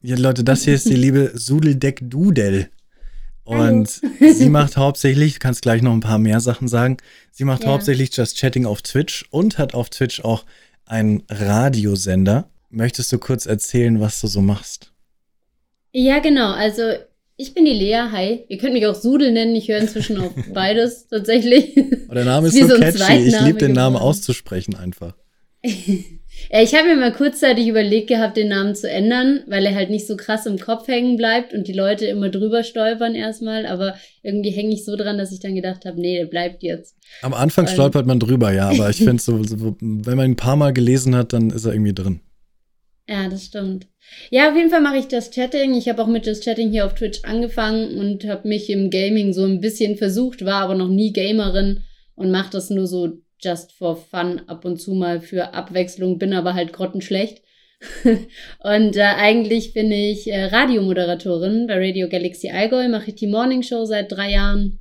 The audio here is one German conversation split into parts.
Ja, Leute, das hier ist die liebe Sudeldeck Dudel. Und sie macht hauptsächlich, du kannst gleich noch ein paar mehr Sachen sagen, sie macht ja. hauptsächlich Just Chatting auf Twitch und hat auf Twitch auch einen Radiosender. Möchtest du kurz erzählen, was du so machst? Ja, genau. Also ich bin die Lea, hi. Ihr könnt mich auch Sudel nennen, ich höre inzwischen auf beides tatsächlich. Oh, der Name ist, so catchy, ich liebe den Namen auszusprechen einfach. Ja, ich habe mir mal kurzzeitig überlegt gehabt, den Namen zu ändern, weil er halt nicht so krass im Kopf hängen bleibt und die Leute immer drüber stolpern erstmal. Aber irgendwie hänge ich so dran, dass ich dann gedacht habe, nee, der bleibt jetzt. Am Anfang ähm, stolpert man drüber, ja, aber ich finde so, so, wenn man ihn ein paar Mal gelesen hat, dann ist er irgendwie drin. Ja, das stimmt. Ja, auf jeden Fall mache ich das Chatting. Ich habe auch mit das Chatting hier auf Twitch angefangen und habe mich im Gaming so ein bisschen versucht, war aber noch nie Gamerin und mache das nur so just for fun ab und zu mal für Abwechslung, bin aber halt grottenschlecht. und äh, eigentlich bin ich äh, Radiomoderatorin bei Radio Galaxy Allgäu, mache ich die Morning Show seit drei Jahren.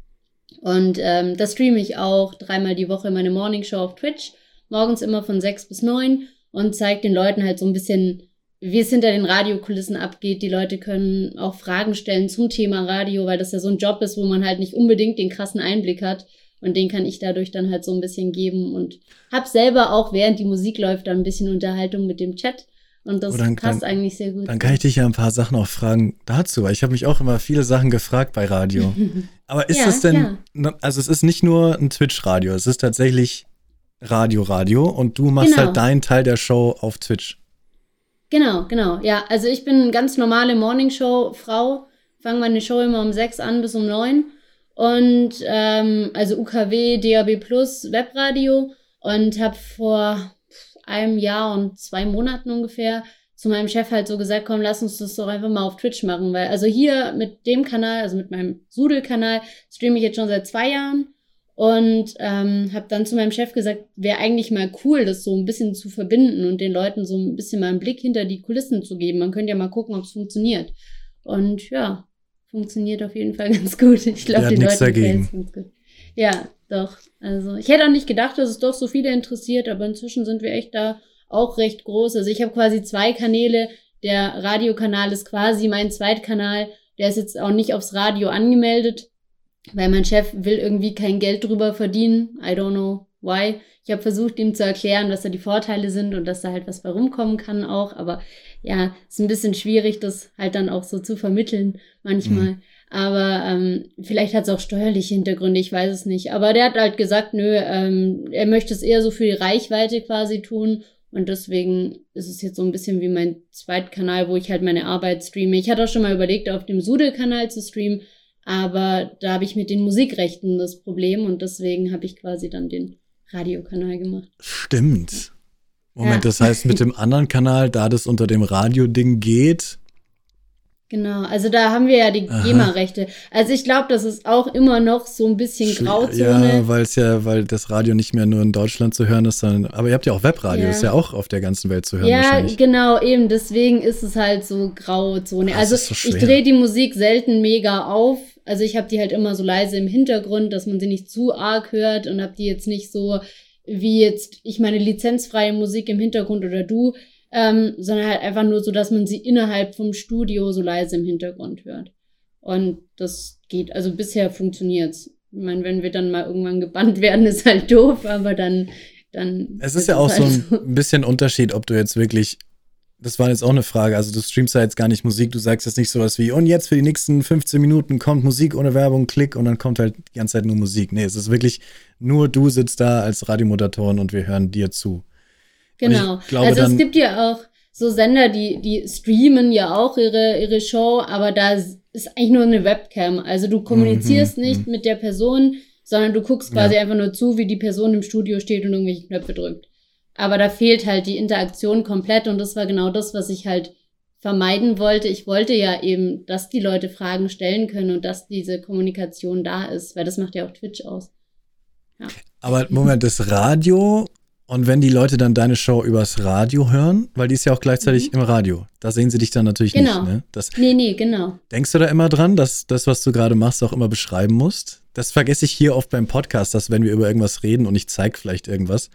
Und ähm, da streame ich auch dreimal die Woche meine Morning Show auf Twitch, morgens immer von sechs bis neun und zeige den Leuten halt so ein bisschen, wie es hinter den Radiokulissen abgeht. Die Leute können auch Fragen stellen zum Thema Radio, weil das ja so ein Job ist, wo man halt nicht unbedingt den krassen Einblick hat. Und den kann ich dadurch dann halt so ein bisschen geben und hab selber auch, während die Musik läuft, dann ein bisschen Unterhaltung mit dem Chat. Und das oh, dann, passt dann, eigentlich sehr gut. Dann kann ich dich ja ein paar Sachen auch fragen dazu, weil ich habe mich auch immer viele Sachen gefragt bei Radio. Aber ist ja, das denn, ja. also es ist nicht nur ein Twitch-Radio, es ist tatsächlich Radio-Radio und du machst genau. halt deinen Teil der Show auf Twitch. Genau, genau. Ja, also ich bin eine ganz normale Morningshow-Frau, fange meine Show immer um sechs an bis um neun und ähm, also UKW, DAB Plus, Webradio und habe vor einem Jahr und zwei Monaten ungefähr zu meinem Chef halt so gesagt, komm, lass uns das doch einfach mal auf Twitch machen, weil also hier mit dem Kanal, also mit meinem Sudel-Kanal, streame ich jetzt schon seit zwei Jahren und ähm, habe dann zu meinem Chef gesagt, wäre eigentlich mal cool, das so ein bisschen zu verbinden und den Leuten so ein bisschen mal einen Blick hinter die Kulissen zu geben. Man könnte ja mal gucken, ob es funktioniert. Und ja, funktioniert auf jeden Fall ganz gut. Ich glaube, die Leute gefällt es ganz gut. Ja, doch. Also ich hätte auch nicht gedacht, dass es doch so viele interessiert, aber inzwischen sind wir echt da auch recht groß. Also ich habe quasi zwei Kanäle. Der Radiokanal ist quasi mein Zweitkanal. Der ist jetzt auch nicht aufs Radio angemeldet, weil mein Chef will irgendwie kein Geld drüber verdienen. I don't know why. Ich habe versucht, ihm zu erklären, was da die Vorteile sind und dass da halt was bei rumkommen kann auch. Aber ja, ist ein bisschen schwierig, das halt dann auch so zu vermitteln manchmal. Mhm. Aber ähm, vielleicht hat es auch steuerliche Hintergründe, ich weiß es nicht. Aber der hat halt gesagt, nö, ähm, er möchte es eher so für die Reichweite quasi tun. Und deswegen ist es jetzt so ein bisschen wie mein Zweitkanal, wo ich halt meine Arbeit streame. Ich hatte auch schon mal überlegt, auf dem Sude-Kanal zu streamen, aber da habe ich mit den Musikrechten das Problem und deswegen habe ich quasi dann den Radiokanal gemacht. Stimmt. Moment, ja. das heißt mit dem anderen Kanal, da das unter dem Radio-Ding geht. Genau, also da haben wir ja die GEMA-Rechte. Also ich glaube, das ist auch immer noch so ein bisschen Grauzone. Ja, weil es ja, weil das Radio nicht mehr nur in Deutschland zu hören ist, sondern, aber ihr habt ja auch Webradio, ja. ist ja auch auf der ganzen Welt zu hören. Ja, genau, eben, deswegen ist es halt so Grauzone. Ach, also so ich drehe die Musik selten mega auf. Also ich habe die halt immer so leise im Hintergrund, dass man sie nicht zu arg hört und habe die jetzt nicht so wie jetzt ich meine lizenzfreie Musik im Hintergrund oder du, ähm, sondern halt einfach nur so, dass man sie innerhalb vom Studio so leise im Hintergrund hört. Und das geht, also bisher funktioniert's. Ich meine, wenn wir dann mal irgendwann gebannt werden, ist halt doof, aber dann, dann. Es ist ja auch halt so ein bisschen Unterschied, ob du jetzt wirklich das war jetzt auch eine Frage. Also du streamst ja jetzt gar nicht Musik, du sagst jetzt nicht sowas wie, und jetzt für die nächsten 15 Minuten kommt Musik ohne Werbung, Klick und dann kommt halt die ganze Zeit nur Musik. Nee, es ist wirklich nur du sitzt da als Radiomoderatorin und wir hören dir zu. Genau. Glaube, also es gibt ja auch so Sender, die, die streamen ja auch ihre, ihre Show, aber da ist eigentlich nur eine Webcam. Also du kommunizierst mhm, nicht mhm. mit der Person, sondern du guckst quasi ja. einfach nur zu, wie die Person im Studio steht und irgendwelche Knöpfe drückt. Aber da fehlt halt die Interaktion komplett und das war genau das, was ich halt vermeiden wollte. Ich wollte ja eben, dass die Leute Fragen stellen können und dass diese Kommunikation da ist, weil das macht ja auch Twitch aus. Ja. Aber Moment, das Radio und wenn die Leute dann deine Show übers Radio hören, weil die ist ja auch gleichzeitig mhm. im Radio, da sehen sie dich dann natürlich genau. nicht. Ne? Das, nee, nee, genau. Denkst du da immer dran, dass das, was du gerade machst, auch immer beschreiben musst? Das vergesse ich hier oft beim Podcast, dass wenn wir über irgendwas reden und ich zeige vielleicht irgendwas,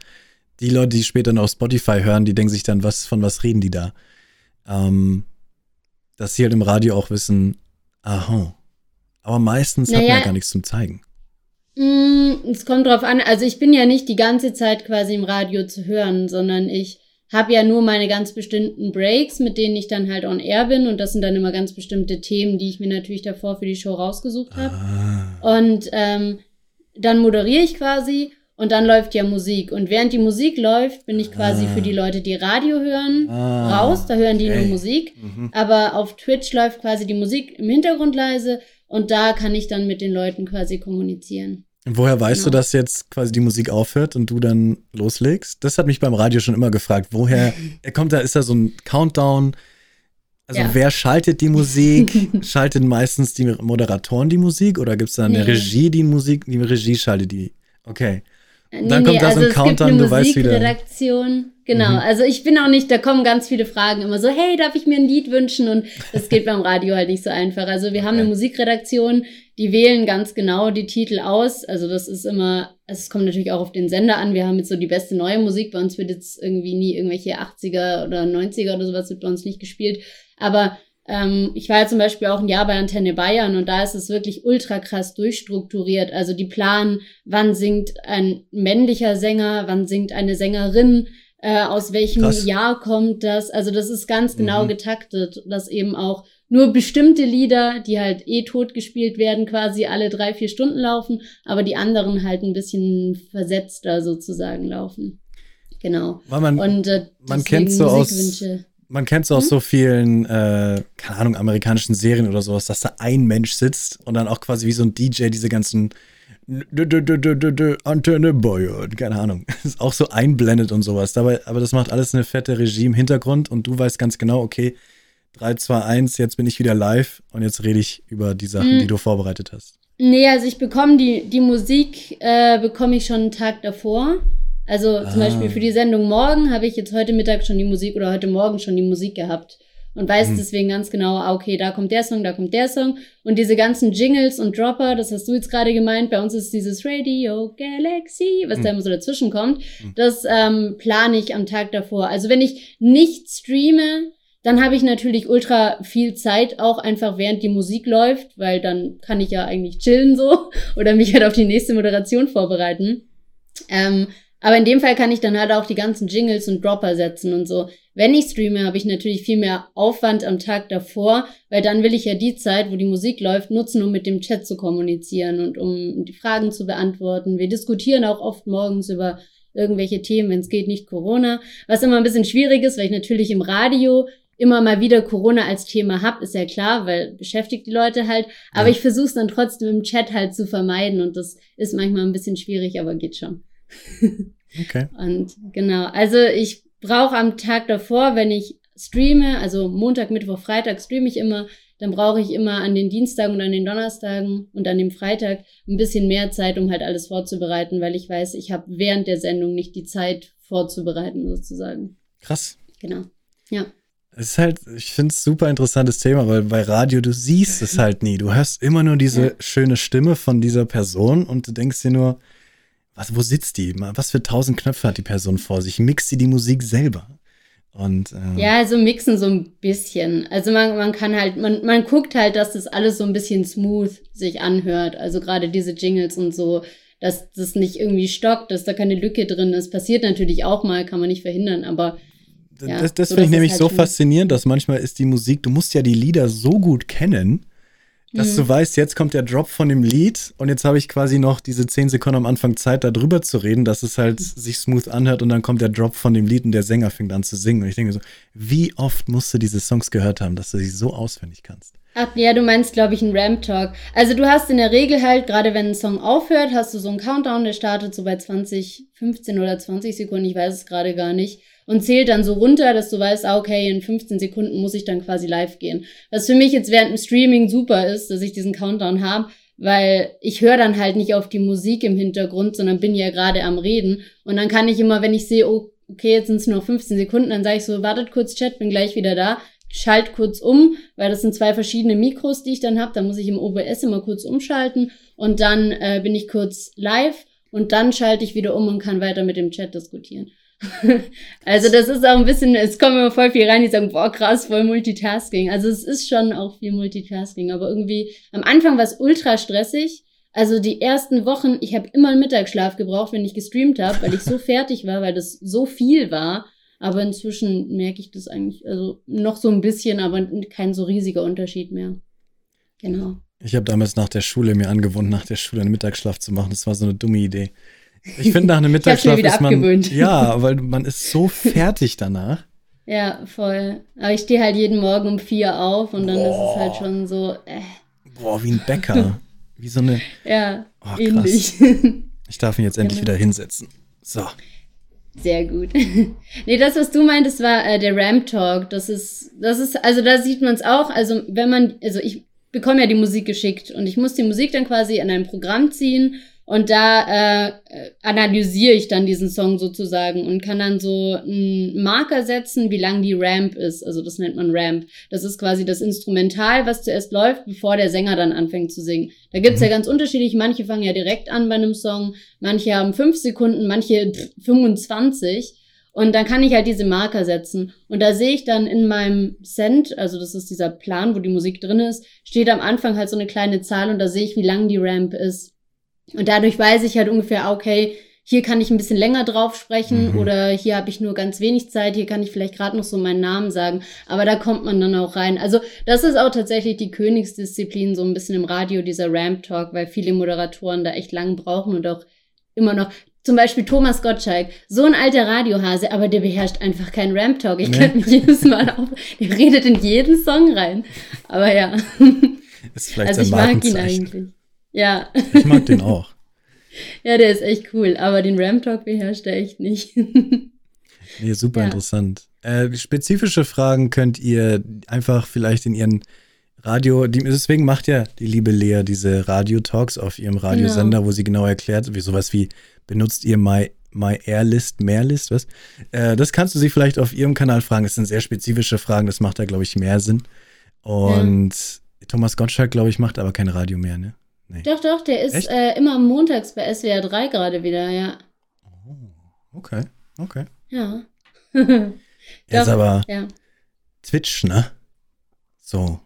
die Leute, die später noch auf Spotify hören, die denken sich dann, was, von was reden die da? Ähm, dass sie halt im Radio auch wissen, aha. Aber meistens naja, hat man ja gar nichts zum Zeigen. Mm, es kommt drauf an. Also ich bin ja nicht die ganze Zeit quasi im Radio zu hören, sondern ich habe ja nur meine ganz bestimmten Breaks, mit denen ich dann halt on air bin. Und das sind dann immer ganz bestimmte Themen, die ich mir natürlich davor für die Show rausgesucht habe. Ah. Und ähm, dann moderiere ich quasi und dann läuft ja Musik. Und während die Musik läuft, bin ich quasi ah. für die Leute, die Radio hören, ah. raus. Da hören die okay. nur Musik. Mhm. Aber auf Twitch läuft quasi die Musik im Hintergrund leise. Und da kann ich dann mit den Leuten quasi kommunizieren. Woher weißt genau. du, dass jetzt quasi die Musik aufhört und du dann loslegst? Das hat mich beim Radio schon immer gefragt. Woher kommt da, ist da so ein Countdown? Also ja. wer schaltet die Musik? Schalten meistens die Moderatoren die Musik oder gibt es da eine nee. Regie, die Musik, die Regie schaltet die? Okay. Nee, dann kommt nee, da so ein also Countdown, du weißt wieder. Redaktion. Genau, mhm. also ich bin auch nicht, da kommen ganz viele Fragen immer so, hey, darf ich mir ein Lied wünschen? Und das geht beim Radio halt nicht so einfach. Also wir haben eine Musikredaktion, die wählen ganz genau die Titel aus. Also das ist immer, es kommt natürlich auch auf den Sender an. Wir haben jetzt so die beste neue Musik. Bei uns wird jetzt irgendwie nie irgendwelche 80er oder 90er oder sowas wird bei uns nicht gespielt. Aber ich war ja zum Beispiel auch ein Jahr bei Antenne Bayern und da ist es wirklich ultra krass durchstrukturiert. Also die planen, wann singt ein männlicher Sänger, wann singt eine Sängerin, äh, aus welchem Krass. Jahr kommt das. Also das ist ganz genau mhm. getaktet, dass eben auch nur bestimmte Lieder, die halt eh tot gespielt werden, quasi alle drei, vier Stunden laufen, aber die anderen halt ein bisschen versetzter sozusagen laufen. Genau. Weil man, Und äh, man kennt so aus, man kennt hm? aus so vielen, äh, keine Ahnung, amerikanischen Serien oder sowas, dass da ein Mensch sitzt und dann auch quasi wie so ein DJ diese ganzen Antenne Bayern, keine Ahnung. Ist auch so einblendet und sowas. Dabei, aber das macht alles eine fette Regie im Hintergrund und du weißt ganz genau, okay, 3, 2, 1, jetzt bin ich wieder live und jetzt rede ich über die Sachen, mhm. die du vorbereitet hast. Nee, also ich bekomme die, die Musik, äh, bekomme ich schon einen Tag davor. Also zum ah. Beispiel für die Sendung morgen habe ich jetzt heute Mittag schon die Musik oder heute Morgen schon die Musik gehabt und weiß mhm. deswegen ganz genau, ah, okay, da kommt der Song, da kommt der Song. Und diese ganzen Jingles und Dropper, das hast du jetzt gerade gemeint, bei uns ist dieses Radio Galaxy, was mhm. da immer so dazwischen kommt, mhm. das ähm, plane ich am Tag davor. Also wenn ich nicht streame, dann habe ich natürlich ultra viel Zeit, auch einfach während die Musik läuft, weil dann kann ich ja eigentlich chillen so oder mich halt auf die nächste Moderation vorbereiten. Ähm, aber in dem Fall kann ich dann halt auch die ganzen Jingles und Dropper setzen und so. Wenn ich streame, habe ich natürlich viel mehr Aufwand am Tag davor, weil dann will ich ja die Zeit, wo die Musik läuft, nutzen, um mit dem Chat zu kommunizieren und um die Fragen zu beantworten. Wir diskutieren auch oft morgens über irgendwelche Themen, wenn es geht, nicht Corona. Was immer ein bisschen schwierig ist, weil ich natürlich im Radio immer mal wieder Corona als Thema hab, ist ja klar, weil beschäftigt die Leute halt. Aber ja. ich versuche es dann trotzdem im Chat halt zu vermeiden und das ist manchmal ein bisschen schwierig, aber geht schon. Okay. Und genau, also ich brauche am Tag davor, wenn ich streame, also Montag, Mittwoch, Freitag streame ich immer, dann brauche ich immer an den Dienstagen und an den Donnerstagen und an dem Freitag ein bisschen mehr Zeit, um halt alles vorzubereiten, weil ich weiß, ich habe während der Sendung nicht die Zeit vorzubereiten, sozusagen. Krass. Genau. Ja. Es ist halt, ich finde es super interessantes Thema, weil bei Radio, du siehst es halt nie. Du hörst immer nur diese ja. schöne Stimme von dieser Person und du denkst dir nur, was, wo sitzt die? Was für tausend Knöpfe hat die Person vor sich? Mixt sie die Musik selber? Und, ähm, ja, also mixen so ein bisschen. Also man, man kann halt, man, man guckt halt, dass das alles so ein bisschen smooth sich anhört. Also gerade diese Jingles und so, dass das nicht irgendwie stockt, dass da keine Lücke drin ist. Passiert natürlich auch mal, kann man nicht verhindern, aber. Ja, das das so, finde ich nämlich halt so faszinierend, dass manchmal ist die Musik, du musst ja die Lieder so gut kennen, dass mhm. du weißt, jetzt kommt der Drop von dem Lied und jetzt habe ich quasi noch diese 10 Sekunden am Anfang Zeit, da drüber zu reden, dass es halt mhm. sich smooth anhört und dann kommt der Drop von dem Lied und der Sänger fängt an zu singen. Und ich denke so, wie oft musst du diese Songs gehört haben, dass du sie so auswendig kannst? Ach ja, du meinst, glaube ich, einen Ramp-Talk. Also du hast in der Regel halt, gerade wenn ein Song aufhört, hast du so einen Countdown, der startet so bei 20, 15 oder 20 Sekunden, ich weiß es gerade gar nicht und zählt dann so runter, dass du weißt, ah, okay, in 15 Sekunden muss ich dann quasi live gehen. Was für mich jetzt während dem Streaming super ist, dass ich diesen Countdown habe, weil ich höre dann halt nicht auf die Musik im Hintergrund, sondern bin ja gerade am Reden. Und dann kann ich immer, wenn ich sehe, oh, okay, jetzt sind es nur 15 Sekunden, dann sage ich so, wartet kurz, Chat, bin gleich wieder da. Schalt kurz um, weil das sind zwei verschiedene Mikros, die ich dann habe. Da muss ich im OBS immer kurz umschalten und dann äh, bin ich kurz live und dann schalte ich wieder um und kann weiter mit dem Chat diskutieren. also das ist auch ein bisschen, es kommen immer voll viel rein, die sagen, boah, krass, voll Multitasking. Also es ist schon auch viel Multitasking, aber irgendwie, am Anfang war es ultra stressig. Also die ersten Wochen, ich habe immer einen Mittagsschlaf gebraucht, wenn ich gestreamt habe, weil ich so fertig war, weil das so viel war. Aber inzwischen merke ich das eigentlich, also noch so ein bisschen, aber kein so riesiger Unterschied mehr. Genau. Ich habe damals nach der Schule mir angewohnt, nach der Schule einen Mittagsschlaf zu machen. Das war so eine dumme Idee. Ich finde, nach einem Mittagsschlaf ist man. Abgewöhnt. Ja, weil man ist so fertig danach. Ja, voll. Aber ich stehe halt jeden Morgen um vier auf und dann Boah. ist es halt schon so. Äh. Boah, wie ein Bäcker. wie so eine. Ja, oh, ähnlich. Ich darf ihn jetzt endlich genau. wieder hinsetzen. So. Sehr gut. nee, das, was du meintest, war äh, der Ramp Talk. Das ist, das ist, also da sieht man es auch. Also, wenn man, also ich bekomme ja die Musik geschickt und ich muss die Musik dann quasi in ein Programm ziehen und da äh, analysiere ich dann diesen Song sozusagen und kann dann so einen Marker setzen, wie lang die Ramp ist. Also das nennt man Ramp. Das ist quasi das Instrumental, was zuerst läuft, bevor der Sänger dann anfängt zu singen. Da gibt's mhm. ja ganz unterschiedlich. Manche fangen ja direkt an bei einem Song, manche haben fünf Sekunden, manche 25. Und dann kann ich halt diese Marker setzen. Und da sehe ich dann in meinem Cent, also das ist dieser Plan, wo die Musik drin ist, steht am Anfang halt so eine kleine Zahl und da sehe ich, wie lang die Ramp ist. Und dadurch weiß ich halt ungefähr, okay, hier kann ich ein bisschen länger drauf sprechen mhm. oder hier habe ich nur ganz wenig Zeit, hier kann ich vielleicht gerade noch so meinen Namen sagen, aber da kommt man dann auch rein. Also das ist auch tatsächlich die Königsdisziplin so ein bisschen im Radio, dieser Ramp Talk, weil viele Moderatoren da echt lang brauchen und auch immer noch. Zum Beispiel Thomas Gottschalk, so ein alter Radiohase, aber der beherrscht einfach keinen Ramp Talk. Ich könnte mich jedes Mal auf, der redet in jeden Song rein. Aber ja. Ist vielleicht also ich mag ihn eigentlich. Ja. Ich mag den auch. ja, der ist echt cool, aber den Ram Talk beherrscht er echt nicht. nee, super ja. interessant. Äh, spezifische Fragen könnt ihr einfach vielleicht in ihren Radio, die, deswegen macht ja die liebe Lea diese Radio-Talks auf ihrem Radiosender, genau. wo sie genau erklärt, wie sowas wie benutzt ihr My, My Airlist, Mehrlist, was? Äh, das kannst du sie vielleicht auf ihrem Kanal fragen. Das sind sehr spezifische Fragen, das macht da, glaube ich, mehr Sinn. Und ja. Thomas Gottschalk, glaube ich, macht aber kein Radio mehr, ne? Nee. Doch, doch, der ist äh, immer montags bei SWR 3 gerade wieder, ja. Oh, okay, okay. Ja. Jetzt aber ja. Twitch, ne? So,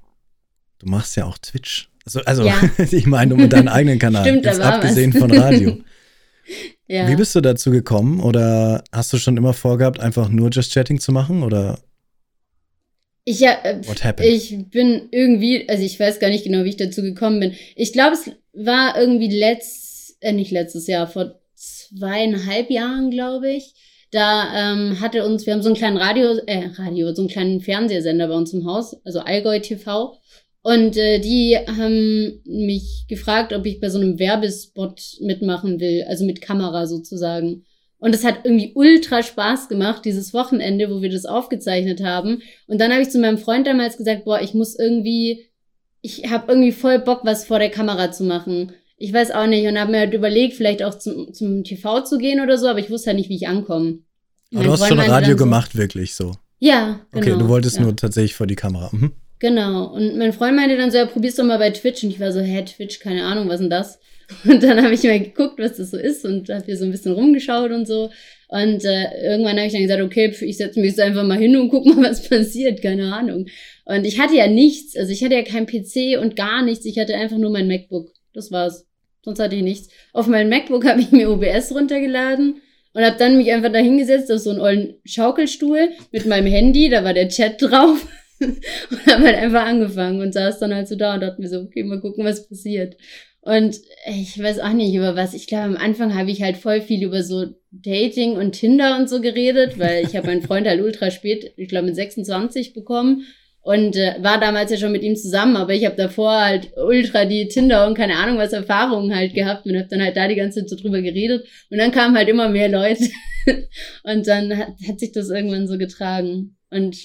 du machst ja auch Twitch. Also, also ja. ich meine, um deinen eigenen Kanal, Stimmt, jetzt abgesehen was. von Radio. ja. Wie bist du dazu gekommen? Oder hast du schon immer vorgehabt, einfach nur Just Chatting zu machen? Oder ich, äh, ich bin irgendwie, also ich weiß gar nicht genau, wie ich dazu gekommen bin. Ich glaube, es war irgendwie letzt, äh, nicht letztes Jahr, vor zweieinhalb Jahren, glaube ich. Da ähm, hatte uns, wir haben so einen kleinen Radio, äh, Radio, so einen kleinen Fernsehsender bei uns im Haus, also Allgäu TV. Und äh, die haben mich gefragt, ob ich bei so einem Werbespot mitmachen will, also mit Kamera sozusagen. Und es hat irgendwie ultra Spaß gemacht, dieses Wochenende, wo wir das aufgezeichnet haben. Und dann habe ich zu meinem Freund damals gesagt, boah, ich muss irgendwie, ich habe irgendwie voll Bock, was vor der Kamera zu machen. Ich weiß auch nicht und habe mir halt überlegt, vielleicht auch zum, zum TV zu gehen oder so, aber ich wusste halt nicht, wie ich ankomme. Aber du hast Freund schon Radio so, gemacht, wirklich so. Ja, genau. Okay, du wolltest ja. nur tatsächlich vor die Kamera. Mhm. Genau. Und mein Freund meinte dann so, ja, probier's doch mal bei Twitch. Und ich war so, hä, Twitch, keine Ahnung, was denn das? Und dann habe ich mal geguckt, was das so ist und habe hier so ein bisschen rumgeschaut und so. Und äh, irgendwann habe ich dann gesagt, okay, ich setze mich jetzt einfach mal hin und guck mal, was passiert, keine Ahnung. Und ich hatte ja nichts, also ich hatte ja kein PC und gar nichts, ich hatte einfach nur mein MacBook. Das war's. Sonst hatte ich nichts. Auf meinem MacBook habe ich mir OBS runtergeladen und habe dann mich einfach da hingesetzt auf so einen ollen Schaukelstuhl mit meinem Handy, da war der Chat drauf und habe halt einfach angefangen und saß dann halt so da und dachte mir so, okay, mal gucken, was passiert. Und ich weiß auch nicht über was. Ich glaube, am Anfang habe ich halt voll viel über so Dating und Tinder und so geredet, weil ich habe meinen Freund halt ultra spät, ich glaube mit 26 bekommen und äh, war damals ja schon mit ihm zusammen, aber ich habe davor halt ultra die Tinder und keine Ahnung was Erfahrungen halt gehabt und habe dann halt da die ganze Zeit so drüber geredet und dann kamen halt immer mehr Leute und dann hat, hat sich das irgendwann so getragen und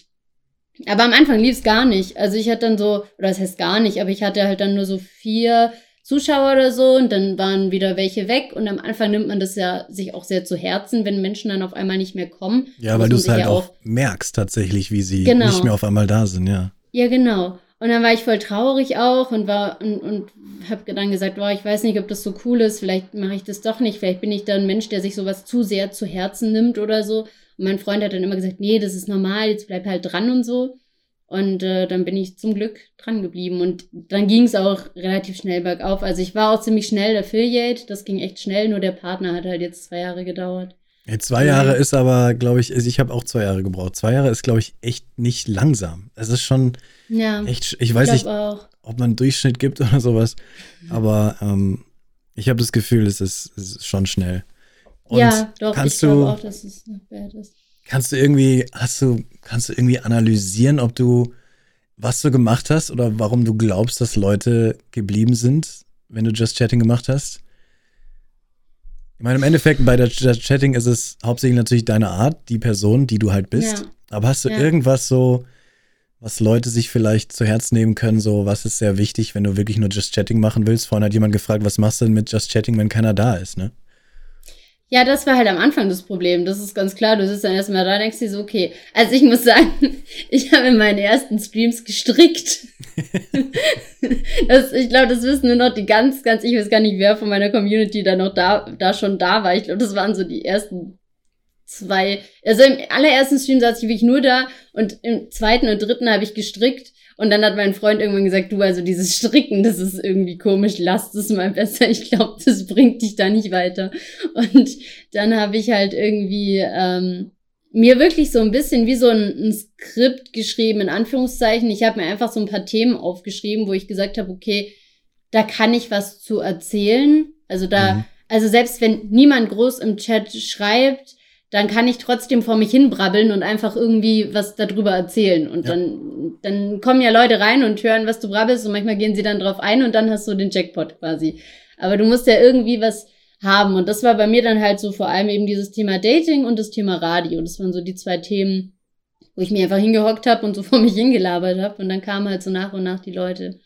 aber am Anfang lief es gar nicht. Also ich hatte dann so, oder das heißt gar nicht, aber ich hatte halt dann nur so vier Zuschauer oder so und dann waren wieder welche weg und am Anfang nimmt man das ja sich auch sehr zu Herzen, wenn Menschen dann auf einmal nicht mehr kommen. Ja, weil du es halt ja auch merkst tatsächlich, wie sie genau. nicht mehr auf einmal da sind, ja. Ja, genau. Und dann war ich voll traurig auch und war und, und habe dann gesagt, boah, ich weiß nicht, ob das so cool ist, vielleicht mache ich das doch nicht, vielleicht bin ich da ein Mensch, der sich sowas zu sehr zu Herzen nimmt oder so. Und mein Freund hat dann immer gesagt, nee, das ist normal, jetzt bleib halt dran und so. Und äh, dann bin ich zum Glück dran geblieben. Und dann ging es auch relativ schnell bergauf. Also ich war auch ziemlich schnell Affiliate. Das ging echt schnell, nur der Partner hat halt jetzt zwei Jahre gedauert. Ja, zwei Jahre ist aber, glaube ich, also ich habe auch zwei Jahre gebraucht. Zwei Jahre ist, glaube ich, echt nicht langsam. Es ist schon ja, echt, ich weiß ich nicht, auch. ob man einen Durchschnitt gibt oder sowas. Aber ähm, ich habe das Gefühl, es ist, es ist schon schnell. Und ja, doch, kannst ich glaube auch, dass es noch bad ist. Kannst du irgendwie, hast du, kannst du irgendwie analysieren, ob du, was du gemacht hast oder warum du glaubst, dass Leute geblieben sind, wenn du Just Chatting gemacht hast? Ich meine, im Endeffekt bei der Just Chatting ist es hauptsächlich natürlich deine Art, die Person, die du halt bist. Ja. Aber hast du ja. irgendwas so, was Leute sich vielleicht zu Herzen nehmen können, so was ist sehr wichtig, wenn du wirklich nur Just Chatting machen willst? Vorhin hat jemand gefragt, was machst du denn mit Just Chatting, wenn keiner da ist, ne? Ja, das war halt am Anfang das Problem. Das ist ganz klar. Du sitzt dann erstmal da, denkst dir so, okay. Also ich muss sagen, ich habe in meinen ersten Streams gestrickt. das, ich glaube, das wissen nur noch die ganz, ganz, ich weiß gar nicht, wer von meiner Community da noch da, da schon da war. Ich glaube, das waren so die ersten zwei. Also im allerersten Stream saß ich wirklich nur da und im zweiten und dritten habe ich gestrickt. Und dann hat mein Freund irgendwann gesagt, du, also dieses Stricken, das ist irgendwie komisch, lass das mal besser. Ich glaube, das bringt dich da nicht weiter. Und dann habe ich halt irgendwie ähm, mir wirklich so ein bisschen wie so ein, ein Skript geschrieben, in Anführungszeichen. Ich habe mir einfach so ein paar Themen aufgeschrieben, wo ich gesagt habe, okay, da kann ich was zu erzählen. Also da, mhm. also selbst wenn niemand groß im Chat schreibt, dann kann ich trotzdem vor mich hinbrabbeln und einfach irgendwie was darüber erzählen. Und ja. dann, dann kommen ja Leute rein und hören, was du brabbelst und manchmal gehen sie dann drauf ein und dann hast du den Jackpot quasi. Aber du musst ja irgendwie was haben. Und das war bei mir dann halt so vor allem eben dieses Thema Dating und das Thema Radio. Das waren so die zwei Themen, wo ich mir einfach hingehockt habe und so vor mich hingelabert habe. Und dann kamen halt so nach und nach die Leute.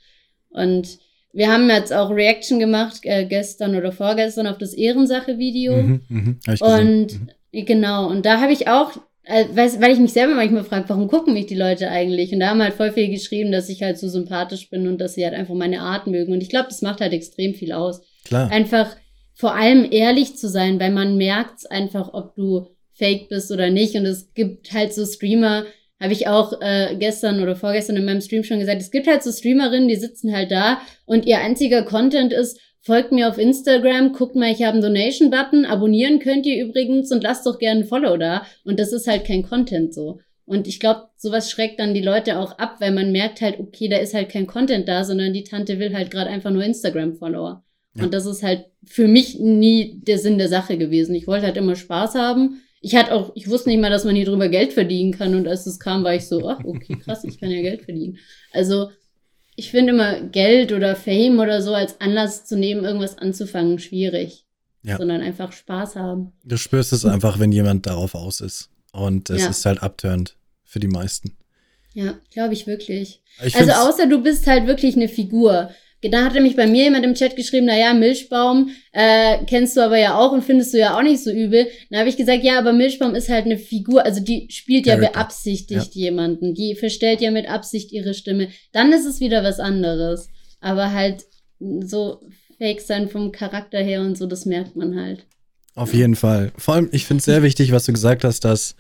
Und wir haben jetzt auch Reaction gemacht, äh, gestern oder vorgestern auf das Ehrensache-Video. Mhm, mh, und mhm. Genau, und da habe ich auch, äh, weil ich mich selber manchmal frage, warum gucken mich die Leute eigentlich? Und da haben halt voll viel geschrieben, dass ich halt so sympathisch bin und dass sie halt einfach meine Art mögen. Und ich glaube, das macht halt extrem viel aus. Klar. Einfach vor allem ehrlich zu sein, weil man merkt einfach, ob du fake bist oder nicht. Und es gibt halt so Streamer, habe ich auch äh, gestern oder vorgestern in meinem Stream schon gesagt, es gibt halt so Streamerinnen, die sitzen halt da und ihr einziger Content ist, Folgt mir auf Instagram, guckt mal, ich habe einen Donation-Button, abonnieren könnt ihr übrigens und lasst doch gerne ein Follow da. Und das ist halt kein Content so. Und ich glaube, sowas schreckt dann die Leute auch ab, weil man merkt halt, okay, da ist halt kein Content da, sondern die Tante will halt gerade einfach nur Instagram-Follower. Ja. Und das ist halt für mich nie der Sinn der Sache gewesen. Ich wollte halt immer Spaß haben. Ich hatte auch, ich wusste nicht mal, dass man hier drüber Geld verdienen kann. Und als es kam, war ich so, ach, okay, krass, ich kann ja Geld verdienen. Also ich finde immer Geld oder Fame oder so als Anlass zu nehmen, irgendwas anzufangen, schwierig. Ja. Sondern einfach Spaß haben. Du spürst es einfach, wenn jemand darauf aus ist. Und es ja. ist halt abturnt für die meisten. Ja, glaube ich wirklich. Ich also außer du bist halt wirklich eine Figur. Da hat nämlich bei mir jemand im Chat geschrieben, naja, Milchbaum äh, kennst du aber ja auch und findest du ja auch nicht so übel. Dann habe ich gesagt, ja, aber Milchbaum ist halt eine Figur, also die spielt Character. ja beabsichtigt ja. jemanden, die verstellt ja mit Absicht ihre Stimme. Dann ist es wieder was anderes. Aber halt so fake sein vom Charakter her und so, das merkt man halt. Auf jeden Fall. Vor allem, ich finde es sehr wichtig, was du gesagt hast, dass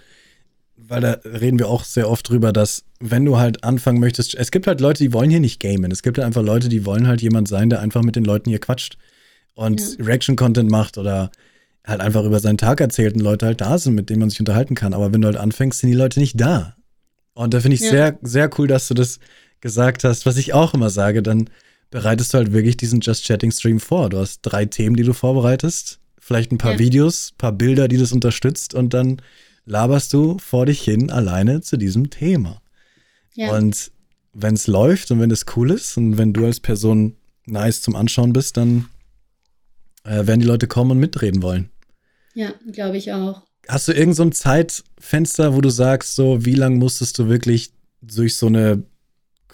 weil da reden wir auch sehr oft drüber, dass wenn du halt anfangen möchtest, es gibt halt Leute, die wollen hier nicht gamen. Es gibt halt einfach Leute, die wollen halt jemand sein, der einfach mit den Leuten hier quatscht und ja. Reaction-Content macht oder halt einfach über seinen Tag erzählt und Leute halt da sind, mit denen man sich unterhalten kann. Aber wenn du halt anfängst, sind die Leute nicht da. Und da finde ich ja. sehr, sehr cool, dass du das gesagt hast, was ich auch immer sage, dann bereitest du halt wirklich diesen Just Chatting Stream vor. Du hast drei Themen, die du vorbereitest, vielleicht ein paar ja. Videos, paar Bilder, die das unterstützt und dann laberst du vor dich hin alleine zu diesem Thema. Ja. Und wenn es läuft und wenn es cool ist und wenn du als Person nice zum Anschauen bist, dann äh, werden die Leute kommen und mitreden wollen. Ja, glaube ich auch. Hast du irgend so ein Zeitfenster, wo du sagst, so wie lange musstest du wirklich durch so eine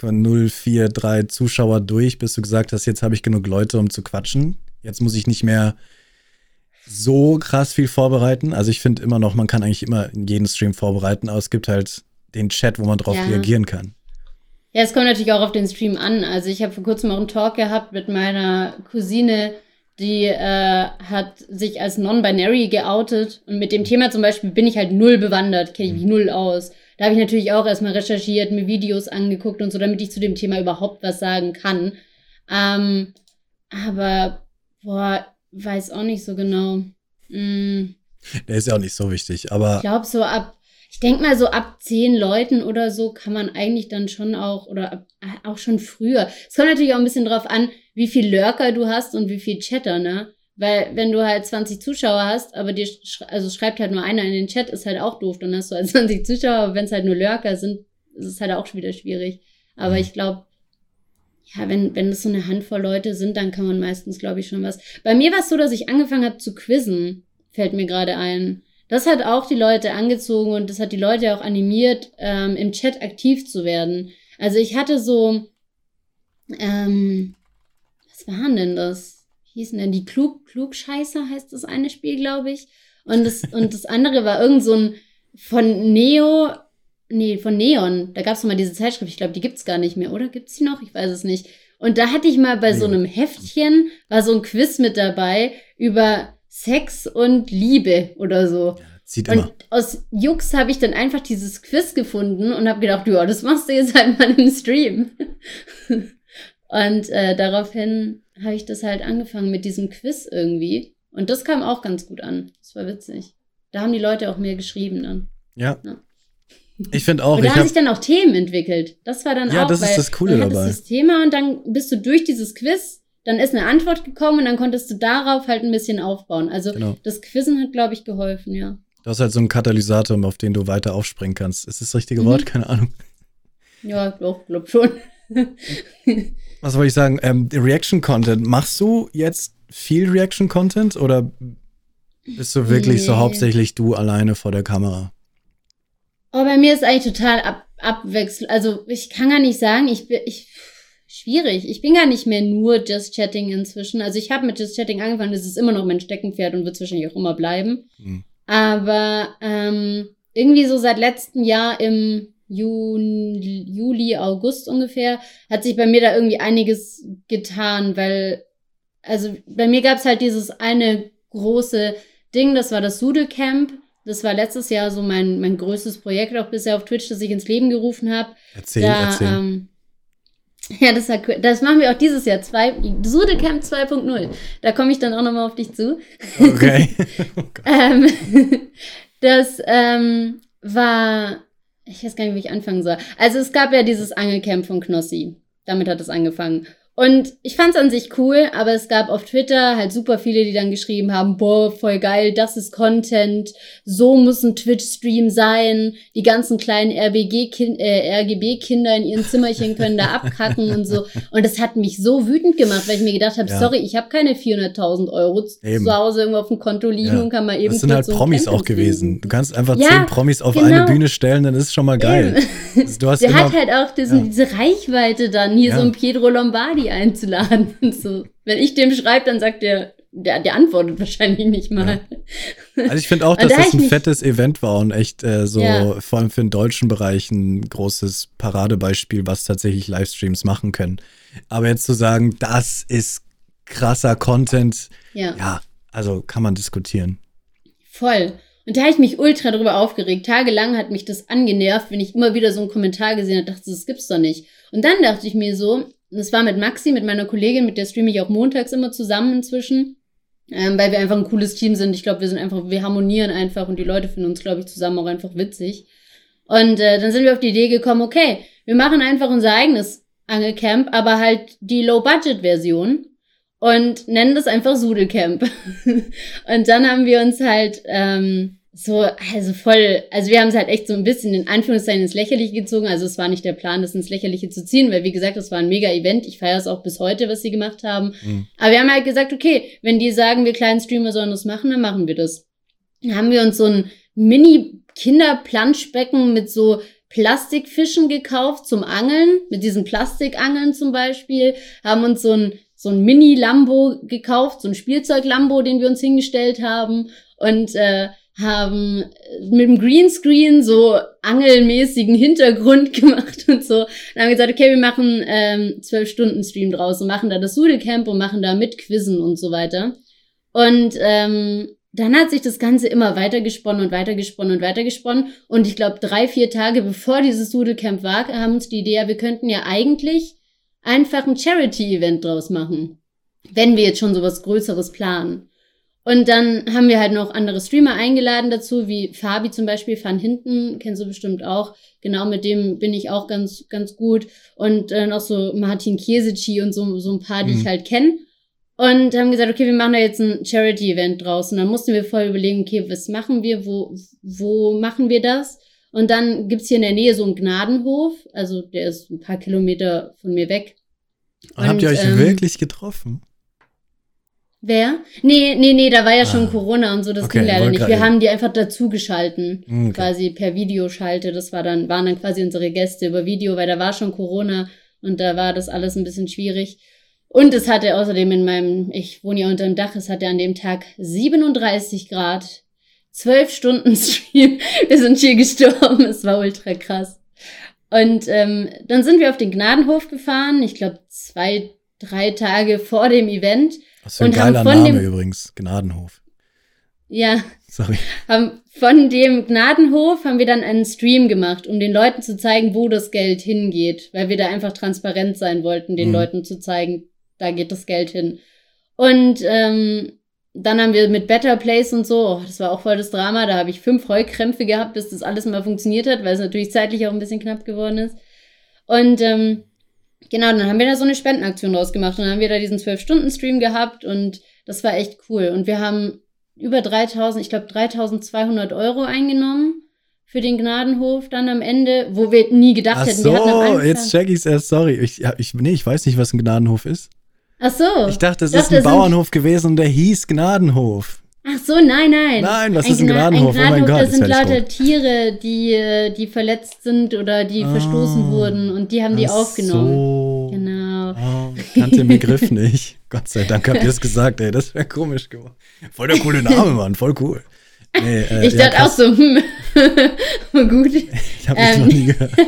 0, 4, 3 Zuschauer durch, bis du gesagt hast, jetzt habe ich genug Leute, um zu quatschen? Jetzt muss ich nicht mehr so krass viel vorbereiten. Also ich finde immer noch, man kann eigentlich immer jeden Stream vorbereiten, aber es gibt halt den Chat, wo man drauf ja. reagieren kann. Ja, es kommt natürlich auch auf den Stream an. Also ich habe vor kurzem auch einen Talk gehabt mit meiner Cousine, die äh, hat sich als non-binary geoutet und mit dem Thema zum Beispiel bin ich halt null bewandert, kenne ich mich null aus. Da habe ich natürlich auch erstmal recherchiert, mir Videos angeguckt und so, damit ich zu dem Thema überhaupt was sagen kann. Ähm, aber, boah, weiß auch nicht so genau. Mm. Der ist ja auch nicht so wichtig, aber. Ich glaube, so ab, ich denke mal, so ab zehn Leuten oder so kann man eigentlich dann schon auch, oder ab, äh, auch schon früher. Es kommt natürlich auch ein bisschen drauf an, wie viel Lurker du hast und wie viel Chatter, ne? Weil wenn du halt 20 Zuschauer hast, aber dir also schreibt halt nur einer in den Chat, ist halt auch doof. Dann hast du halt 20 Zuschauer, aber wenn es halt nur Lurker sind, ist es halt auch schon wieder schwierig. Aber mhm. ich glaube, ja, wenn, wenn es so eine Handvoll Leute sind, dann kann man meistens, glaube ich, schon was. Bei mir war es so, dass ich angefangen habe zu quizzen, fällt mir gerade ein. Das hat auch die Leute angezogen und das hat die Leute auch animiert, ähm, im Chat aktiv zu werden. Also ich hatte so, ähm, was waren denn das? Hießen denn die Klug, Klugscheißer heißt das eine Spiel, glaube ich. Und das, und das andere war irgend so ein von Neo, nee, von Neon. Da gab es mal diese Zeitschrift. Ich glaube, die gibt's gar nicht mehr, oder? Gibt's die noch? Ich weiß es nicht. Und da hatte ich mal bei so einem Heftchen, war so ein Quiz mit dabei über Sex und Liebe oder so. Ja, zieht immer. Und aus Jux habe ich dann einfach dieses Quiz gefunden und habe gedacht, ja, das machst du jetzt halt mal im Stream. und äh, daraufhin habe ich das halt angefangen mit diesem Quiz irgendwie. Und das kam auch ganz gut an. Das war witzig. Da haben die Leute auch mehr geschrieben dann. Ja. ja. Ich finde auch. Und da haben sich dann auch Themen entwickelt. Das war dann ja, auch. Ja, das ist das Coole dabei. Das Thema und dann bist du durch dieses Quiz dann ist eine Antwort gekommen und dann konntest du darauf halt ein bisschen aufbauen. Also genau. das Quizzen hat, glaube ich, geholfen, ja. Du hast halt so einen Katalysator, auf den du weiter aufspringen kannst. Ist das das richtige mhm. Wort? Keine Ahnung. Ja, doch, glaub schon. Was wollte ich sagen? Ähm, Reaction-Content. Machst du jetzt viel Reaction-Content oder bist du wirklich nee. so hauptsächlich du alleine vor der Kamera? Oh, bei mir ist eigentlich total ab, abwechselnd. Also ich kann gar nicht sagen, ich, ich schwierig. Ich bin gar nicht mehr nur Just Chatting inzwischen. Also ich habe mit Just Chatting angefangen, das ist immer noch mein Steckenpferd und wird wahrscheinlich auch immer bleiben. Mhm. Aber ähm, irgendwie so seit letztem Jahr im Juni, Juli, August ungefähr, hat sich bei mir da irgendwie einiges getan, weil, also bei mir gab es halt dieses eine große Ding, das war das Sudelcamp. Das war letztes Jahr so mein, mein größtes Projekt auch bisher auf Twitch, das ich ins Leben gerufen habe. Erzähl, da, erzähl. Ähm, ja, das, war das machen wir auch dieses Jahr. Zwei, Sudecamp 2.0. Da komme ich dann auch nochmal auf dich zu. Okay. oh ähm, das ähm, war, ich weiß gar nicht, wie ich anfangen soll. Also es gab ja dieses Angelcamp von Knossi. Damit hat es angefangen. Und ich fand es an sich cool, aber es gab auf Twitter halt super viele, die dann geschrieben haben, boah, voll geil, das ist Content, so muss ein Twitch-Stream sein, die ganzen kleinen RBG-Kind, äh, RGB-Kinder in ihren Zimmerchen können da abkacken und so. Und das hat mich so wütend gemacht, weil ich mir gedacht habe, ja. sorry, ich habe keine 400.000 Euro eben. zu Hause irgendwo auf dem Konto liegen ja. und kann mal eben. Das sind halt so Promis auch gewesen. Du kannst einfach ja, zehn Promis auf genau. eine Bühne stellen, dann ist es schon mal geil. Also, du hast Der hat halt auch diesen, diese Reichweite dann, hier so ein Pietro Lombardi einzuladen. so. Wenn ich dem schreibe, dann sagt der, der, der antwortet wahrscheinlich nicht mal. Ja. Also ich finde auch, dass da das ein fettes Event war und echt äh, so, ja. vor allem für den deutschen Bereich, ein großes Paradebeispiel, was tatsächlich Livestreams machen können. Aber jetzt zu sagen, das ist krasser Content, ja, ja also kann man diskutieren. Voll. Und da habe ich mich ultra drüber aufgeregt. Tagelang hat mich das angenervt, wenn ich immer wieder so einen Kommentar gesehen habe, dachte, das gibt's doch nicht. Und dann dachte ich mir so, das war mit Maxi, mit meiner Kollegin, mit der streame ich auch montags immer zusammen inzwischen. Ähm, weil wir einfach ein cooles Team sind. Ich glaube, wir sind einfach, wir harmonieren einfach und die Leute finden uns, glaube ich, zusammen auch einfach witzig. Und äh, dann sind wir auf die Idee gekommen, okay, wir machen einfach unser eigenes Angelcamp, aber halt die Low-Budget-Version und nennen das einfach Sudelcamp. und dann haben wir uns halt ähm, so, also voll, also wir haben es halt echt so ein bisschen in Anführungszeichen ins Lächerliche gezogen. Also es war nicht der Plan, das ins Lächerliche zu ziehen, weil wie gesagt, das war ein mega Event. Ich feiere es auch bis heute, was sie gemacht haben. Mhm. Aber wir haben halt gesagt, okay, wenn die sagen, wir kleinen Streamer sollen das machen, dann machen wir das. Dann haben wir uns so ein Mini-Kinder-Planschbecken mit so Plastikfischen gekauft zum Angeln, mit diesen Plastikangeln zum Beispiel, haben uns so ein so ein Mini-Lambo gekauft, so ein Spielzeug-Lambo, den wir uns hingestellt haben und äh, haben mit dem Greenscreen so angelmäßigen Hintergrund gemacht und so. Dann haben gesagt, okay, wir machen ähm, zwölf Stunden Stream draus und machen da das Sudelcamp und machen da mit Quizzen und so weiter. Und ähm, dann hat sich das Ganze immer weitergesponnen und weitergesponnen und weitergesponnen. Und ich glaube, drei, vier Tage bevor dieses Sudelcamp war, haben uns die Idee, ja, wir könnten ja eigentlich einfach ein Charity-Event draus machen. Wenn wir jetzt schon sowas Größeres planen. Und dann haben wir halt noch andere Streamer eingeladen dazu, wie Fabi zum Beispiel, Van Hinten, kennst du bestimmt auch. Genau, mit dem bin ich auch ganz, ganz gut. Und äh, noch so Martin Kiesici und so, so ein paar, die mhm. ich halt kenne. Und haben gesagt, okay, wir machen da jetzt ein Charity-Event draus. Und dann mussten wir voll überlegen, okay, was machen wir, wo, wo machen wir das? Und dann gibt's hier in der Nähe so einen Gnadenhof, also der ist ein paar Kilometer von mir weg. Und, habt ihr euch ähm, wirklich getroffen? Wer? Nee, nee, nee, da war ja ah. schon Corona und so, das okay, ging leider nicht. Wir haben die einfach dazu geschalten, okay. quasi per Videoschalte. Das war dann, waren dann quasi unsere Gäste über Video, weil da war schon Corona und da war das alles ein bisschen schwierig. Und es hatte außerdem in meinem, ich wohne ja unter dem Dach, es hatte an dem Tag 37 Grad, zwölf Stunden Stream. Wir sind hier gestorben, es war ultra krass. Und ähm, dann sind wir auf den Gnadenhof gefahren, ich glaube zwei, drei Tage vor dem Event. Was für ein geiler Name dem, übrigens, Gnadenhof. Ja. Sorry. Haben, von dem Gnadenhof haben wir dann einen Stream gemacht, um den Leuten zu zeigen, wo das Geld hingeht, weil wir da einfach transparent sein wollten, den mhm. Leuten zu zeigen, da geht das Geld hin. Und ähm, dann haben wir mit Better Place und so, oh, das war auch voll das Drama, da habe ich fünf Heulkrämpfe gehabt, bis das alles mal funktioniert hat, weil es natürlich zeitlich auch ein bisschen knapp geworden ist. Und ähm, Genau, dann haben wir da so eine Spendenaktion draus gemacht und dann haben wir da diesen 12-Stunden-Stream gehabt und das war echt cool. Und wir haben über 3000, ich glaube 3200 Euro eingenommen für den Gnadenhof dann am Ende, wo wir nie gedacht Ach hätten. So, wir jetzt check ich's erst, sorry. Ich, ich, nee, ich weiß nicht, was ein Gnadenhof ist. Ach so. Ich dachte, das ist ein Bauernhof gewesen und der hieß Gnadenhof. Ach so, nein, nein. Nein, was ein ist ein Gnadenhof? Ein Gnadenhof, oh das sind lauter Tiere, die, die verletzt sind oder die ah, verstoßen wurden und die haben die aufgenommen. So. Genau. Oh, ich kannte den Begriff nicht. Gott sei Dank habt ihr es gesagt, ey, das wäre komisch geworden. Voll der coole Name, Mann, voll cool. Nee, äh, ich ja, dachte krass. auch so, hm, gut. Ich habe ähm. noch nie gehört.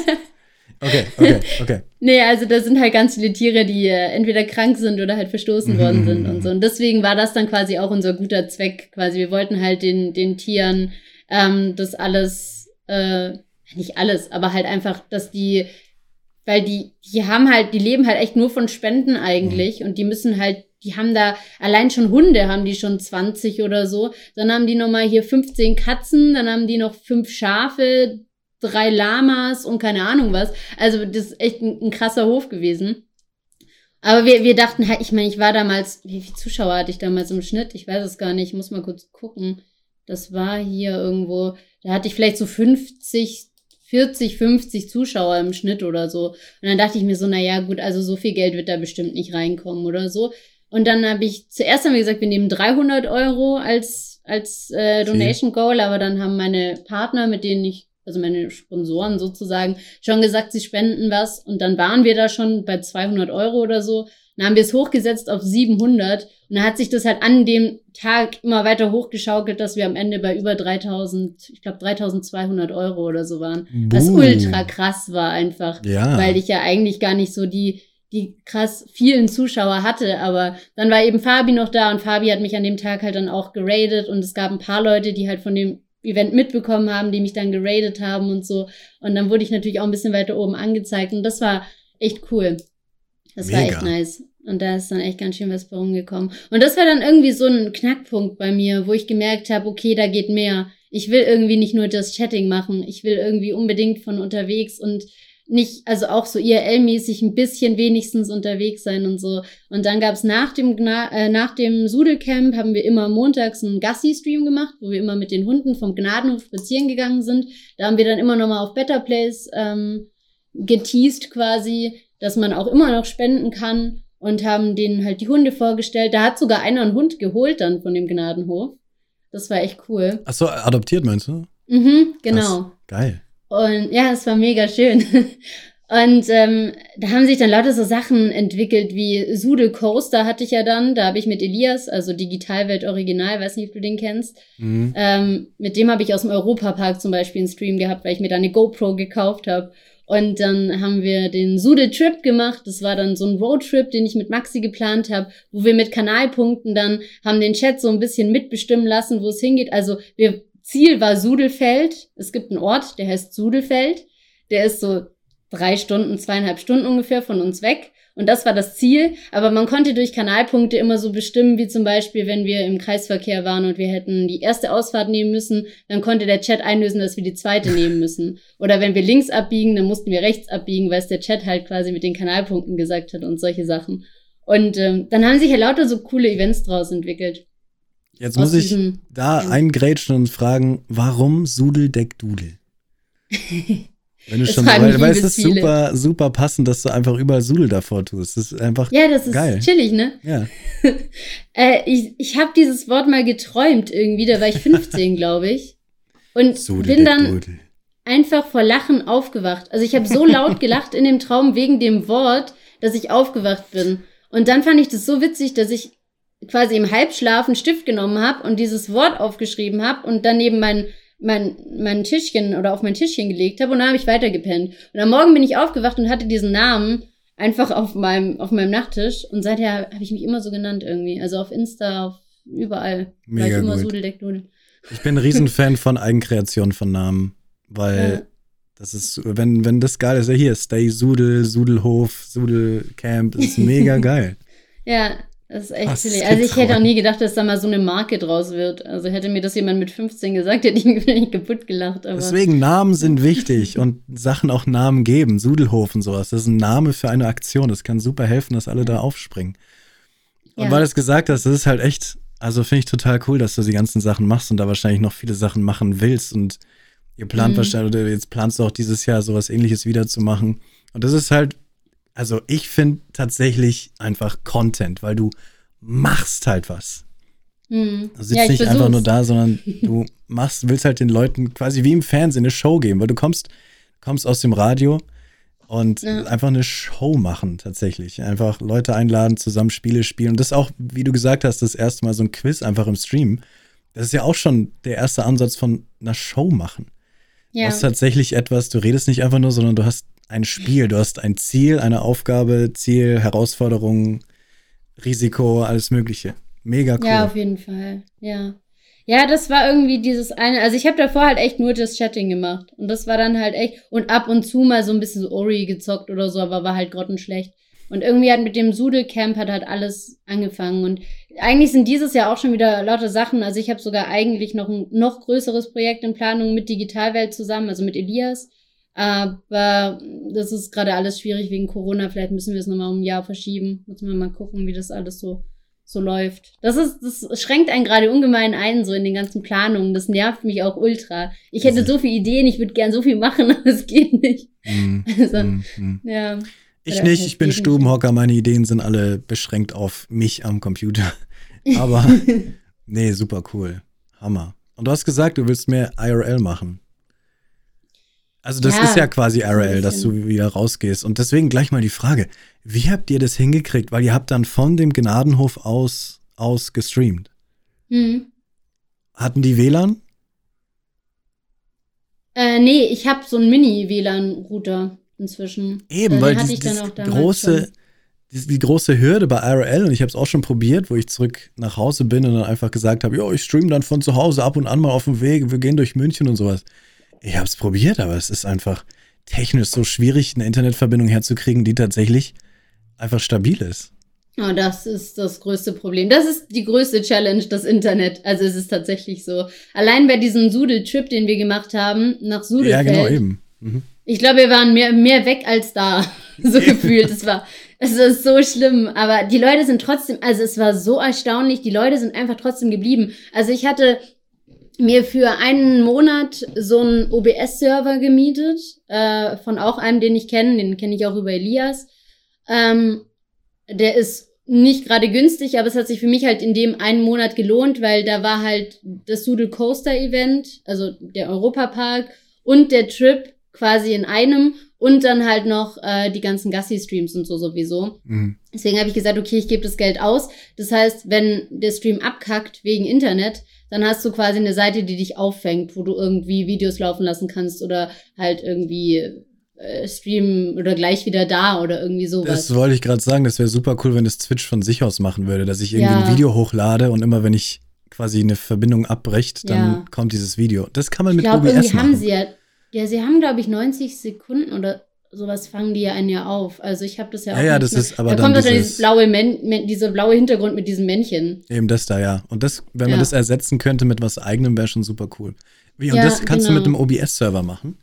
Okay, okay, okay. Nee, also da sind halt ganz viele Tiere, die äh, entweder krank sind oder halt verstoßen worden mhm. sind und so. Und deswegen war das dann quasi auch unser guter Zweck. Quasi, wir wollten halt den, den Tieren ähm, das alles, äh, nicht alles, aber halt einfach, dass die, weil die, die haben halt, die leben halt echt nur von Spenden eigentlich mhm. und die müssen halt die haben da, allein schon Hunde haben die schon 20 oder so. Dann haben die nochmal hier 15 Katzen, dann haben die noch fünf Schafe, drei Lamas und keine Ahnung was. Also das ist echt ein, ein krasser Hof gewesen. Aber wir, wir dachten halt, ich meine, ich war damals, wie viele Zuschauer hatte ich damals im Schnitt? Ich weiß es gar nicht, ich muss mal kurz gucken. Das war hier irgendwo, da hatte ich vielleicht so 50, 40, 50 Zuschauer im Schnitt oder so. Und dann dachte ich mir so, naja, gut, also so viel Geld wird da bestimmt nicht reinkommen oder so. Und dann habe ich, zuerst haben wir gesagt, wir nehmen 300 Euro als, als äh, Donation Goal, aber dann haben meine Partner, mit denen ich also meine Sponsoren sozusagen, schon gesagt, sie spenden was. Und dann waren wir da schon bei 200 Euro oder so. Dann haben wir es hochgesetzt auf 700. Und dann hat sich das halt an dem Tag immer weiter hochgeschaukelt, dass wir am Ende bei über 3000, ich glaube 3200 Euro oder so waren. Buh. Was ultra krass war einfach. Ja. Weil ich ja eigentlich gar nicht so die, die krass vielen Zuschauer hatte, aber dann war eben Fabi noch da und Fabi hat mich an dem Tag halt dann auch geradet und es gab ein paar Leute, die halt von dem Event mitbekommen haben, die mich dann geradet haben und so. Und dann wurde ich natürlich auch ein bisschen weiter oben angezeigt. Und das war echt cool. Das Mega. war echt nice. Und da ist dann echt ganz schön was bei rumgekommen. Und das war dann irgendwie so ein Knackpunkt bei mir, wo ich gemerkt habe, okay, da geht mehr. Ich will irgendwie nicht nur das Chatting machen. Ich will irgendwie unbedingt von unterwegs und nicht, also auch so IRL-mäßig ein bisschen wenigstens unterwegs sein und so. Und dann gab's nach dem, Gna äh, nach dem Sudelcamp haben wir immer montags einen Gassi-Stream gemacht, wo wir immer mit den Hunden vom Gnadenhof spazieren gegangen sind. Da haben wir dann immer nochmal auf Better Place ähm, geteased quasi, dass man auch immer noch spenden kann und haben denen halt die Hunde vorgestellt. Da hat sogar einer einen Hund geholt dann von dem Gnadenhof. Das war echt cool. Ach so, adoptiert meinst du? Mhm, genau. Krass. Geil. Und ja, es war mega schön. Und ähm, da haben sich dann lauter so Sachen entwickelt, wie Sudel Coaster hatte ich ja dann. Da habe ich mit Elias, also Digitalwelt Original, weiß nicht, ob du den kennst. Mhm. Ähm, mit dem habe ich aus dem Europapark zum Beispiel einen Stream gehabt, weil ich mir da eine GoPro gekauft habe. Und dann haben wir den Sudel Trip gemacht. Das war dann so ein Roadtrip, den ich mit Maxi geplant habe, wo wir mit Kanalpunkten dann haben den Chat so ein bisschen mitbestimmen lassen, wo es hingeht. Also wir Ziel war Sudelfeld. Es gibt einen Ort, der heißt Sudelfeld. Der ist so drei Stunden, zweieinhalb Stunden ungefähr von uns weg. Und das war das Ziel. Aber man konnte durch Kanalpunkte immer so bestimmen, wie zum Beispiel, wenn wir im Kreisverkehr waren und wir hätten die erste Ausfahrt nehmen müssen, dann konnte der Chat einlösen, dass wir die zweite nehmen müssen. Oder wenn wir links abbiegen, dann mussten wir rechts abbiegen, weil es der Chat halt quasi mit den Kanalpunkten gesagt hat und solche Sachen. Und ähm, dann haben sich ja lauter so coole Events draus entwickelt. Jetzt muss ich da eingrätschen und fragen, warum Sudeldeck Dudel? Wenn du schon, weil, weil es ist super, super passend, dass du einfach überall Sudel davor tust. Das ist einfach Ja, das ist geil. chillig, ne? Ja. äh, ich ich habe dieses Wort mal geträumt irgendwie, da war ich 15, glaube ich. Und Sudel bin dann Dudel. einfach vor Lachen aufgewacht. Also ich habe so laut gelacht in dem Traum wegen dem Wort, dass ich aufgewacht bin. Und dann fand ich das so witzig, dass ich quasi im Halbschlaf einen Stift genommen habe und dieses Wort aufgeschrieben habe und dann neben mein, mein, mein Tischchen oder auf mein Tischchen gelegt habe und dann habe ich weitergepennt. Und am Morgen bin ich aufgewacht und hatte diesen Namen einfach auf meinem, auf meinem Nachttisch und seither habe ich mich immer so genannt irgendwie. Also auf Insta, auf überall. Mega war ich immer Sudeldecknudel. Ich bin ein Riesenfan von Eigenkreation von Namen, weil ja. das ist, wenn, wenn das geil ist, ja hier, Stay Sudel, Sudelhof, Sudelcamp, ist mega geil. ja, das ist echt silly. Also ich hätte auch nie gedacht, dass da mal so eine Marke draus wird. Also hätte mir das jemand mit 15 gesagt, hätte ich mich nicht kaputt gelacht. Aber Deswegen, Namen sind wichtig und Sachen auch Namen geben. Sudelhof und sowas. Das ist ein Name für eine Aktion. Das kann super helfen, dass alle da aufspringen. Und ja. weil du es gesagt hast, das ist halt echt, also finde ich total cool, dass du die ganzen Sachen machst und da wahrscheinlich noch viele Sachen machen willst. Und ihr plant mhm. wahrscheinlich, oder jetzt planst du auch dieses Jahr sowas ähnliches wieder zu machen. Und das ist halt also ich finde tatsächlich einfach Content, weil du machst halt was. Hm. Du sitzt ja, nicht versuch's. einfach nur da, sondern du machst, willst halt den Leuten quasi wie im Fernsehen eine Show geben, weil du kommst, kommst aus dem Radio und ja. einfach eine Show machen tatsächlich. Einfach Leute einladen, zusammen Spiele spielen. Und das auch, wie du gesagt hast, das erste Mal so ein Quiz einfach im Stream. Das ist ja auch schon der erste Ansatz von einer Show machen. Ja. Du hast tatsächlich etwas, du redest nicht einfach nur, sondern du hast ein Spiel. Du hast ein Ziel, eine Aufgabe, Ziel, Herausforderung, Risiko, alles Mögliche. Mega cool. Ja, auf jeden Fall. Ja. Ja, das war irgendwie dieses eine. Also ich habe davor halt echt nur das Chatting gemacht. Und das war dann halt echt. Und ab und zu mal so ein bisschen so Ori gezockt oder so, aber war halt grottenschlecht. Und irgendwie hat mit dem Sudel-Camp hat halt alles angefangen. Und eigentlich sind dieses Jahr auch schon wieder lauter Sachen. Also ich habe sogar eigentlich noch ein noch größeres Projekt in Planung mit Digitalwelt zusammen, also mit Elias. Aber das ist gerade alles schwierig wegen Corona. Vielleicht müssen wir es nochmal um ein Jahr verschieben. Müssen wir mal gucken, wie das alles so, so läuft. Das ist, das schränkt einen gerade ungemein ein, so in den ganzen Planungen. Das nervt mich auch ultra. Ich hätte so viele Ideen, ich würde gern so viel machen, aber es geht nicht. Mm, also, mm, mm. ja. Ich nicht, ich bin Stubenhocker, meine Ideen sind alle beschränkt auf mich am Computer. Aber nee, super cool. Hammer. Und du hast gesagt, du willst mehr IRL machen. Also das ja, ist ja quasi RL, dass du wieder rausgehst. Und deswegen gleich mal die Frage, wie habt ihr das hingekriegt? Weil ihr habt dann von dem Gnadenhof aus, aus gestreamt. Mhm. Hatten die WLAN? Äh, nee, ich habe so einen Mini-WLAN-Router inzwischen. Eben, weil die, große, die, die, große Hürde bei RL, und ich habe es auch schon probiert, wo ich zurück nach Hause bin und dann einfach gesagt habe, jo, ich stream dann von zu Hause ab und an mal auf dem Weg, wir gehen durch München und sowas. Ich habe es probiert, aber es ist einfach technisch so schwierig, eine Internetverbindung herzukriegen, die tatsächlich einfach stabil ist. Oh, das ist das größte Problem. Das ist die größte Challenge, das Internet. Also es ist tatsächlich so. Allein bei diesem Sudel-Trip, den wir gemacht haben, nach Sudelfeld. Ja, genau, eben. Mhm. Ich glaube, wir waren mehr, mehr weg als da. so gefühlt. Es war, es ist so schlimm. Aber die Leute sind trotzdem, also es war so erstaunlich. Die Leute sind einfach trotzdem geblieben. Also ich hatte mir für einen Monat so einen OBS-Server gemietet, äh, von auch einem, den ich kenne, den kenne ich auch über Elias. Ähm, der ist nicht gerade günstig, aber es hat sich für mich halt in dem einen Monat gelohnt, weil da war halt das Doodle Coaster Event, also der Europapark und der Trip quasi in einem und dann halt noch äh, die ganzen Gassi-Streams und so sowieso. Mhm. Deswegen habe ich gesagt, okay, ich gebe das Geld aus. Das heißt, wenn der Stream abkackt wegen Internet, dann hast du quasi eine Seite, die dich auffängt, wo du irgendwie Videos laufen lassen kannst oder halt irgendwie äh, streamen oder gleich wieder da oder irgendwie sowas. Das wollte ich gerade sagen, das wäre super cool, wenn das Twitch von sich aus machen würde, dass ich irgendwie ja. ein Video hochlade und immer wenn ich quasi eine Verbindung abbricht, dann ja. kommt dieses Video. Das kann man mit ich glaub, OBS irgendwie machen. haben sie ja, ja, sie haben glaube ich 90 Sekunden oder sowas fangen die ja einen ja auf. Also ich habe das ja auch. Ja, ja, das mehr. ist aber da dann kommt dieses, dieses blaue Män dieser blaue Hintergrund mit diesem Männchen. Eben das da, ja. Und das, wenn man ja. das ersetzen könnte mit was eigenem, wäre schon super cool. Wie, und ja, das kannst genau. du mit einem OBS-Server machen?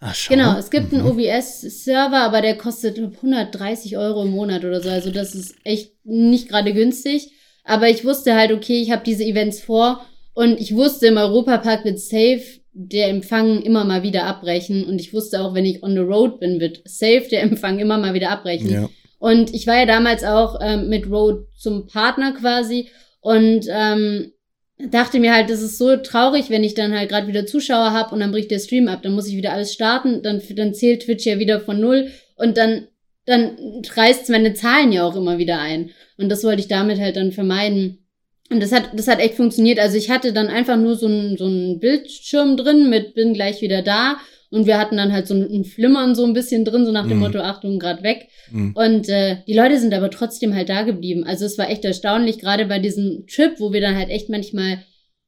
Ach, genau, es gibt mhm. einen OBS-Server, aber der kostet 130 Euro im Monat oder so. Also das ist echt nicht gerade günstig. Aber ich wusste halt, okay, ich habe diese Events vor und ich wusste, im Europapark wird safe der Empfang immer mal wieder abbrechen. Und ich wusste auch, wenn ich on the road bin, wird safe der Empfang immer mal wieder abbrechen. Ja. Und ich war ja damals auch ähm, mit Road zum Partner quasi und ähm, dachte mir halt, das ist so traurig, wenn ich dann halt gerade wieder Zuschauer habe und dann bricht der Stream ab, dann muss ich wieder alles starten, dann, dann zählt Twitch ja wieder von null und dann, dann reißt meine Zahlen ja auch immer wieder ein. Und das wollte ich damit halt dann vermeiden. Und das hat, das hat echt funktioniert. Also ich hatte dann einfach nur so einen, so einen Bildschirm drin mit bin gleich wieder da. Und wir hatten dann halt so ein Flimmern so ein bisschen drin, so nach dem mhm. Motto, Achtung, grad weg. Mhm. Und äh, die Leute sind aber trotzdem halt da geblieben. Also es war echt erstaunlich, gerade bei diesem Trip, wo wir dann halt echt manchmal,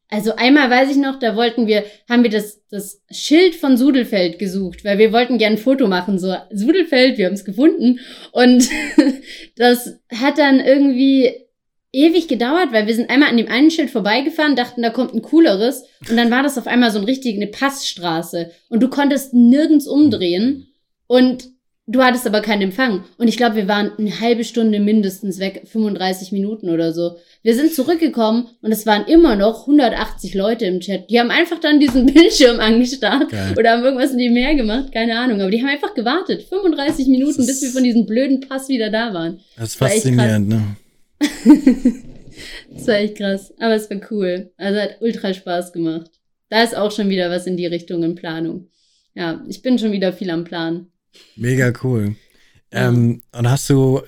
also einmal weiß ich noch, da wollten wir, haben wir das, das Schild von Sudelfeld gesucht, weil wir wollten gern ein Foto machen, so Sudelfeld, wir haben es gefunden. Und das hat dann irgendwie ewig gedauert, weil wir sind einmal an dem einen Schild vorbeigefahren, dachten, da kommt ein cooleres und dann war das auf einmal so ein richtig eine Passstraße und du konntest nirgends umdrehen und du hattest aber keinen Empfang und ich glaube, wir waren eine halbe Stunde mindestens weg, 35 Minuten oder so. Wir sind zurückgekommen und es waren immer noch 180 Leute im Chat. Die haben einfach dann diesen Bildschirm angestarrt Geil. oder haben irgendwas in die Meer gemacht, keine Ahnung, aber die haben einfach gewartet, 35 Minuten, bis wir von diesem blöden Pass wieder da waren. Das ist faszinierend, ne? Das war echt krass. Aber es war cool. Also hat ultra Spaß gemacht. Da ist auch schon wieder was in die Richtung in Planung. Ja, ich bin schon wieder viel am Plan. Mega cool. Ähm, und hast du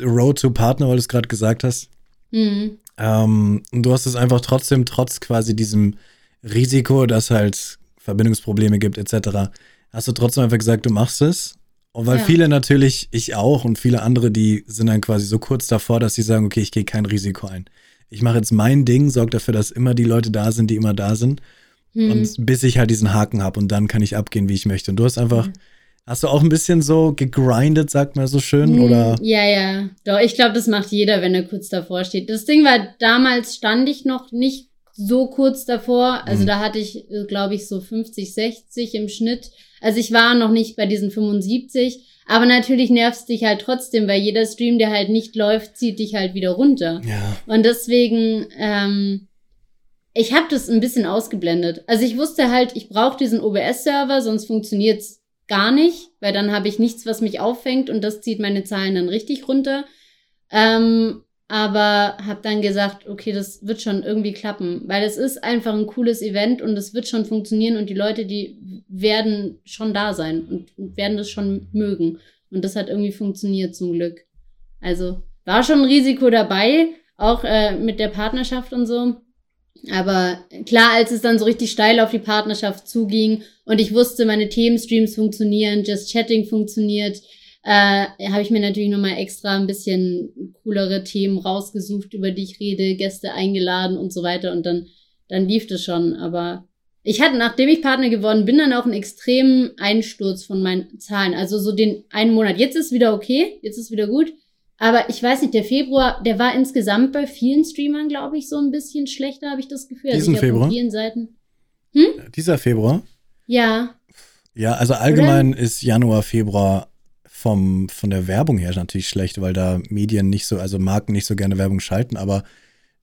Road to Partner, weil du es gerade gesagt hast? Mhm. Ähm, und du hast es einfach trotzdem, trotz quasi diesem Risiko, dass halt Verbindungsprobleme gibt, etc., hast du trotzdem einfach gesagt, du machst es und weil ja. viele natürlich, ich auch und viele andere, die sind dann quasi so kurz davor, dass sie sagen, okay, ich gehe kein Risiko ein. Ich mache jetzt mein Ding, sorge dafür, dass immer die Leute da sind, die immer da sind. Mhm. Und bis ich halt diesen Haken habe und dann kann ich abgehen, wie ich möchte. Und du hast einfach, mhm. hast du auch ein bisschen so gegrindet, sagt man so schön, mhm. oder? Ja, ja. Doch, ich glaube, das macht jeder, wenn er kurz davor steht. Das Ding war, damals stand ich noch nicht so kurz davor. Also mhm. da hatte ich, äh, glaube ich, so 50, 60 im Schnitt. Also ich war noch nicht bei diesen 75, aber natürlich nervst dich halt trotzdem, weil jeder Stream, der halt nicht läuft, zieht dich halt wieder runter. Ja. Und deswegen, ähm, ich habe das ein bisschen ausgeblendet. Also ich wusste halt, ich brauche diesen OBS-Server, sonst funktioniert's gar nicht, weil dann habe ich nichts, was mich auffängt und das zieht meine Zahlen dann richtig runter. Ähm, aber habe dann gesagt, okay, das wird schon irgendwie klappen, weil es ist einfach ein cooles Event und es wird schon funktionieren und die Leute, die werden schon da sein und werden das schon mögen. Und das hat irgendwie funktioniert zum Glück. Also war schon ein Risiko dabei, auch äh, mit der Partnerschaft und so. Aber klar, als es dann so richtig steil auf die Partnerschaft zuging und ich wusste, meine Themenstreams funktionieren, Just Chatting funktioniert, äh, habe ich mir natürlich nochmal extra ein bisschen coolere Themen rausgesucht, über die ich rede, Gäste eingeladen und so weiter und dann, dann lief das schon. Aber ich hatte, nachdem ich Partner geworden bin, dann auch einen extremen Einsturz von meinen Zahlen. Also so den einen Monat. Jetzt ist wieder okay, jetzt ist wieder gut. Aber ich weiß nicht, der Februar, der war insgesamt bei vielen Streamern, glaube ich, so ein bisschen schlechter, habe ich das Gefühl. Also Diesen also Februar? vielen Seiten. Hm? Dieser Februar? Ja. Ja, also allgemein Oder? ist Januar, Februar vom, von der Werbung her natürlich schlecht, weil da Medien nicht so, also Marken nicht so gerne Werbung schalten, aber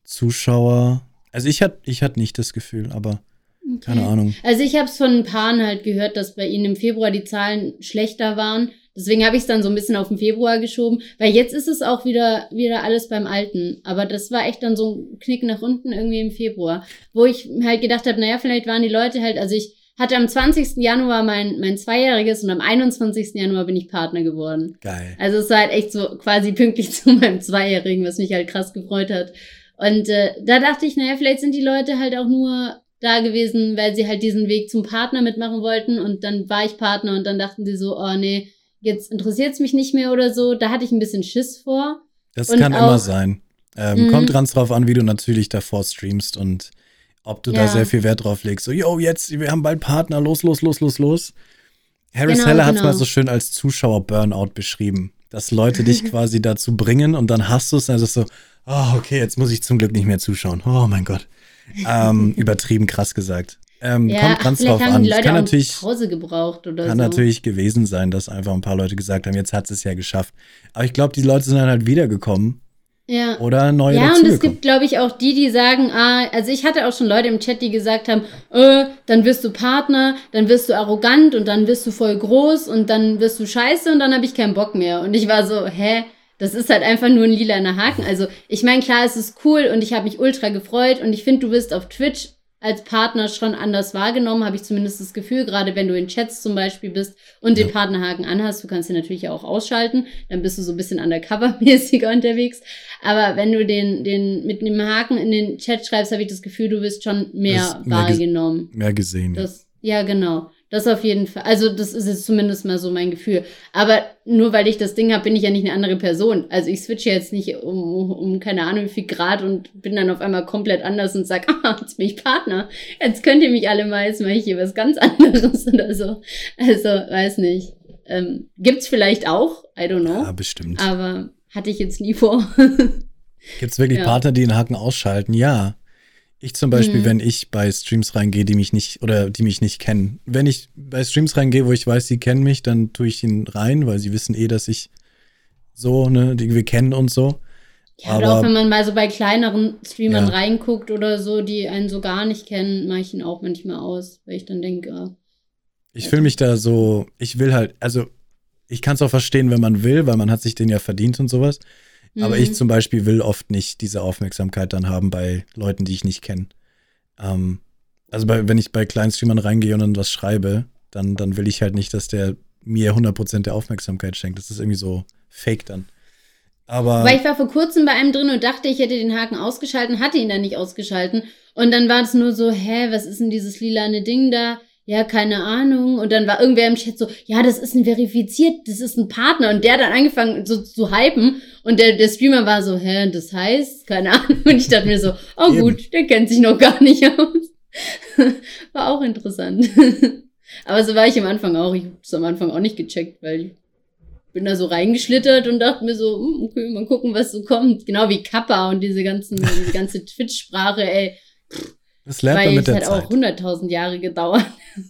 Zuschauer, also ich hatte ich hatte nicht das Gefühl, aber okay. keine Ahnung. Also ich habe es von ein paar halt gehört, dass bei ihnen im Februar die Zahlen schlechter waren. Deswegen habe ich es dann so ein bisschen auf den Februar geschoben, weil jetzt ist es auch wieder, wieder alles beim Alten. Aber das war echt dann so ein Knick nach unten irgendwie im Februar, wo ich halt gedacht habe, naja, vielleicht waren die Leute halt, also ich hatte am 20. Januar mein, mein Zweijähriges und am 21. Januar bin ich Partner geworden. Geil. Also es war halt echt so quasi pünktlich zu meinem Zweijährigen, was mich halt krass gefreut hat. Und äh, da dachte ich, naja, vielleicht sind die Leute halt auch nur da gewesen, weil sie halt diesen Weg zum Partner mitmachen wollten. Und dann war ich Partner und dann dachten sie so, oh nee, jetzt interessiert es mich nicht mehr oder so. Da hatte ich ein bisschen Schiss vor. Das Und kann auch- immer sein. Ähm, Mhm. Kommt ganz drauf an, wie du natürlich davor streamst und ob du da Ja. sehr viel Wert drauf legst. So, yo, jetzt, wir haben bald Partner, los, los, los, los, los. Harris Genau, Heller hat es genau. mal so schön als Zuschauer-Burnout beschrieben, dass Leute dich quasi dazu bringen und dann hast du es, also so, oh, okay, jetzt muss ich zum Glück nicht mehr zuschauen. Oh mein Gott. Ähm, übertrieben krass gesagt. Ähm, Ja, kommt ganz drauf an. Leute kann natürlich, Pause gebraucht oder kann so. natürlich gewesen sein, dass einfach ein paar Leute gesagt haben, jetzt hat es ja geschafft. Aber ich glaube, die Leute sind dann halt wiedergekommen Ja. oder neue Ja, und es gibt, glaube ich, auch die, die sagen, ah, also ich hatte auch schon Leute im Chat, die gesagt haben, äh, dann wirst du Partner, dann wirst du arrogant und dann wirst du voll groß und dann wirst du scheiße und dann habe ich keinen Bock mehr. Und ich war so, hä? Das ist halt einfach nur ein lilaner Haken. Also ich meine, klar, es ist cool und ich habe mich ultra gefreut und ich finde, du wirst auf Twitch als Partner schon anders wahrgenommen, habe ich zumindest das Gefühl, gerade wenn du in Chats zum Beispiel bist und den Ja. Partnerhaken anhast, du kannst ihn natürlich auch ausschalten, dann bist du so ein bisschen undercover-mäßiger unterwegs. Aber wenn du den, den mit einem Haken in den Chat schreibst, habe ich das Gefühl, du wirst schon mehr Das- mehr ges- wahrgenommen. Mehr gesehen. Das, ja, genau. Das auf jeden Fall. Also, das ist jetzt zumindest mal so mein Gefühl. Aber nur weil ich das Ding habe, bin ich ja nicht eine andere Person. Also, ich switche jetzt nicht um, um keine Ahnung wie viel Grad und bin dann auf einmal komplett anders und sag, ah, jetzt bin ich Partner. Jetzt könnt ihr mich alle mal, jetzt mache ich hier was ganz anderes oder so. Also, weiß nicht. Ähm, gibt's vielleicht auch, I don't know. Ja, bestimmt. Aber hatte ich jetzt nie vor. Gibt es wirklich ja. Partner, die den Haken ausschalten? Ja. Ich zum Beispiel, Mhm. wenn ich bei Streams reingehe, die mich nicht oder die mich nicht kennen. Wenn ich bei Streams reingehe, wo ich weiß, sie kennen mich, dann tue ich ihn rein, weil sie wissen eh, dass ich so, ne, die wir kennen und so. Ja, oder auch wenn man mal so bei kleineren Streamern Ja. reinguckt oder so, die einen so gar nicht kennen, mache ich ihn auch manchmal aus, weil ich dann denke, ah, Ich fühle mich da so, ich will halt, also ich kann es auch verstehen, wenn man will, weil man hat sich den ja verdient und sowas. Aber mhm. ich zum Beispiel will oft nicht diese Aufmerksamkeit dann haben bei Leuten, die ich nicht kenne. Ähm, also bei, wenn ich bei kleinen Streamern reingehe und dann was schreibe, dann, dann will ich halt nicht, dass der mir 100% der Aufmerksamkeit schenkt. Das ist irgendwie so fake dann. Aber Weil ich war vor kurzem bei einem drin und dachte, ich hätte den Haken ausgeschalten, hatte ihn dann nicht ausgeschalten. Und dann war es nur so, hä, was ist denn dieses lilane Ding da? Ja, keine Ahnung. Und dann war irgendwer im Chat so, ja, das ist ein verifiziert, das ist ein Partner. Und der hat dann angefangen so zu hypen. Und der, der Streamer war so, hä, das heißt, keine Ahnung. Und ich dachte mir so, oh Eben. gut, der kennt sich noch gar nicht aus. war auch interessant. Aber so war ich am Anfang auch. Ich habe es am Anfang auch nicht gecheckt, weil ich bin da so reingeschlittert und dachte mir so, hm, okay, mal gucken, was so kommt. Genau wie Kappa und diese ganzen, diese ganze Twitch-Sprache, ey. Das lernt man Weil mit es der hat auch Zeit. 100.000 Jahre gedauert.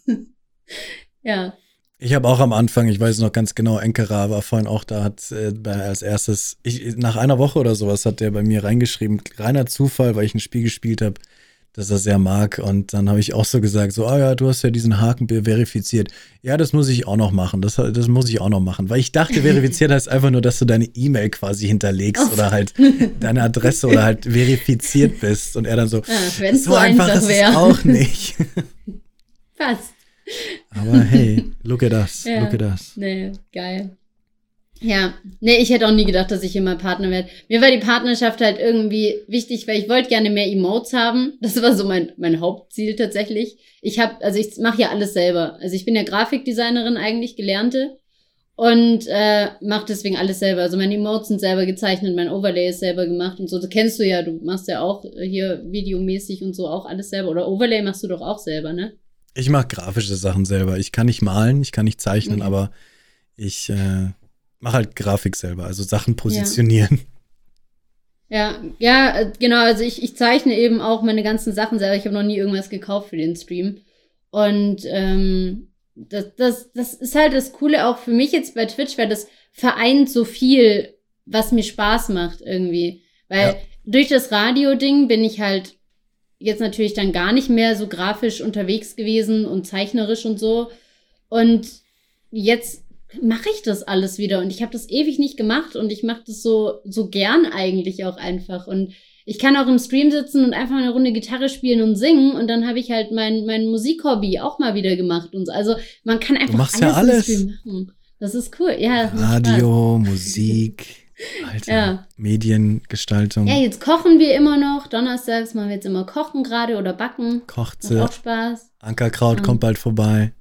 ja. Ich habe auch am Anfang, ich weiß noch ganz genau, Enkera war vorhin auch da, hat äh, als erstes, ich, nach einer Woche oder sowas hat der bei mir reingeschrieben, reiner Zufall, weil ich ein Spiel gespielt habe, das er sehr mag. Und dann habe ich auch so gesagt, so, ah ja, du hast ja diesen Haken verifiziert. Ja, das muss ich auch noch machen. Das, das muss ich auch noch machen. Weil ich dachte, verifiziert heißt einfach nur, dass du deine E-Mail quasi hinterlegst oder halt deine Adresse oder halt verifiziert bist. Und er dann so, Ah, Wenn es so, so, einfach einfach ist es wäre. auch nicht. Fast. Aber hey, look at us, Ja. look at us. Nee, geil. Ja, nee, ich hätte auch nie gedacht, dass ich immer Partner werde. Mir war die Partnerschaft halt irgendwie wichtig, weil ich wollte gerne mehr Emotes haben. Das war so mein, mein Hauptziel tatsächlich. Ich habe, also ich mache ja alles selber. Also ich bin ja Grafikdesignerin eigentlich, gelernte. Und äh, mache deswegen alles selber. Also meine Emotes sind selber gezeichnet, mein Overlay ist selber gemacht und so. Das kennst du ja, du machst ja auch äh, hier videomäßig und so auch alles selber. Oder Overlay machst du doch auch selber, ne? Ich mache grafische Sachen selber. Ich kann nicht malen, ich kann nicht zeichnen, Okay. aber ich äh, mache halt Grafik selber, also Sachen positionieren. Ja, ja, äh, genau. Also ich, ich zeichne eben auch meine ganzen Sachen selber. Ich habe noch nie irgendwas gekauft für den Stream. Und ähm, das, das, das ist halt das Coole auch für mich jetzt bei Twitch, weil das vereint so viel, was mir Spaß macht irgendwie. Weil Ja. durch das Radio-Ding bin ich halt jetzt natürlich dann gar nicht mehr so grafisch unterwegs gewesen und zeichnerisch und so. Und jetzt mache ich das alles wieder und ich habe das ewig nicht gemacht und ich mache das so so gern eigentlich auch einfach und ich kann auch im Stream sitzen und einfach eine Runde Gitarre spielen und singen und dann habe ich halt mein, mein Musikhobby auch mal wieder gemacht und so. Also man kann einfach du machst alles ja alles. machen. Das ist cool. Ja, Radio, Musik, Alter, ja. Mediengestaltung. Ja, jetzt kochen wir immer noch. Donnerstags machen wir jetzt immer kochen gerade oder backen. Kocht sie. Macht auch Spaß. Ankerkraut ja. kommt bald vorbei.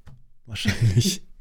Wahrscheinlich.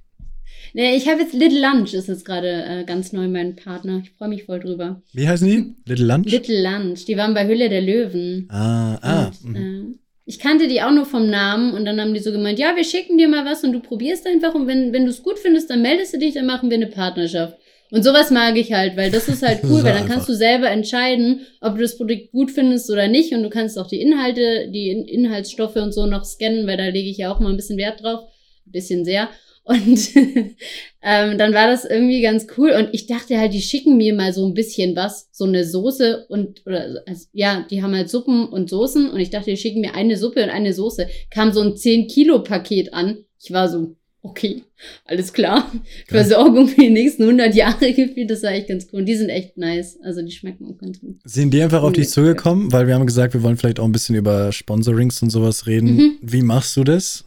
nee, ich habe jetzt Little Lunch, ist jetzt gerade äh, ganz neu mein Partner. Ich freue mich voll drüber. Wie heißen die? Little Lunch? Little Lunch. Die waren bei Hülle der Löwen. Ah, ah. Und, äh, ich kannte die auch nur vom Namen und dann haben die so gemeint, ja, wir schicken dir mal was und du probierst einfach und wenn, wenn du es gut findest, dann meldest du dich, dann machen wir eine Partnerschaft. Und sowas mag ich halt, weil das ist halt cool, weil dann kannst du selber entscheiden, ob du das Produkt gut findest oder nicht und du kannst auch die Inhalte, die Inhaltsstoffe und so noch scannen, weil da lege ich ja auch mal ein bisschen Wert drauf, ein bisschen sehr. Und ähm, dann war das irgendwie ganz cool. Und ich dachte halt, die schicken mir mal so ein bisschen was, so eine Soße und, oder, also, ja, die haben halt Suppen und Soßen. Und ich dachte, die schicken mir eine Suppe und eine Soße. Kam so ein 10-Kilo-Paket an. Ich war so, okay, alles klar. Versorgung für die nächsten 100 Jahre gefühlt. Das war echt ganz cool. Und die sind echt nice. Also die schmecken auch ganz gut. Sind die einfach auf dich zugekommen? Weil wir haben gesagt, wir wollen vielleicht auch ein bisschen über Sponsorings und sowas reden. Mhm. Wie machst du das?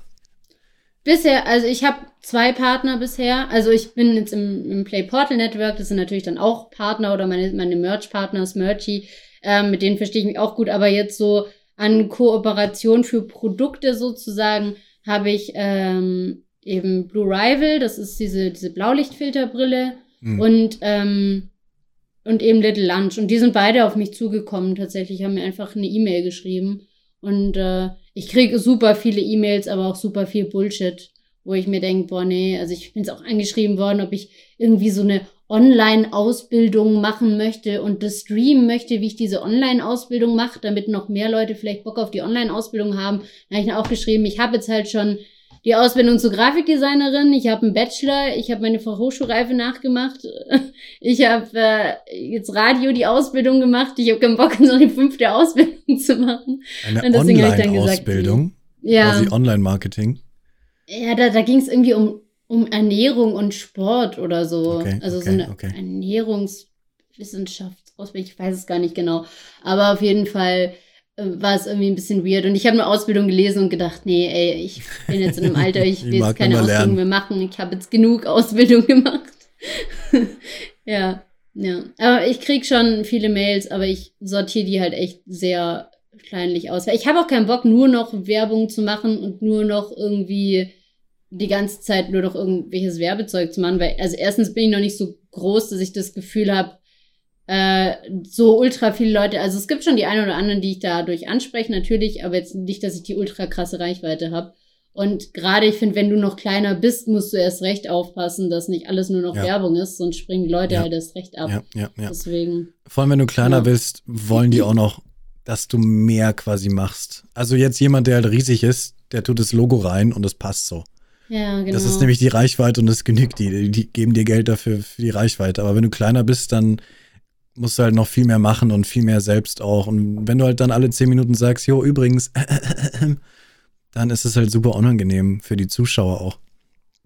Bisher, also ich habe zwei Partner bisher. Also ich bin jetzt im, im Play Portal Network, das sind natürlich dann auch Partner oder meine, meine Merch-Partner, Merchy, ähm, mit denen verstehe ich mich auch gut, aber jetzt so an Kooperation für Produkte sozusagen habe ich ähm, eben Blue Rival, das ist diese, diese Blaulichtfilterbrille mhm. und, ähm, und eben Little Lunch. Und die sind beide auf mich zugekommen tatsächlich, haben mir einfach eine E-Mail geschrieben. Und äh, ich kriege super viele E-Mails, aber auch super viel Bullshit, wo ich mir denke, boah, nee, also ich bin es auch angeschrieben worden, ob ich irgendwie so eine Online-Ausbildung machen möchte und das streamen möchte, wie ich diese Online-Ausbildung mache, damit noch mehr Leute vielleicht Bock auf die Online-Ausbildung haben. Da habe ich auch geschrieben, ich habe jetzt halt schon die Ausbildung zur Grafikdesignerin, ich habe einen Bachelor, ich habe meine Fachhochschulreife nachgemacht, ich habe äh, jetzt Radio die Ausbildung gemacht, ich habe keinen Bock, so eine fünfte Ausbildung zu machen. Eine Online-Ausbildung? Ja. Quasi Online-Marketing? Ja, da, da ging es irgendwie um, um Ernährung und Sport oder so. Okay, also okay, so eine okay. Ernährungswissenschaftsausbildung, ich weiß es gar nicht genau. Aber auf jeden Fall äh, war es irgendwie ein bisschen weird. Und ich habe eine Ausbildung gelesen und gedacht, nee, ey, ich bin jetzt in einem Alter, ich will jetzt keine Ausbildung mehr machen. Ich habe jetzt genug Ausbildung gemacht. ja, ja. Aber ich krieg schon viele Mails, aber ich sortiere die halt echt sehr kleinlich aus. Weil ich habe auch keinen Bock, nur noch Werbung zu machen und nur noch irgendwie die ganze Zeit nur noch irgendwelches Werbezeug zu machen. Weil, also erstens bin ich noch nicht so groß, dass ich das Gefühl habe, äh, so ultra viele Leute, also es gibt schon die einen oder anderen, die ich dadurch anspreche, natürlich, aber jetzt nicht, dass ich die ultra krasse Reichweite habe. Und gerade ich finde, wenn du noch kleiner bist, musst du erst recht aufpassen, dass nicht alles nur noch ja. Werbung ist, sonst springen die Leute ja. halt erst recht ab. Ja, ja, ja. Deswegen. Vor allem, wenn du kleiner bist, wollen die auch noch, dass du mehr quasi machst. Also jetzt jemand, der halt riesig ist, der tut das Logo rein und das passt so. Ja, genau. Das ist nämlich die Reichweite und das genügt die. Die geben dir Geld dafür für die Reichweite. Aber wenn du kleiner bist, dann musst du halt noch viel mehr machen und viel mehr selbst auch. Und wenn du halt dann alle zehn Minuten sagst, jo, übrigens, dann ist es halt super unangenehm für die Zuschauer auch.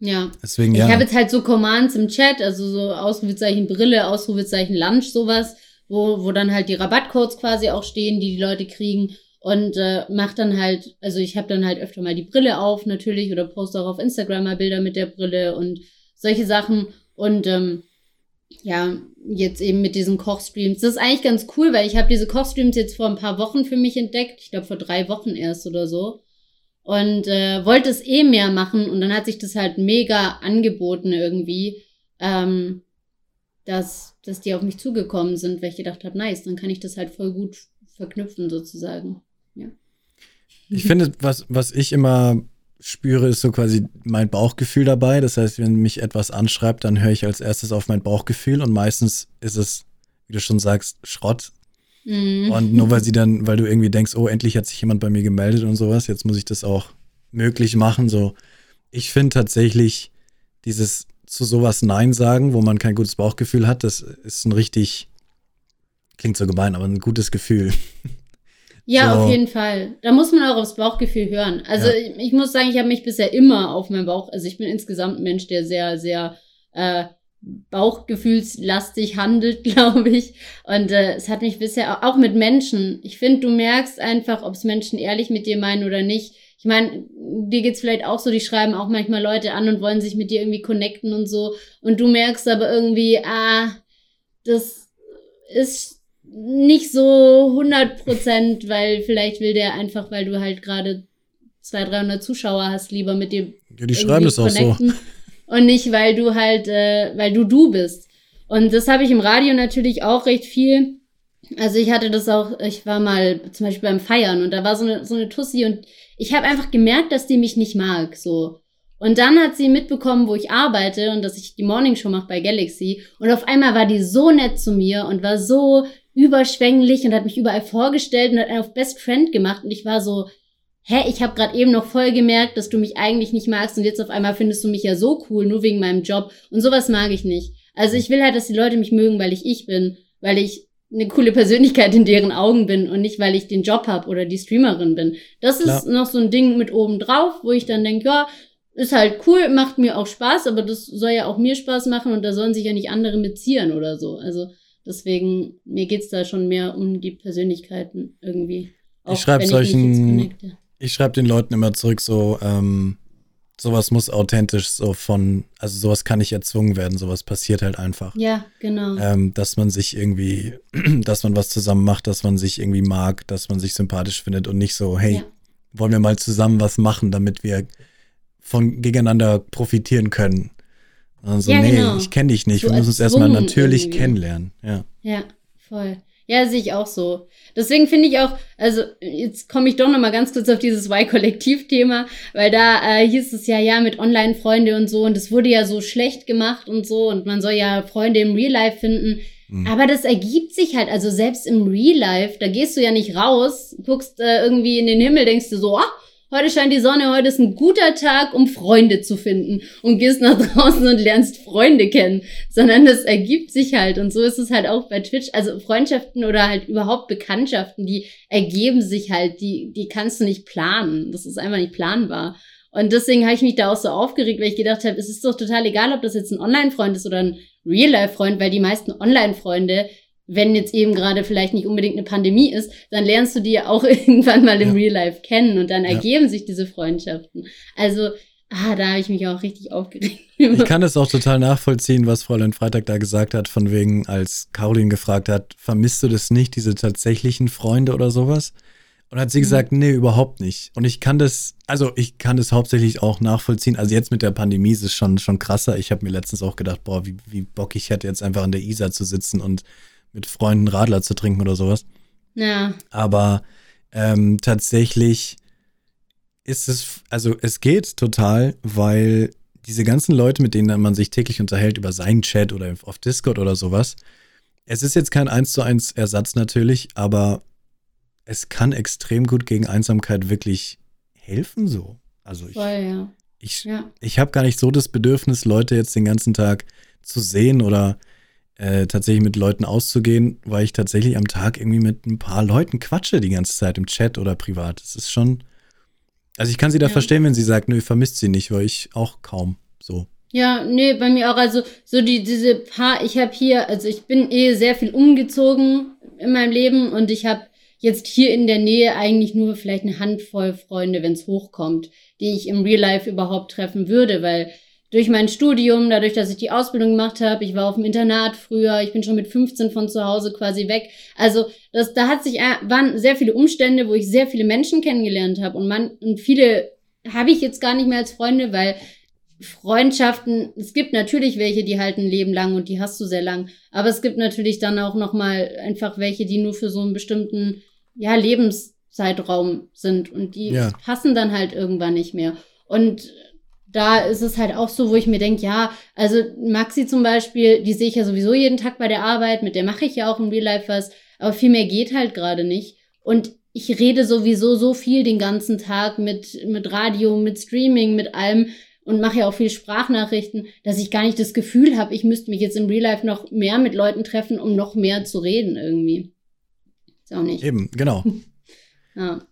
Ja. Deswegen, ja. Ich habe jetzt halt so Commands im Chat, also so Ausrufezeichen Brille, Ausrufezeichen Lunch, sowas, wo, wo dann halt die Rabattcodes quasi auch stehen, die die Leute kriegen. Und äh, mach dann halt, also ich habe dann halt öfter mal die Brille auf natürlich oder poste auch auf Instagram mal Bilder mit der Brille und solche Sachen. Und ähm, ja, jetzt eben mit diesen Kochstreams. Das ist eigentlich ganz cool, weil ich habe diese Kochstreams jetzt vor ein paar Wochen für mich entdeckt. Ich glaube vor drei Wochen erst oder so. Und äh, wollte es eh mehr machen und dann hat sich das halt mega angeboten irgendwie, ähm, dass, dass die auf mich zugekommen sind, weil ich gedacht habe, nice, dann kann ich das halt voll gut verknüpfen sozusagen. Ja. Ich finde, was, was ich immer spüre, ist so quasi mein Bauchgefühl dabei. Das heißt, wenn mich etwas anschreibt, dann höre ich als erstes auf mein Bauchgefühl und meistens ist es, wie du schon sagst, Schrott. Mhm. Und nur weil sie dann, weil du irgendwie denkst, oh, endlich hat sich jemand bei mir gemeldet und sowas, jetzt muss ich das auch möglich machen. So, ich finde tatsächlich dieses zu sowas Nein sagen, wo man kein gutes Bauchgefühl hat, das ist ein richtig, klingt so gemein, aber ein gutes Gefühl. Ja, so. auf jeden Fall. Da muss man auch aufs Bauchgefühl hören. Also ja. ich, ich, muss sagen, ich habe mich bisher immer auf meinen Bauch, also ich bin insgesamt ein Mensch, der sehr, sehr äh, bauchgefühlslastig handelt, glaube ich. Und äh, es hat mich bisher auch, auch mit Menschen. Ich finde, du merkst einfach, ob es Menschen ehrlich mit dir meinen oder nicht. Ich meine, dir geht's vielleicht auch so, die schreiben auch manchmal Leute an und wollen sich mit dir irgendwie connecten und so. Und du merkst aber irgendwie, ah, das ist nicht so 100 Prozent, weil vielleicht will der einfach, weil du halt gerade 200, 300 Zuschauer hast, lieber mit dir. Ja, die schreiben das auch so. Und nicht, weil du halt, äh, weil du du bist. Und das habe ich im Radio natürlich auch recht viel. Also ich hatte das auch, ich war mal zum Beispiel beim Feiern und da war so eine, so eine Tussi und ich habe einfach gemerkt, dass die mich nicht mag, so. Und dann hat sie mitbekommen, wo ich arbeite und dass ich die Morning Show mache bei Galaxy. Und auf einmal war die so nett zu mir und war so überschwänglich und hat mich überall vorgestellt und hat auf Best Friend gemacht. Und ich war so, hä, ich habe gerade eben noch voll gemerkt, dass du mich eigentlich nicht magst und jetzt auf einmal findest du mich ja so cool, nur wegen meinem Job. Und sowas mag ich nicht. Also ich will halt, dass die Leute mich mögen, weil ich ich bin, weil ich eine coole Persönlichkeit in deren Augen bin und nicht, weil ich den Job habe oder die Streamerin bin. Das Klar. ist noch so ein Ding mit oben drauf, wo ich dann denke, ja, ist halt cool, macht mir auch Spaß, aber das soll ja auch mir Spaß machen und da sollen sich ja nicht andere mitziehen oder so. Also deswegen, mir geht's da schon mehr um die Persönlichkeiten irgendwie. ich schreibe solchen, ich schreibe den Leuten immer zurück, so, ähm, sowas muss authentisch so von, also sowas kann nicht erzwungen werden, sowas passiert halt einfach. Ja, genau. Ähm, dass man sich irgendwie, dass man was zusammen macht, dass man sich irgendwie mag, dass man sich sympathisch findet und nicht so, hey, ja. wollen wir mal zusammen was machen, damit wir von gegeneinander profitieren können. Also, ja, nee, genau. ich kenne dich nicht. So wir müssen uns erstmal natürlich irgendwie. kennenlernen. Ja. Ja, voll. Ja, sehe ich auch so. Deswegen finde ich auch, also jetzt komme ich doch noch mal ganz kurz auf dieses Y-Kollektiv-Thema, weil da äh, hieß es ja, ja, mit Online-Freunde und so und das wurde ja so schlecht gemacht und so und man soll ja Freunde im Real Life finden. Mhm. Aber das ergibt sich halt, also selbst im Real Life, da gehst du ja nicht raus, guckst äh, irgendwie in den Himmel, denkst du so, ah, heute scheint die Sonne, heute ist ein guter Tag, um Freunde zu finden. Und gehst nach draußen und lernst Freunde kennen, sondern das ergibt sich halt. Und so ist es halt auch bei Twitch, also Freundschaften oder halt überhaupt Bekanntschaften, die ergeben sich halt, die, die kannst du nicht planen, das ist einfach nicht planbar. Und deswegen habe ich mich da auch so aufgeregt, weil ich gedacht habe, es ist doch total egal, ob das jetzt ein Online-Freund ist oder ein Real-Life-Freund, weil die meisten Online-Freunde wenn jetzt eben gerade vielleicht nicht unbedingt eine Pandemie ist, dann lernst du die ja auch irgendwann mal im ja. Real Life kennen und dann ja. ergeben sich diese Freundschaften. Also, ah, da habe ich mich auch richtig aufgeregt. Ich kann es auch total nachvollziehen, was Fräulein Freitag da gesagt hat, von wegen, als Caroline gefragt hat, vermisst du das nicht, diese tatsächlichen Freunde oder sowas? Und hat sie mhm. gesagt, nee, überhaupt nicht. Und ich kann das, also ich kann das hauptsächlich auch nachvollziehen. Also jetzt mit der Pandemie ist es schon, schon krasser. Ich habe mir letztens auch gedacht, boah, wie, wie Bock ich hätte, jetzt einfach an der Isar zu sitzen und mit Freunden Radler zu trinken oder sowas. Ja. Aber ähm, tatsächlich ist es, also es geht total, weil diese ganzen Leute, mit denen man sich täglich unterhält über seinen Chat oder auf Discord oder sowas, es ist jetzt kein 1 zu 1 Ersatz natürlich, aber es kann extrem gut gegen Einsamkeit wirklich helfen so. Also ich, Voll, ja. ich, ja. ich habe gar nicht so das Bedürfnis, Leute jetzt den ganzen Tag zu sehen oder äh, tatsächlich mit Leuten auszugehen, weil ich tatsächlich am Tag irgendwie mit ein paar Leuten quatsche die ganze Zeit im Chat oder privat. Das ist schon. Also ich kann sie da ja. verstehen, wenn sie sagt, nö, vermisst sie nicht, weil ich auch kaum so. Ja, nee, bei mir auch. Also so die diese paar, ich habe hier, also ich bin eh sehr viel umgezogen in meinem Leben und ich habe jetzt hier in der Nähe eigentlich nur vielleicht eine Handvoll Freunde, wenn es hochkommt, die ich im Real Life überhaupt treffen würde, weil durch mein Studium, dadurch, dass ich die Ausbildung gemacht habe, ich war auf dem Internat früher, ich bin schon mit 15 von zu Hause quasi weg. Also das, da hat sich äh, waren sehr viele Umstände, wo ich sehr viele Menschen kennengelernt habe und man und viele habe ich jetzt gar nicht mehr als Freunde, weil Freundschaften, es gibt natürlich welche, die halten ein Leben lang und die hast du sehr lang, aber es gibt natürlich dann auch noch mal einfach welche, die nur für so einen bestimmten ja Lebenszeitraum sind und die ja. passen dann halt irgendwann nicht mehr. Und da ist es halt auch so, wo ich mir denke, ja, also Maxi zum Beispiel, die sehe ich ja sowieso jeden Tag bei der Arbeit, mit der mache ich ja auch im Real Life was, aber viel mehr geht halt gerade nicht. Und ich rede sowieso so viel den ganzen Tag mit, mit Radio, mit Streaming, mit allem und mache ja auch viel Sprachnachrichten, dass ich gar nicht das Gefühl habe, ich müsste mich jetzt im Real Life noch mehr mit Leuten treffen, um noch mehr zu reden irgendwie. Ist auch nicht. Eben, genau. ja.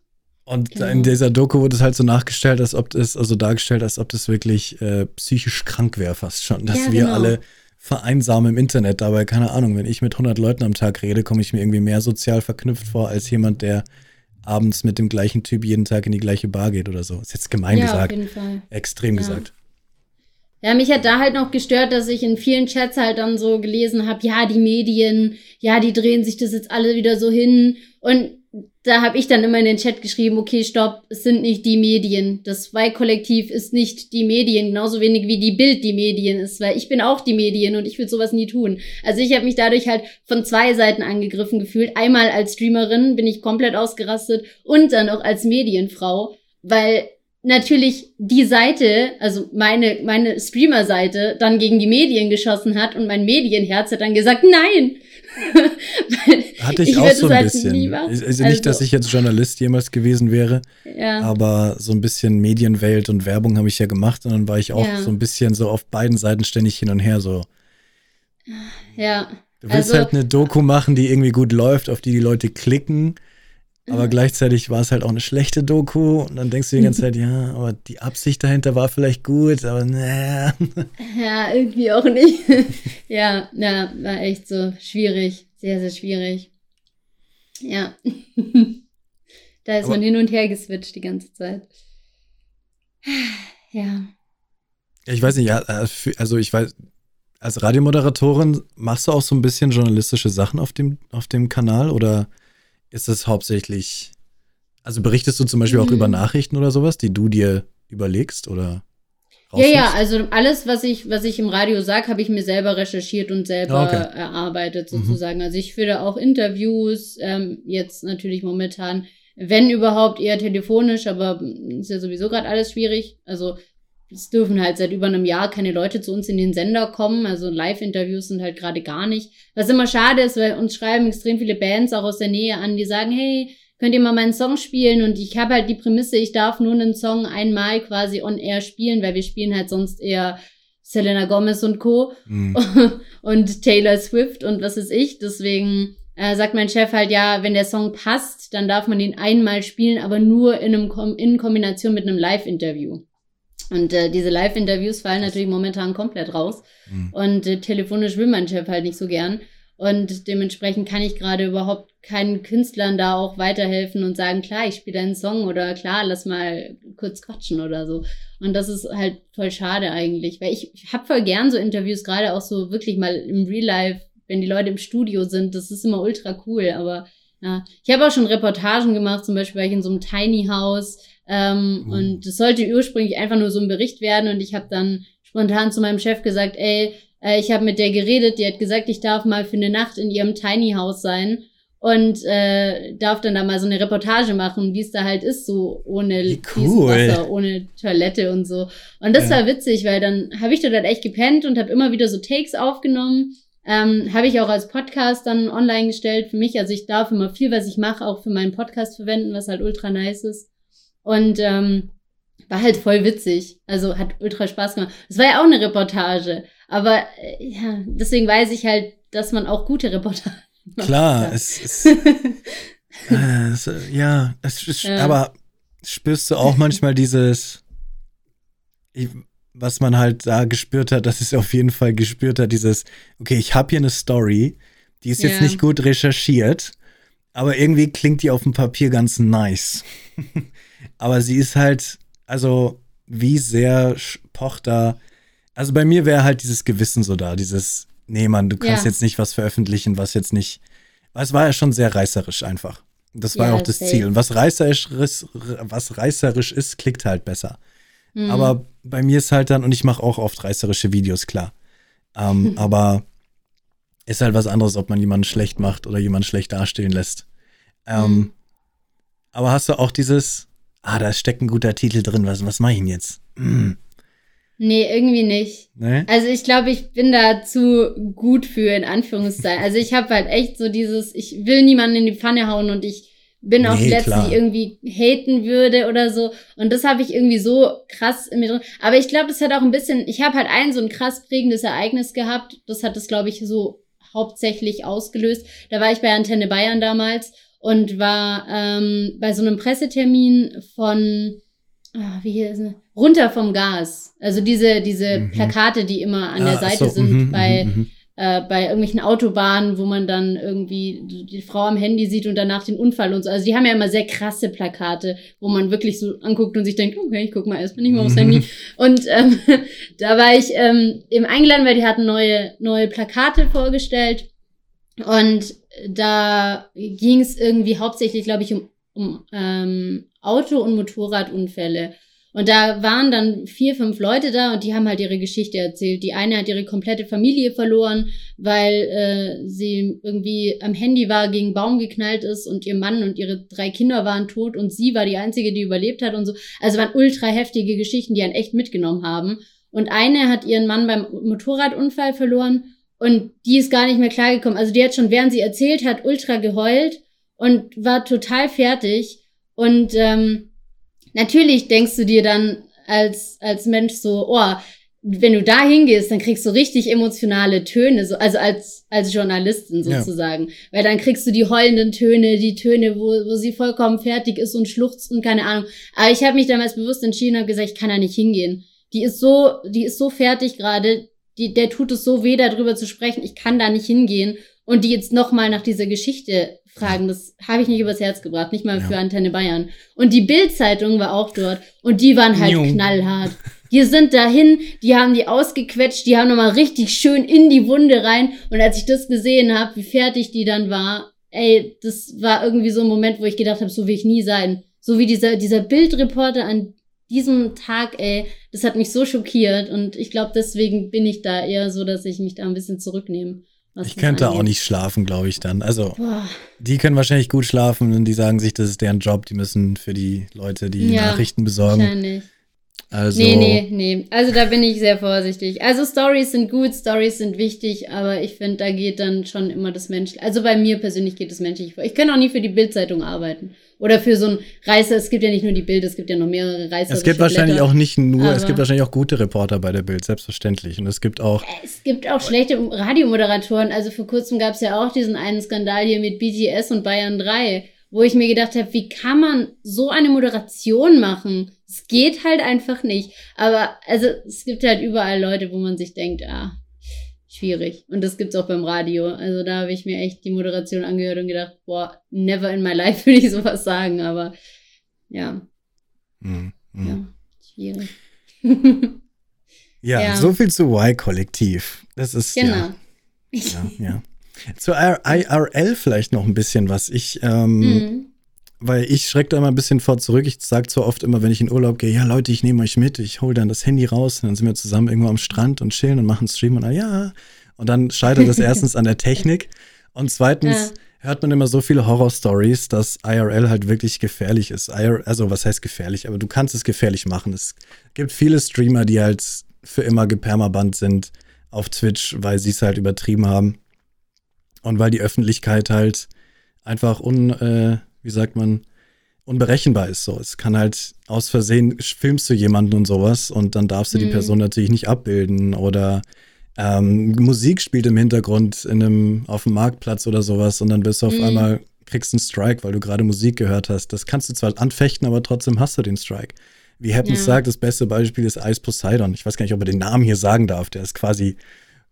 Und genau. in dieser Doku wurde es halt so nachgestellt, als ob das, also dargestellt, als ob das wirklich äh, psychisch krank wäre, fast schon. Dass ja, wir genau. alle vereinsame im Internet. Dabei, keine Ahnung, wenn ich mit 100 Leuten am Tag rede, komme ich mir irgendwie mehr sozial verknüpft vor als jemand, der abends mit dem gleichen Typ jeden Tag in die gleiche Bar geht oder so. Ist jetzt gemein ja, gesagt. Auf jeden Fall. Extrem ja. gesagt. Ja, mich hat da halt noch gestört, dass ich in vielen Chats halt dann so gelesen habe, ja, die Medien, ja, die drehen sich das jetzt alle wieder so hin. Und da habe ich dann immer in den Chat geschrieben, okay, stopp, es sind nicht die Medien. Das Y-Kollektiv ist nicht die Medien, genauso wenig wie die Bild die Medien ist, weil ich bin auch die Medien und ich würde sowas nie tun. Also ich habe mich dadurch halt von zwei Seiten angegriffen gefühlt. Einmal als Streamerin bin ich komplett ausgerastet und dann auch als Medienfrau, weil natürlich die Seite, also meine, meine Streamer-Seite, dann gegen die Medien geschossen hat und mein Medienherz hat dann gesagt, nein, Hatte ich, ich auch so ein halt bisschen. Also, also nicht, dass ich jetzt Journalist jemals gewesen wäre, ja. aber so ein bisschen Medienwelt und Werbung habe ich ja gemacht und dann war ich auch ja. so ein bisschen so auf beiden Seiten ständig hin und her so. Ja. Du willst also, halt eine Doku machen, die irgendwie gut läuft, auf die die Leute klicken aber gleichzeitig war es halt auch eine schlechte Doku und dann denkst du die ganze Zeit, ja, aber die Absicht dahinter war vielleicht gut, aber naja. Ja, irgendwie auch nicht. ja, ja, war echt so schwierig. Sehr, sehr schwierig. Ja. da ist aber man hin und her geswitcht die ganze Zeit. Ja. Ich weiß nicht, also ich weiß, als Radiomoderatorin machst du auch so ein bisschen journalistische Sachen auf dem, auf dem Kanal oder? Ist es hauptsächlich, also berichtest du zum Beispiel mhm. auch über mhm. Nachrichten oder sowas, die du dir überlegst oder? Ja, ja, also alles, was ich, was ich im Radio sage, habe ich mir selber recherchiert und selber ah, okay. erarbeitet mhm. sozusagen. Mhm. Also ich führe auch Interviews, ähm, jetzt natürlich momentan, wenn überhaupt eher telefonisch, aber ist ja sowieso gerade alles schwierig. Also es dürfen halt seit über einem Jahr keine Leute zu uns in den Sender kommen. Also Live-Interviews sind halt gerade gar nicht. Was immer schade ist, weil uns schreiben extrem viele Bands auch aus der Nähe an, die sagen, hey, könnt ihr mal meinen Song spielen? Und ich habe halt die Prämisse, ich darf nur einen Song einmal quasi on air spielen, weil wir spielen halt sonst eher Selena Gomez und Co. Mhm. und Taylor Swift und was ist ich. Deswegen äh, sagt mein Chef halt, ja, wenn der Song passt, dann darf man ihn einmal spielen, aber nur in, einem Kom in Kombination mit einem Live-Interview. Und äh, diese Live-Interviews fallen natürlich momentan komplett raus. Mhm. Und äh, telefonisch will mein Chef halt nicht so gern. Und dementsprechend kann ich gerade überhaupt keinen Künstlern da auch weiterhelfen und sagen, klar, ich spiele einen Song oder klar, lass mal kurz quatschen oder so. Und das ist halt voll schade eigentlich, weil ich, ich habe voll gern so Interviews, gerade auch so wirklich mal im Real Life, wenn die Leute im Studio sind, das ist immer ultra cool. Aber ja, ich habe auch schon Reportagen gemacht, zum Beispiel war ich in so einem Tiny House ähm, mhm. Und es sollte ursprünglich einfach nur so ein Bericht werden. Und ich habe dann spontan zu meinem Chef gesagt, ey, äh, ich habe mit der geredet, die hat gesagt, ich darf mal für eine Nacht in ihrem Tiny House sein und äh, darf dann da mal so eine Reportage machen, wie es da halt ist, so ohne cool. Wasser, ohne Toilette und so. Und das ja. war witzig, weil dann habe ich dort halt echt gepennt und habe immer wieder so Takes aufgenommen. Ähm, habe ich auch als Podcast dann online gestellt für mich. Also ich darf immer viel, was ich mache, auch für meinen Podcast verwenden, was halt ultra nice ist. Und ähm, war halt voll witzig. Also hat ultra Spaß gemacht. Es war ja auch eine Reportage. Aber äh, ja, deswegen weiß ich halt, dass man auch gute Reportagen macht. Klar, es ist. äh, es, ja, es ist, ja, aber spürst du auch manchmal dieses, was man halt da gespürt hat, dass es auf jeden Fall gespürt hat, dieses, okay, ich habe hier eine Story, die ist jetzt ja. nicht gut recherchiert, aber irgendwie klingt die auf dem Papier ganz nice. Aber sie ist halt, also wie sehr pocht da. Also bei mir wäre halt dieses Gewissen so da, dieses, nee, Mann, du kannst ja. jetzt nicht was veröffentlichen, was jetzt nicht. Es war ja schon sehr reißerisch einfach. Das war ja auch das safe. Ziel. Und was reißerisch, was reißerisch ist, klickt halt besser. Mhm. Aber bei mir ist halt dann, und ich mache auch oft reißerische Videos, klar. Ähm, aber ist halt was anderes, ob man jemanden schlecht macht oder jemanden schlecht dastehen lässt. Ähm, mhm. Aber hast du auch dieses, ah, da steckt ein guter Titel drin, was, was mache ich denn jetzt? Mm. Nee, irgendwie nicht. Nee? Also ich glaube, ich bin da zu gut für, in Anführungszeichen. Also ich habe halt echt so dieses, ich will niemanden in die Pfanne hauen und ich bin auch die irgendwie haten würde oder so. Und das habe ich irgendwie so krass in mir drin. Aber ich glaube, das hat auch ein bisschen, ich habe halt ein so ein krass prägendes Ereignis gehabt. Das hat das, glaube ich, so hauptsächlich ausgelöst. Da war ich bei Antenne Bayern damals und war ähm, bei so einem Pressetermin von ah, wie hier ist es? runter vom Gas. Also diese, diese mhm. Plakate, die immer an ah, der Seite so, sind mm, bei, mm, äh, bei irgendwelchen Autobahnen, wo man dann irgendwie die Frau am Handy sieht und danach den Unfall und so. Also die haben ja immer sehr krasse Plakate, wo man wirklich so anguckt und sich denkt, okay, ich guck mal erstmal nicht mal aufs Handy. Und ähm, da war ich ähm, eben eingeladen, weil die hatten neue, neue Plakate vorgestellt. Und da ging es irgendwie hauptsächlich, glaube ich, um, um ähm, Auto- und Motorradunfälle. Und da waren dann vier, fünf Leute da und die haben halt ihre Geschichte erzählt. Die eine hat ihre komplette Familie verloren, weil äh, sie irgendwie am Handy war, gegen Baum geknallt ist und ihr Mann und ihre drei Kinder waren tot und sie war die einzige, die überlebt hat und so. Also waren ultra heftige Geschichten, die einen echt mitgenommen haben. Und eine hat ihren Mann beim Motorradunfall verloren und die ist gar nicht mehr klargekommen. Also die hat schon, während sie erzählt hat, ultra geheult und war total fertig. Und ähm, natürlich denkst du dir dann als, als Mensch so, oh, wenn du da hingehst, dann kriegst du richtig emotionale Töne, so, also als, als Journalistin sozusagen. Ja. Weil dann kriegst du die heulenden Töne, die Töne, wo, wo sie vollkommen fertig ist und schluchzt und keine Ahnung. Aber ich habe mich damals bewusst entschieden und gesagt, ich kann da nicht hingehen. Die ist so, die ist so fertig gerade, die, der tut es so weh, darüber zu sprechen, ich kann da nicht hingehen. Und die jetzt nochmal nach dieser Geschichte fragen. Das habe ich nicht übers Herz gebracht, nicht mal ja. für Antenne Bayern. Und die Bild-Zeitung war auch dort und die waren halt Jung. knallhart. Die sind dahin, die haben die ausgequetscht, die haben nochmal richtig schön in die Wunde rein. Und als ich das gesehen habe, wie fertig die dann war, ey, das war irgendwie so ein Moment, wo ich gedacht habe, so will ich nie sein. So wie dieser, dieser Bildreporter an diesem Tag, ey, das hat mich so schockiert. Und ich glaube, deswegen bin ich da eher so, dass ich mich da ein bisschen zurücknehme ich könnte angeht. auch nicht schlafen, glaube ich dann. Also, Boah. die können wahrscheinlich gut schlafen und die sagen sich, das ist deren Job. Die müssen für die Leute die ja, Nachrichten besorgen. Wahrscheinlich. Also, nee, nee, nee. Also da bin ich sehr vorsichtig. Also Stories sind gut, Stories sind wichtig, aber ich finde, da geht dann schon immer das Menschliche. Also bei mir persönlich geht das Menschliche vor. Ich kann auch nie für die Bildzeitung arbeiten. Oder für so ein Reißer, es gibt ja nicht nur die Bild, es gibt ja noch mehrere Reißer. Es gibt wahrscheinlich Blätter, auch nicht nur, es gibt wahrscheinlich auch gute Reporter bei der Bild, selbstverständlich. Und es gibt auch. Es gibt auch schlechte Radiomoderatoren. Also vor kurzem gab es ja auch diesen einen Skandal hier mit BTS und Bayern 3, wo ich mir gedacht habe, wie kann man so eine Moderation machen? Es geht halt einfach nicht. Aber also es gibt halt überall Leute, wo man sich denkt, ah, schwierig. Und das gibt's auch beim Radio. Also da habe ich mir echt die Moderation angehört und gedacht, boah, never in my life würde ich sowas sagen, aber ja. Mhm. mhm. Ja, schwierig. ja, ja, so viel zu Y-Kollektiv. Das ist genau. ja. Ja, ja. Zu IRL vielleicht noch ein bisschen was. Ich ähm, mhm weil ich schrecke da immer ein bisschen vor zurück. Ich sage zwar oft immer, wenn ich in Urlaub gehe, ja Leute, ich nehme euch mit, ich hole dann das Handy raus und dann sind wir zusammen irgendwo am Strand und chillen und machen Stream und ah, ja. Und dann scheitert das erstens an der Technik und zweitens ja. hört man immer so viele Horror-Stories, dass IRL halt wirklich gefährlich ist. also was heißt gefährlich? Aber du kannst es gefährlich machen. Es gibt viele Streamer, die halt für immer gepermaband sind auf Twitch, weil sie es halt übertrieben haben und weil die Öffentlichkeit halt einfach un äh, wie sagt man, unberechenbar ist. So, es kann halt aus Versehen filmst du jemanden und sowas und dann darfst du mhm. die Person natürlich nicht abbilden oder ähm, Musik spielt im Hintergrund in einem, auf dem Marktplatz oder sowas und dann bist du auf mhm. einmal, kriegst einen Strike, weil du gerade Musik gehört hast. Das kannst du zwar anfechten, aber trotzdem hast du den Strike. Wie Happens ja. sagt, das beste Beispiel ist Ice Poseidon. Ich weiß gar nicht, ob er den Namen hier sagen darf. Der ist quasi,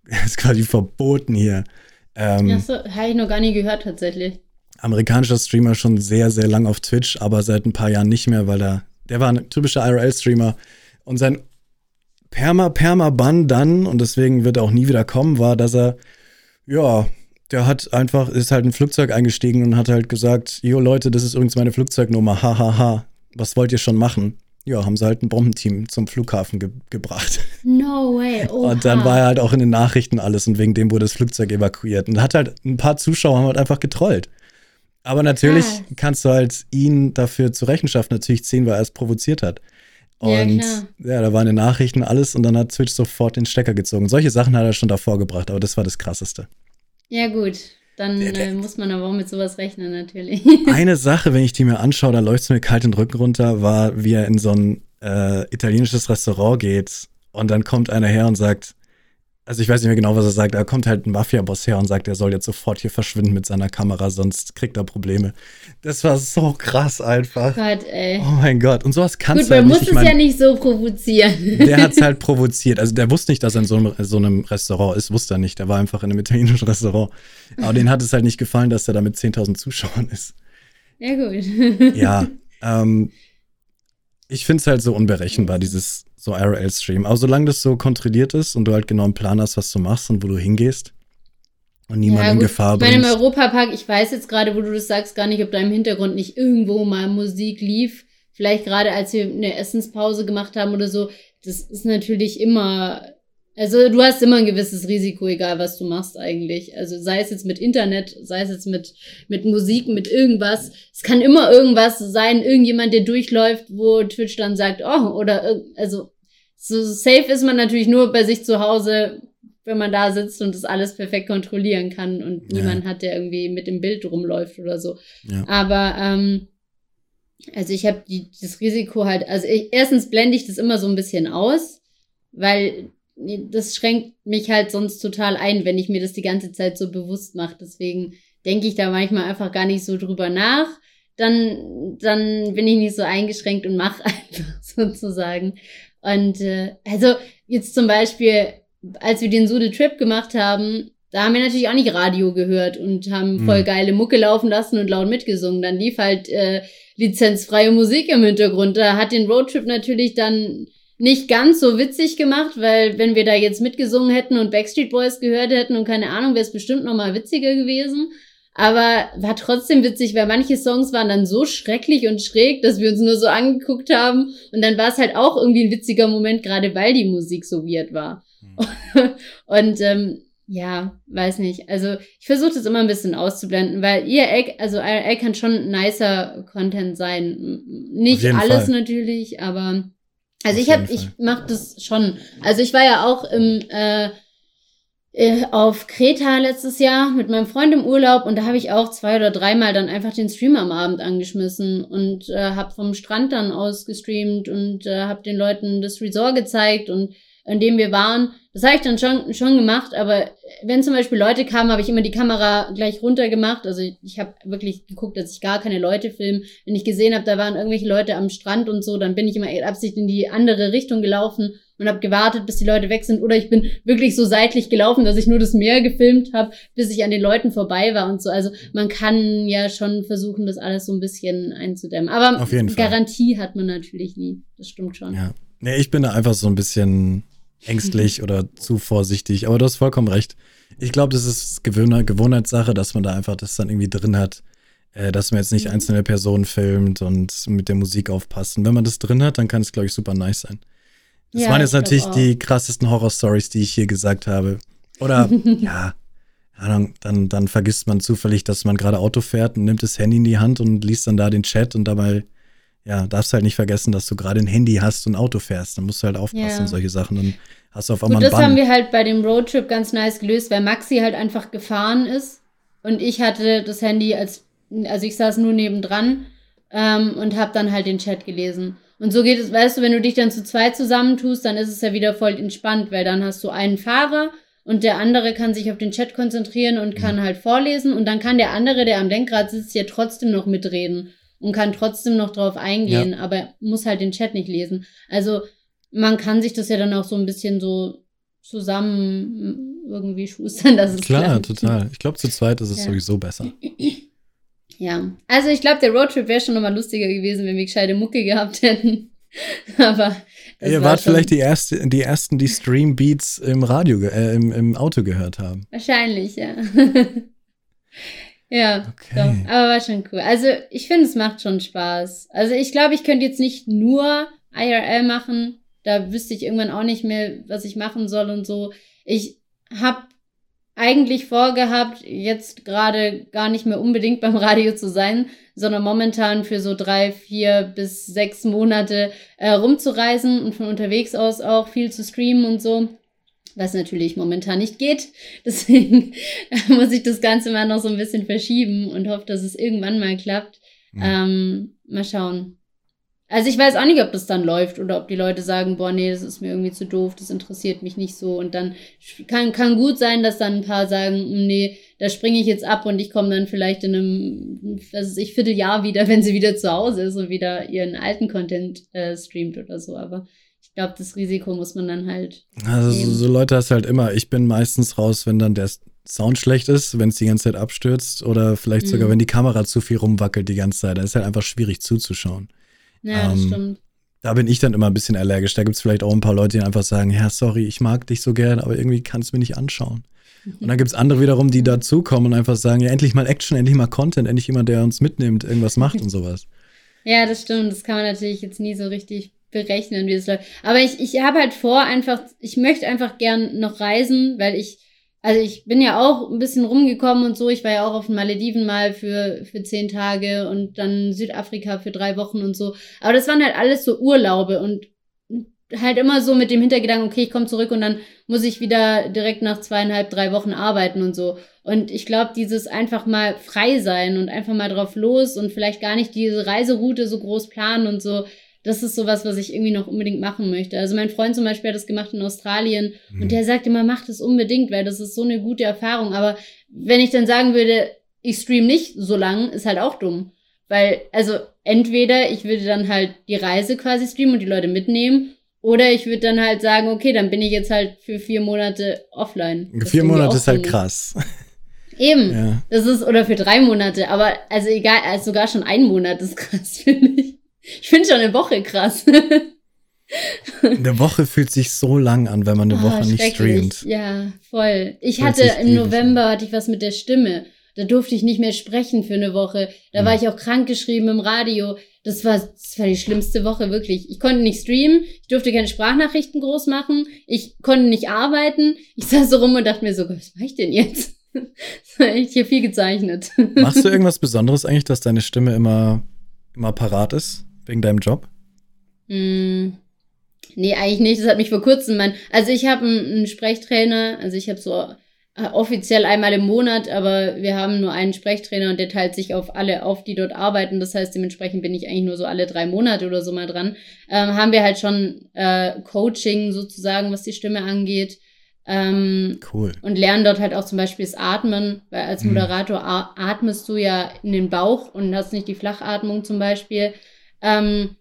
der ist quasi verboten hier. Ähm, ja, so, habe ich noch gar nie gehört tatsächlich amerikanischer Streamer schon sehr, sehr lang auf Twitch, aber seit ein paar Jahren nicht mehr, weil er, der war ein typischer IRL-Streamer und sein Perma-Perma-Bann dann, und deswegen wird er auch nie wieder kommen, war, dass er, ja, der hat einfach, ist halt ein Flugzeug eingestiegen und hat halt gesagt, jo Leute, das ist übrigens meine Flugzeugnummer, hahaha, ha, ha. was wollt ihr schon machen? Ja, haben sie halt ein Bombenteam zum Flughafen ge gebracht. No way. Oha. Und dann war er halt auch in den Nachrichten alles und wegen dem wurde das Flugzeug evakuiert. Und hat halt ein paar Zuschauer haben halt einfach getrollt. Aber natürlich ah. kannst du halt ihn dafür zur Rechenschaft natürlich ziehen, weil er es provoziert hat. Und ja, ja, da waren die Nachrichten alles und dann hat Twitch sofort den Stecker gezogen. Solche Sachen hat er schon davor gebracht, aber das war das Krasseste. Ja, gut. Dann äh, muss man aber auch mit sowas rechnen, natürlich. Eine Sache, wenn ich die mir anschaue, da läuft es mir kalt den Rücken runter, war, wie er in so ein äh, italienisches Restaurant geht und dann kommt einer her und sagt, also ich weiß nicht mehr genau, was er sagt, da kommt halt ein Mafia-Boss her und sagt, er soll jetzt sofort hier verschwinden mit seiner Kamera, sonst kriegt er Probleme. Das war so krass einfach. Gott, ey. Oh mein Gott. Und sowas kannst Gut, du halt nicht. Gut, man muss es ja nicht so provozieren. Der hat es halt provoziert. Also der wusste nicht, dass er in so einem, so einem Restaurant ist, wusste er nicht. Der war einfach in einem italienischen Restaurant. Aber denen hat es halt nicht gefallen, dass er da mit 10.000 Zuschauern ist. Ja, gut. ja, ähm, ich finde es halt so unberechenbar, dieses so IRL-Stream. Aber solange das so kontrolliert ist und du halt genau einen Plan hast, was du machst und wo du hingehst und niemand ja, in Gefahr bist. Ich meine, im Europapark, ich weiß jetzt gerade, wo du das sagst, gar nicht, ob da im Hintergrund nicht irgendwo mal Musik lief. Vielleicht gerade, als wir eine Essenspause gemacht haben oder so. Das ist natürlich immer also du hast immer ein gewisses Risiko, egal was du machst eigentlich. Also sei es jetzt mit Internet, sei es jetzt mit, mit Musik, mit irgendwas. Es kann immer irgendwas sein, irgendjemand, der durchläuft, wo Twitch dann sagt, oh, oder also so safe ist man natürlich nur bei sich zu Hause, wenn man da sitzt und das alles perfekt kontrollieren kann und ja. niemand hat, der irgendwie mit dem Bild rumläuft oder so. Ja. Aber ähm, also ich habe das Risiko halt, also ich, erstens blende ich das immer so ein bisschen aus, weil das schränkt mich halt sonst total ein, wenn ich mir das die ganze Zeit so bewusst mache. Deswegen denke ich da manchmal einfach gar nicht so drüber nach. Dann, dann bin ich nicht so eingeschränkt und mache einfach sozusagen. Und äh, also jetzt zum Beispiel, als wir den Sudel Trip gemacht haben, da haben wir natürlich auch nicht Radio gehört und haben mhm. voll geile Mucke laufen lassen und laut mitgesungen. Dann lief halt äh, lizenzfreie Musik im Hintergrund. Da hat den Roadtrip natürlich dann nicht ganz so witzig gemacht, weil wenn wir da jetzt mitgesungen hätten und Backstreet Boys gehört hätten und keine Ahnung, wäre es bestimmt noch mal witziger gewesen. Aber war trotzdem witzig, weil manche Songs waren dann so schrecklich und schräg, dass wir uns nur so angeguckt haben. Und dann war es halt auch irgendwie ein witziger Moment, gerade weil die Musik so weird war. Mhm. und ähm, ja, weiß nicht. Also ich versuche das immer ein bisschen auszublenden, weil ihr Egg, also IRL kann schon nicer Content sein. Nicht alles Fall. natürlich, aber also ich habe, ich mache das schon. Also ich war ja auch im äh, auf Kreta letztes Jahr mit meinem Freund im Urlaub und da habe ich auch zwei oder dreimal dann einfach den Stream am Abend angeschmissen und äh, habe vom Strand dann aus gestreamt und äh, habe den Leuten das Resort gezeigt und in dem wir waren. Das habe ich dann schon, schon gemacht, aber wenn zum Beispiel Leute kamen, habe ich immer die Kamera gleich runter gemacht. Also ich, ich habe wirklich geguckt, dass ich gar keine Leute filme. Wenn ich gesehen habe, da waren irgendwelche Leute am Strand und so, dann bin ich immer absichtlich in die andere Richtung gelaufen und habe gewartet, bis die Leute weg sind. Oder ich bin wirklich so seitlich gelaufen, dass ich nur das Meer gefilmt habe, bis ich an den Leuten vorbei war und so. Also man kann ja schon versuchen, das alles so ein bisschen einzudämmen. Aber Garantie hat man natürlich nie. Das stimmt schon. Ja. Nee, ich bin da einfach so ein bisschen ängstlich oder zu vorsichtig. Aber du hast vollkommen recht. Ich glaube, das ist Gewohn Gewohnheitssache, dass man da einfach das dann irgendwie drin hat, äh, dass man jetzt nicht mhm. einzelne Personen filmt und mit der Musik aufpasst. Und wenn man das drin hat, dann kann es, glaube ich, super nice sein. Das ja, waren jetzt natürlich die krassesten Horror-Stories, die ich hier gesagt habe. Oder, ja, Ahnung, dann, dann vergisst man zufällig, dass man gerade Auto fährt und nimmt das Handy in die Hand und liest dann da den Chat und dabei ja, darfst halt nicht vergessen, dass du gerade ein Handy hast und Auto fährst. Dann musst du halt aufpassen, ja. solche Sachen. Dann hast du auf einmal Gut, das haben wir halt bei dem Roadtrip ganz nice gelöst, weil Maxi halt einfach gefahren ist und ich hatte das Handy als, also ich saß nur nebendran ähm, und habe dann halt den Chat gelesen. Und so geht es, weißt du, wenn du dich dann zu zweit zusammentust, dann ist es ja wieder voll entspannt, weil dann hast du einen Fahrer und der andere kann sich auf den Chat konzentrieren und kann mhm. halt vorlesen und dann kann der andere, der am Lenkrad sitzt, ja trotzdem noch mitreden und kann trotzdem noch drauf eingehen, ja. aber muss halt den Chat nicht lesen. Also man kann sich das ja dann auch so ein bisschen so zusammen irgendwie schustern, dass es Klar, klappt. total. Ich glaube, zu zweit ist es ja. sowieso besser. Ja, also ich glaube, der Roadtrip wäre schon nochmal lustiger gewesen, wenn wir gescheite Mucke gehabt hätten. Aber Ihr wart vielleicht die, erste, die ersten, die Stream Beats im Radio, äh, im, im Auto gehört haben. Wahrscheinlich, ja. Ja, okay. doch, aber war schon cool. Also ich finde, es macht schon Spaß. Also ich glaube, ich könnte jetzt nicht nur IRL machen. Da wüsste ich irgendwann auch nicht mehr, was ich machen soll und so. Ich habe eigentlich vorgehabt, jetzt gerade gar nicht mehr unbedingt beim Radio zu sein, sondern momentan für so drei, vier bis sechs Monate äh, rumzureisen und von unterwegs aus auch viel zu streamen und so was natürlich momentan nicht geht. Deswegen muss ich das Ganze mal noch so ein bisschen verschieben und hoffe, dass es irgendwann mal klappt. Mhm. Ähm, mal schauen. Also ich weiß auch nicht, ob das dann läuft oder ob die Leute sagen, boah, nee, das ist mir irgendwie zu doof, das interessiert mich nicht so. Und dann kann, kann gut sein, dass dann ein paar sagen, hm, nee, da springe ich jetzt ab und ich komme dann vielleicht in einem, was weiß ich, Vierteljahr wieder, wenn sie wieder zu Hause ist und wieder ihren alten Content äh, streamt oder so. Aber ich glaube, das Risiko muss man dann halt. Also so, so Leute hast halt immer. Ich bin meistens raus, wenn dann der Sound schlecht ist, wenn es die ganze Zeit abstürzt oder vielleicht mhm. sogar, wenn die Kamera zu viel rumwackelt die ganze Zeit. Da ist halt einfach schwierig zuzuschauen. Ja, das ähm, stimmt. Da bin ich dann immer ein bisschen allergisch. Da gibt es vielleicht auch ein paar Leute, die einfach sagen, ja, sorry, ich mag dich so gern, aber irgendwie kann es mir nicht anschauen. Und dann gibt es andere wiederum, die dazukommen und einfach sagen, ja, endlich mal Action, endlich mal Content, endlich jemand, der uns mitnimmt, irgendwas macht und sowas. Ja, das stimmt. Das kann man natürlich jetzt nie so richtig berechnen, wie es läuft. Aber ich, ich habe halt vor, einfach, ich möchte einfach gern noch reisen, weil ich also ich bin ja auch ein bisschen rumgekommen und so. Ich war ja auch auf den Malediven mal für, für zehn Tage und dann Südafrika für drei Wochen und so. Aber das waren halt alles so Urlaube und halt immer so mit dem Hintergedanken, okay, ich komme zurück und dann muss ich wieder direkt nach zweieinhalb, drei Wochen arbeiten und so. Und ich glaube, dieses einfach mal frei sein und einfach mal drauf los und vielleicht gar nicht diese Reiseroute so groß planen und so, das ist sowas, was ich irgendwie noch unbedingt machen möchte. Also mein Freund zum Beispiel hat das gemacht in Australien mhm. und der sagt immer, mach das unbedingt, weil das ist so eine gute Erfahrung. Aber wenn ich dann sagen würde, ich stream nicht so lang, ist halt auch dumm. Weil, also entweder ich würde dann halt die Reise quasi streamen und die Leute mitnehmen, oder ich würde dann halt sagen, okay, dann bin ich jetzt halt für vier Monate offline. Das vier Monate ist halt krass. Eben. Ja. Das ist, oder für drei Monate, aber also egal, also sogar schon ein Monat ist krass, finde ich. Ich finde schon eine Woche krass. eine Woche fühlt sich so lang an, wenn man eine oh, Woche nicht streamt. Ja, voll. Ich fühlt hatte im November hatte ich was mit der Stimme. Da durfte ich nicht mehr sprechen für eine Woche. Da ja. war ich auch krankgeschrieben im Radio. Das war, das war die schlimmste Woche, wirklich. Ich konnte nicht streamen, ich durfte keine Sprachnachrichten groß machen, ich konnte nicht arbeiten. Ich saß so rum und dachte mir so, was mache ich denn jetzt? Das war echt hier viel gezeichnet. Machst du irgendwas Besonderes eigentlich, dass deine Stimme immer, immer parat ist? Wegen deinem Job? Mm, nee, eigentlich nicht. Das hat mich vor kurzem mein. Also ich habe einen, einen Sprechtrainer, also ich habe so äh, offiziell einmal im Monat, aber wir haben nur einen Sprechtrainer und der teilt sich auf alle auf, die dort arbeiten. Das heißt, dementsprechend bin ich eigentlich nur so alle drei Monate oder so mal dran. Ähm, haben wir halt schon äh, Coaching sozusagen, was die Stimme angeht. Ähm, cool. Und lernen dort halt auch zum Beispiel das Atmen, weil als mhm. Moderator atmest du ja in den Bauch und hast nicht die Flachatmung zum Beispiel. Ähm,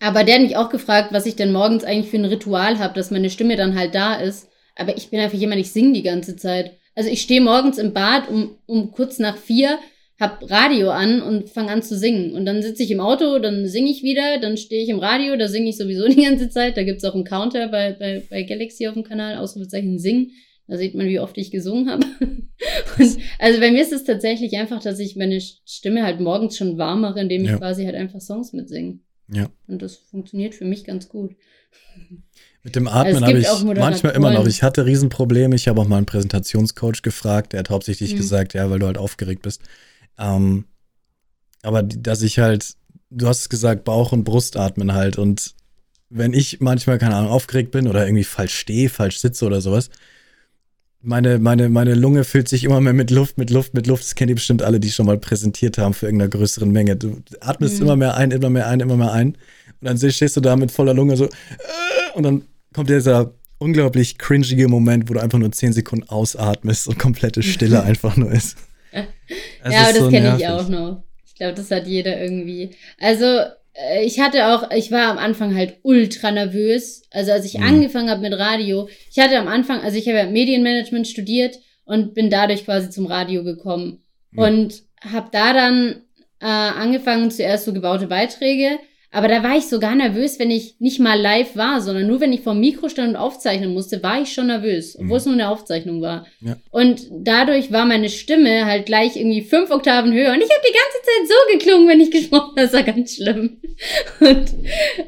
aber der hat mich auch gefragt, was ich denn morgens eigentlich für ein Ritual habe, dass meine Stimme dann halt da ist. Aber ich bin einfach jemand, ich singe die ganze Zeit. Also ich stehe morgens im Bad um, um kurz nach vier, hab Radio an und fange an zu singen. Und dann sitze ich im Auto, dann singe ich wieder, dann stehe ich im Radio, da singe ich sowieso die ganze Zeit. Da gibt's auch einen Counter bei, bei, bei Galaxy auf dem Kanal, Ausrufezeichen Singen. Da sieht man, wie oft ich gesungen habe. Und also bei mir ist es tatsächlich einfach, dass ich meine Stimme halt morgens schon warm mache, indem ich ja. quasi halt einfach Songs mitsinge. Ja. Und das funktioniert für mich ganz gut. Mit dem Atmen also habe ich manchmal immer noch. Ich hatte Riesenprobleme. Ich habe auch mal einen Präsentationscoach gefragt. Der hat hauptsächlich mhm. gesagt, ja, weil du halt aufgeregt bist. Ähm, aber dass ich halt, du hast es gesagt, Bauch- und Brustatmen halt. Und wenn ich manchmal, keine Ahnung, aufgeregt bin oder irgendwie falsch stehe, falsch sitze oder sowas, meine, meine, meine Lunge füllt sich immer mehr mit Luft, mit Luft, mit Luft. Das kennt ihr bestimmt alle, die schon mal präsentiert haben für irgendeine größeren Menge. Du atmest mhm. immer mehr ein, immer mehr ein, immer mehr ein. Und dann stehst du da mit voller Lunge so, äh, und dann kommt dieser unglaublich cringige Moment, wo du einfach nur 10 Sekunden ausatmest und komplette Stille einfach nur ist. ja, aber das so kenne ich auch noch. Ich glaube, das hat jeder irgendwie. Also, ich hatte auch, ich war am Anfang halt ultra nervös. Also als ich mhm. angefangen habe mit Radio, ich hatte am Anfang, also ich habe ja Medienmanagement studiert und bin dadurch quasi zum Radio gekommen. Mhm. Und habe da dann äh, angefangen, zuerst so gebaute Beiträge aber da war ich sogar nervös, wenn ich nicht mal live war, sondern nur wenn ich vor Mikro stand und aufzeichnen musste, war ich schon nervös, obwohl mhm. es nur eine Aufzeichnung war. Ja. Und dadurch war meine Stimme halt gleich irgendwie fünf Oktaven höher und ich habe die ganze Zeit so geklungen, wenn ich gesprochen habe. Das war ganz schlimm. Und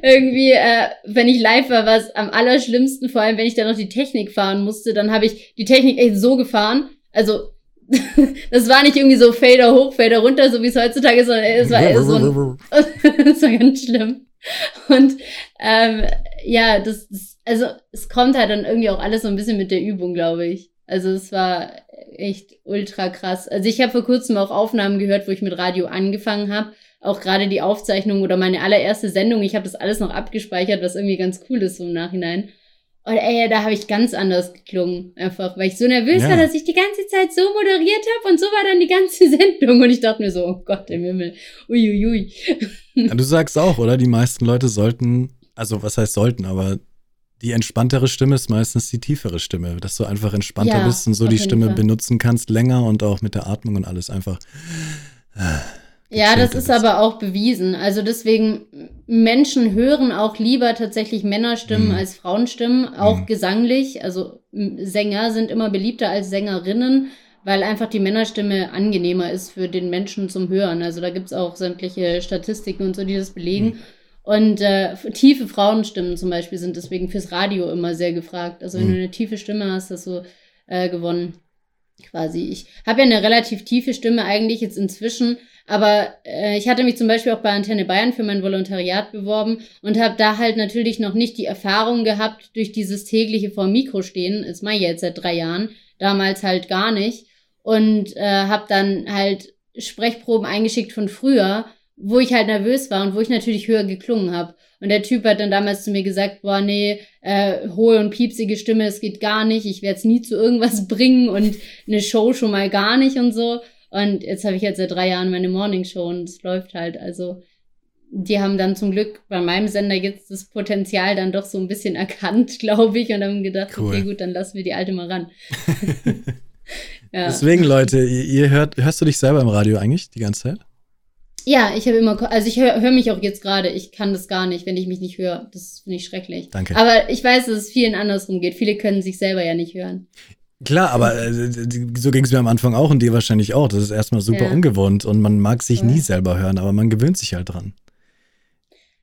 irgendwie, äh, wenn ich live war, war es am allerschlimmsten, vor allem wenn ich dann noch die Technik fahren musste, dann habe ich die Technik echt so gefahren. Also das war nicht irgendwie so Fader hoch, Fader runter, so wie es heutzutage ist, sondern es war eher so das war ganz schlimm. Und ähm, ja, das, das, also es kommt halt dann irgendwie auch alles so ein bisschen mit der Übung, glaube ich. Also es war echt ultra krass. Also ich habe vor kurzem auch Aufnahmen gehört, wo ich mit Radio angefangen habe, auch gerade die Aufzeichnung oder meine allererste Sendung, ich habe das alles noch abgespeichert, was irgendwie ganz cool ist so im Nachhinein. Und ey, da habe ich ganz anders geklungen, einfach, weil ich so nervös ja. war, dass ich die ganze Zeit so moderiert habe und so war dann die ganze Sendung und ich dachte mir so, oh Gott im Himmel, uiuiui. Ja, du sagst auch, oder? Die meisten Leute sollten, also was heißt sollten, aber die entspanntere Stimme ist meistens die tiefere Stimme, dass du einfach entspannter ja, bist und so die Stimme Fall. benutzen kannst länger und auch mit der Atmung und alles einfach. Ja, das ist aber auch bewiesen. Also deswegen, Menschen hören auch lieber tatsächlich Männerstimmen mhm. als Frauenstimmen, auch mhm. gesanglich. Also Sänger sind immer beliebter als Sängerinnen, weil einfach die Männerstimme angenehmer ist für den Menschen zum Hören. Also da gibt es auch sämtliche Statistiken und so, die das belegen. Mhm. Und äh, tiefe Frauenstimmen zum Beispiel sind deswegen fürs Radio immer sehr gefragt. Also wenn du mhm. eine tiefe Stimme hast, hast du äh, gewonnen. Quasi. Ich habe ja eine relativ tiefe Stimme eigentlich jetzt inzwischen, aber äh, ich hatte mich zum Beispiel auch bei Antenne Bayern für mein Volontariat beworben und habe da halt natürlich noch nicht die Erfahrung gehabt durch dieses tägliche vor Mikro stehen. Das mache ich jetzt seit drei Jahren, damals halt gar nicht. Und äh, habe dann halt Sprechproben eingeschickt von früher, wo ich halt nervös war und wo ich natürlich höher geklungen habe. Und der Typ hat dann damals zu mir gesagt, boah, nee, äh, hohe und piepsige Stimme, es geht gar nicht, ich werde es nie zu irgendwas bringen und eine Show schon mal gar nicht und so. Und jetzt habe ich jetzt seit drei Jahren meine Morning Show und es läuft halt. Also die haben dann zum Glück bei meinem Sender jetzt das Potenzial dann doch so ein bisschen erkannt, glaube ich, und haben gedacht, cool. okay, gut, dann lassen wir die alte mal ran. ja. Deswegen, Leute, ihr, ihr, hört, hörst du dich selber im Radio eigentlich die ganze Zeit? Ja, ich habe immer, also ich höre hör mich auch jetzt gerade. Ich kann das gar nicht, wenn ich mich nicht höre. Das finde ich schrecklich. Danke. Aber ich weiß, dass es vielen andersrum geht. Viele können sich selber ja nicht hören. Klar, aber äh, so ging es mir am Anfang auch und dir wahrscheinlich auch. Das ist erstmal super ja. ungewohnt und man mag sich ja. nie selber hören, aber man gewöhnt sich halt dran.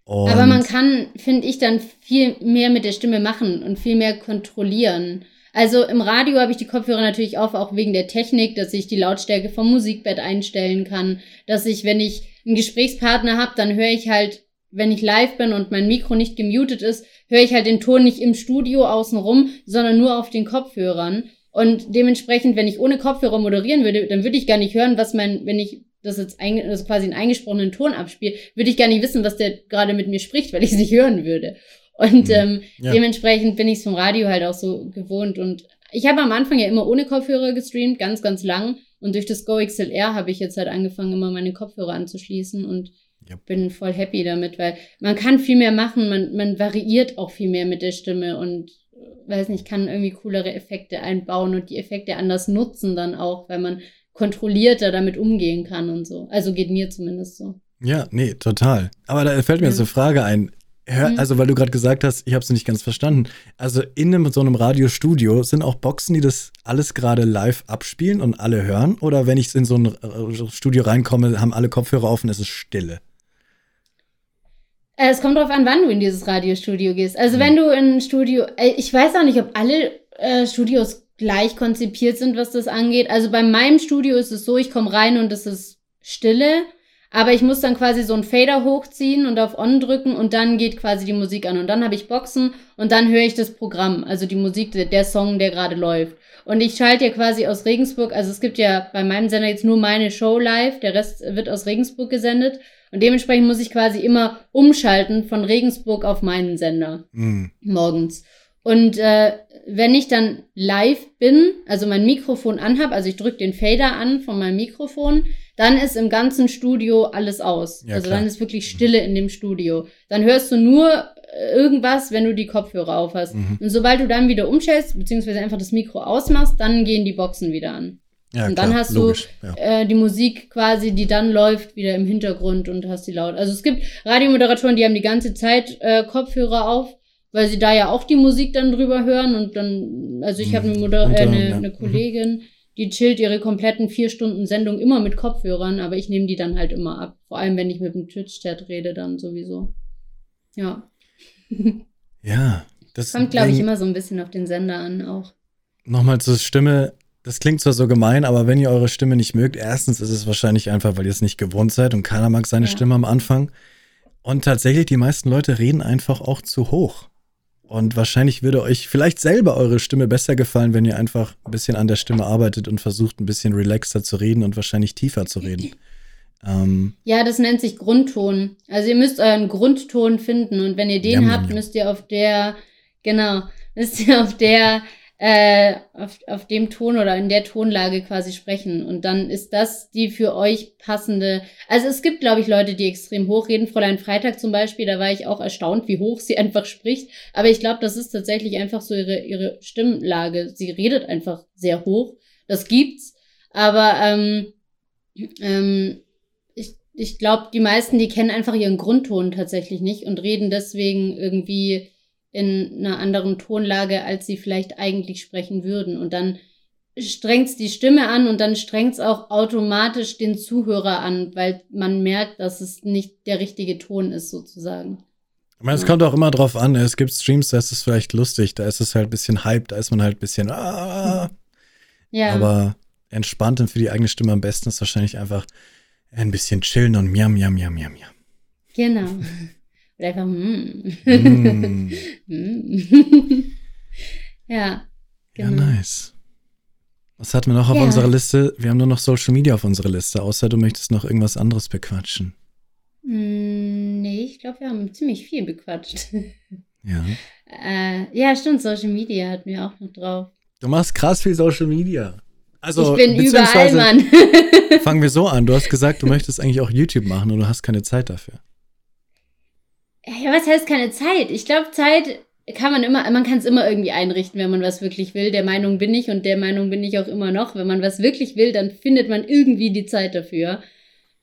Und aber man kann, finde ich, dann viel mehr mit der Stimme machen und viel mehr kontrollieren. Also im Radio habe ich die Kopfhörer natürlich auf, auch wegen der Technik, dass ich die Lautstärke vom Musikbett einstellen kann, dass ich, wenn ich einen Gesprächspartner habe, dann höre ich halt, wenn ich live bin und mein Mikro nicht gemutet ist, höre ich halt den Ton nicht im Studio außenrum, sondern nur auf den Kopfhörern. Und dementsprechend, wenn ich ohne Kopfhörer moderieren würde, dann würde ich gar nicht hören, was mein, wenn ich das jetzt ein, also quasi einen eingesprochenen Ton abspiele, würde ich gar nicht wissen, was der gerade mit mir spricht, weil ich es nicht hören würde. Und mhm. ähm, ja. dementsprechend bin ich es vom Radio halt auch so gewohnt. Und ich habe am Anfang ja immer ohne Kopfhörer gestreamt, ganz, ganz lang. Und durch das Go XLR habe ich jetzt halt angefangen, immer meine Kopfhörer anzuschließen und ja. bin voll happy damit, weil man kann viel mehr machen, man, man variiert auch viel mehr mit der Stimme und weiß nicht, kann irgendwie coolere Effekte einbauen und die Effekte anders nutzen dann auch, weil man kontrollierter damit umgehen kann und so. Also geht mir zumindest so. Ja, nee, total. Aber da fällt mir jetzt eine Frage ein. Hör, mhm. Also, weil du gerade gesagt hast, ich habe es nicht ganz verstanden. Also, in einem, so einem Radiostudio sind auch Boxen, die das alles gerade live abspielen und alle hören? Oder wenn ich in so ein Studio reinkomme, haben alle Kopfhörer auf und es ist Stille? Äh, es kommt darauf an, wann du in dieses Radiostudio gehst. Also, mhm. wenn du in ein Studio, äh, ich weiß auch nicht, ob alle äh, Studios gleich konzipiert sind, was das angeht. Also, bei meinem Studio ist es so, ich komme rein und es ist Stille. Aber ich muss dann quasi so einen Fader hochziehen und auf On drücken und dann geht quasi die Musik an. Und dann habe ich Boxen und dann höre ich das Programm, also die Musik, der Song, der gerade läuft. Und ich schalte ja quasi aus Regensburg, also es gibt ja bei meinem Sender jetzt nur meine Show live, der Rest wird aus Regensburg gesendet. Und dementsprechend muss ich quasi immer umschalten von Regensburg auf meinen Sender mhm. morgens. Und äh, wenn ich dann live bin, also mein Mikrofon anhab, also ich drücke den Fader an von meinem Mikrofon, dann ist im ganzen Studio alles aus. Ja, also klar. dann ist wirklich Stille in dem Studio. Dann hörst du nur äh, irgendwas, wenn du die Kopfhörer aufhast. Mhm. Und sobald du dann wieder umstellst, beziehungsweise einfach das Mikro ausmachst, dann gehen die Boxen wieder an. Ja, und dann klar, hast logisch, du ja. äh, die Musik quasi, die dann läuft, wieder im Hintergrund und hast die laut. Also es gibt Radiomoderatoren, die haben die ganze Zeit äh, Kopfhörer auf, weil sie da ja auch die Musik dann drüber hören und dann, also ich habe eine, Moder äh, eine, eine Kollegin, die chillt ihre kompletten vier Stunden Sendung immer mit Kopfhörern, aber ich nehme die dann halt immer ab. Vor allem, wenn ich mit dem Twitch-Chat rede, dann sowieso. Ja. ja, das kommt, glaube ich, immer so ein bisschen auf den Sender an auch. Nochmal zur Stimme. Das klingt zwar so gemein, aber wenn ihr eure Stimme nicht mögt, erstens ist es wahrscheinlich einfach, weil ihr es nicht gewohnt seid und keiner mag seine ja. Stimme am Anfang. Und tatsächlich, die meisten Leute reden einfach auch zu hoch. Und wahrscheinlich würde euch vielleicht selber eure Stimme besser gefallen, wenn ihr einfach ein bisschen an der Stimme arbeitet und versucht, ein bisschen relaxter zu reden und wahrscheinlich tiefer zu reden. Ähm, ja, das nennt sich Grundton. Also ihr müsst euren Grundton finden und wenn ihr den jam, habt, jam. müsst ihr auf der, genau, müsst ihr auf der, äh, auf, auf dem Ton oder in der Tonlage quasi sprechen. Und dann ist das die für euch passende. Also es gibt, glaube ich, Leute, die extrem hoch reden. Fräulein Freitag zum Beispiel, da war ich auch erstaunt, wie hoch sie einfach spricht. Aber ich glaube, das ist tatsächlich einfach so ihre, ihre Stimmlage. Sie redet einfach sehr hoch. Das gibt's. Aber ähm, ähm, ich, ich glaube, die meisten, die kennen einfach ihren Grundton tatsächlich nicht und reden deswegen irgendwie in einer anderen Tonlage, als sie vielleicht eigentlich sprechen würden. Und dann strengt's die Stimme an und dann strengt's auch automatisch den Zuhörer an, weil man merkt, dass es nicht der richtige Ton ist, sozusagen. ich meine, es Ja. kommt auch immer drauf an. Es gibt Streams, da ist es vielleicht lustig, da ist es halt ein bisschen Hype, da ist man halt ein bisschen, ah, Ja. aber entspannt und für die eigene Stimme am besten ist wahrscheinlich einfach ein bisschen chillen und miam, miam, miam, miam, miam. Genau. Oder einfach, mm. Mm. Mm. ja, Ja, genau. nice. Was hatten wir noch auf Ja. unserer Liste? Wir haben nur noch Social Media auf unserer Liste, außer du möchtest noch irgendwas anderes bequatschen. Mm, nee, ich glaube, wir haben ziemlich viel bequatscht. Ja. äh, ja, stimmt, Social Media hatten wir auch noch drauf. Du machst krass viel Social Media. Also, ich bin überall, Mann. Fangen wir so an. Du hast gesagt, du möchtest eigentlich auch YouTube machen und du hast keine Zeit dafür. Ja, was heißt keine Zeit? Ich glaube, Zeit kann man immer, man kann es immer irgendwie einrichten, wenn man was wirklich will. Der Meinung bin ich und der Meinung bin ich auch immer noch. Wenn man was wirklich will, dann findet man irgendwie die Zeit dafür.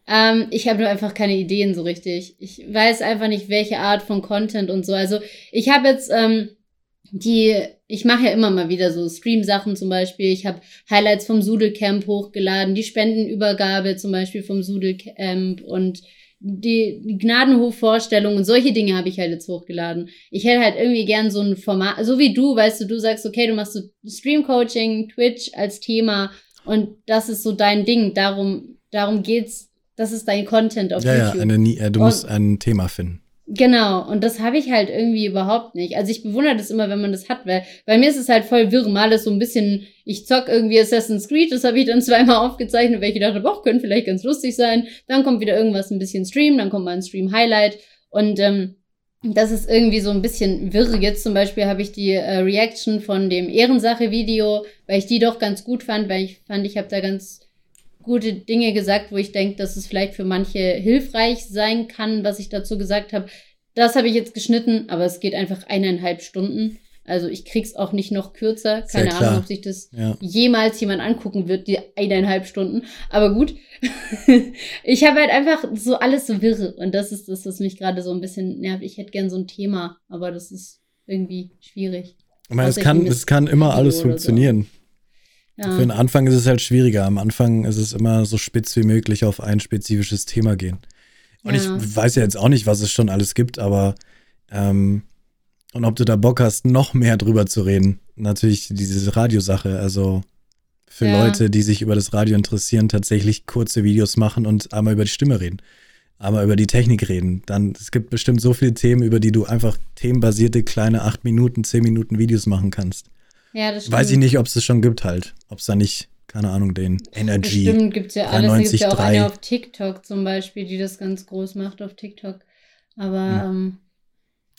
Ähm, ich habe nur einfach keine Ideen so richtig. Ich weiß einfach nicht, welche Art von Content und so. Also ich habe jetzt ähm, die, ich mache ja immer mal wieder so Stream-Sachen zum Beispiel. Ich habe Highlights vom Sudelcamp hochgeladen, die Spendenübergabe zum Beispiel vom Sudelcamp und die, die Gnadenhof-Vorstellung und solche Dinge habe ich halt jetzt hochgeladen. Ich hätte halt irgendwie gern so ein Format, so wie du, weißt du, du sagst, okay, du machst so Stream-Coaching, Twitch als Thema und das ist so dein Ding. Darum, darum geht's. Das ist dein Content auf Ja, ja, YouTube. eine, Nie- äh, du Und- musst ein Thema finden. Genau, und das habe ich halt irgendwie überhaupt nicht. Also ich bewundere das immer, wenn man das hat, weil bei mir ist es halt voll wirr. Mal ist so ein bisschen, ich zock irgendwie Assassin's Creed, das habe ich dann zweimal aufgezeichnet, weil ich gedacht habe, oh, könnte vielleicht ganz lustig sein. Dann kommt wieder irgendwas ein bisschen Stream, dann kommt mal ein Stream-Highlight und ähm, das ist irgendwie so ein bisschen wirr. Jetzt zum Beispiel habe ich die äh, Reaction von dem Ehrensache-Video, weil ich die doch ganz gut fand, weil ich fand, ich habe da ganz gute Dinge gesagt, wo ich denke, dass es vielleicht für manche hilfreich sein kann, was ich dazu gesagt habe. Das habe ich jetzt geschnitten, aber es geht einfach eineinhalb Stunden. Also ich krieg's auch nicht noch kürzer. Keine. Ahnung, ob sich das Ja. jemals jemand angucken wird, die eineinhalb Stunden. Aber gut. ich habe halt einfach so alles so wirre. Und das ist das, was mich gerade so ein bisschen nervt. Ich hätte gern so ein Thema, aber das ist irgendwie schwierig. Ich meine, es kann, es kann immer alles oder so. Ja. Für den Anfang ist es halt schwieriger. Am Anfang ist es immer so spitz wie möglich auf ein spezifisches Thema gehen. Und Ja. ich weiß ja jetzt auch nicht, was es schon alles gibt, aber ähm, und ob du da Bock hast, noch mehr drüber zu reden. Natürlich diese Radiosache, also für Ja. Leute, die sich über das Radio interessieren, tatsächlich kurze Videos machen und einmal über die Stimme reden. Einmal über die Technik reden. Dann, es gibt bestimmt so viele Themen, über die du einfach themenbasierte kleine 8 Minuten, 10 Minuten Videos machen kannst. Ja, das stimmt. Weiß ich nicht, ob es das schon gibt halt. Ob es da nicht, keine Ahnung, den Energy. Bestimmt gibt's ja alles. Da gibt's ja auch 93.3. eine auf TikTok zum Beispiel, die das ganz groß macht auf TikTok. Aber ähm,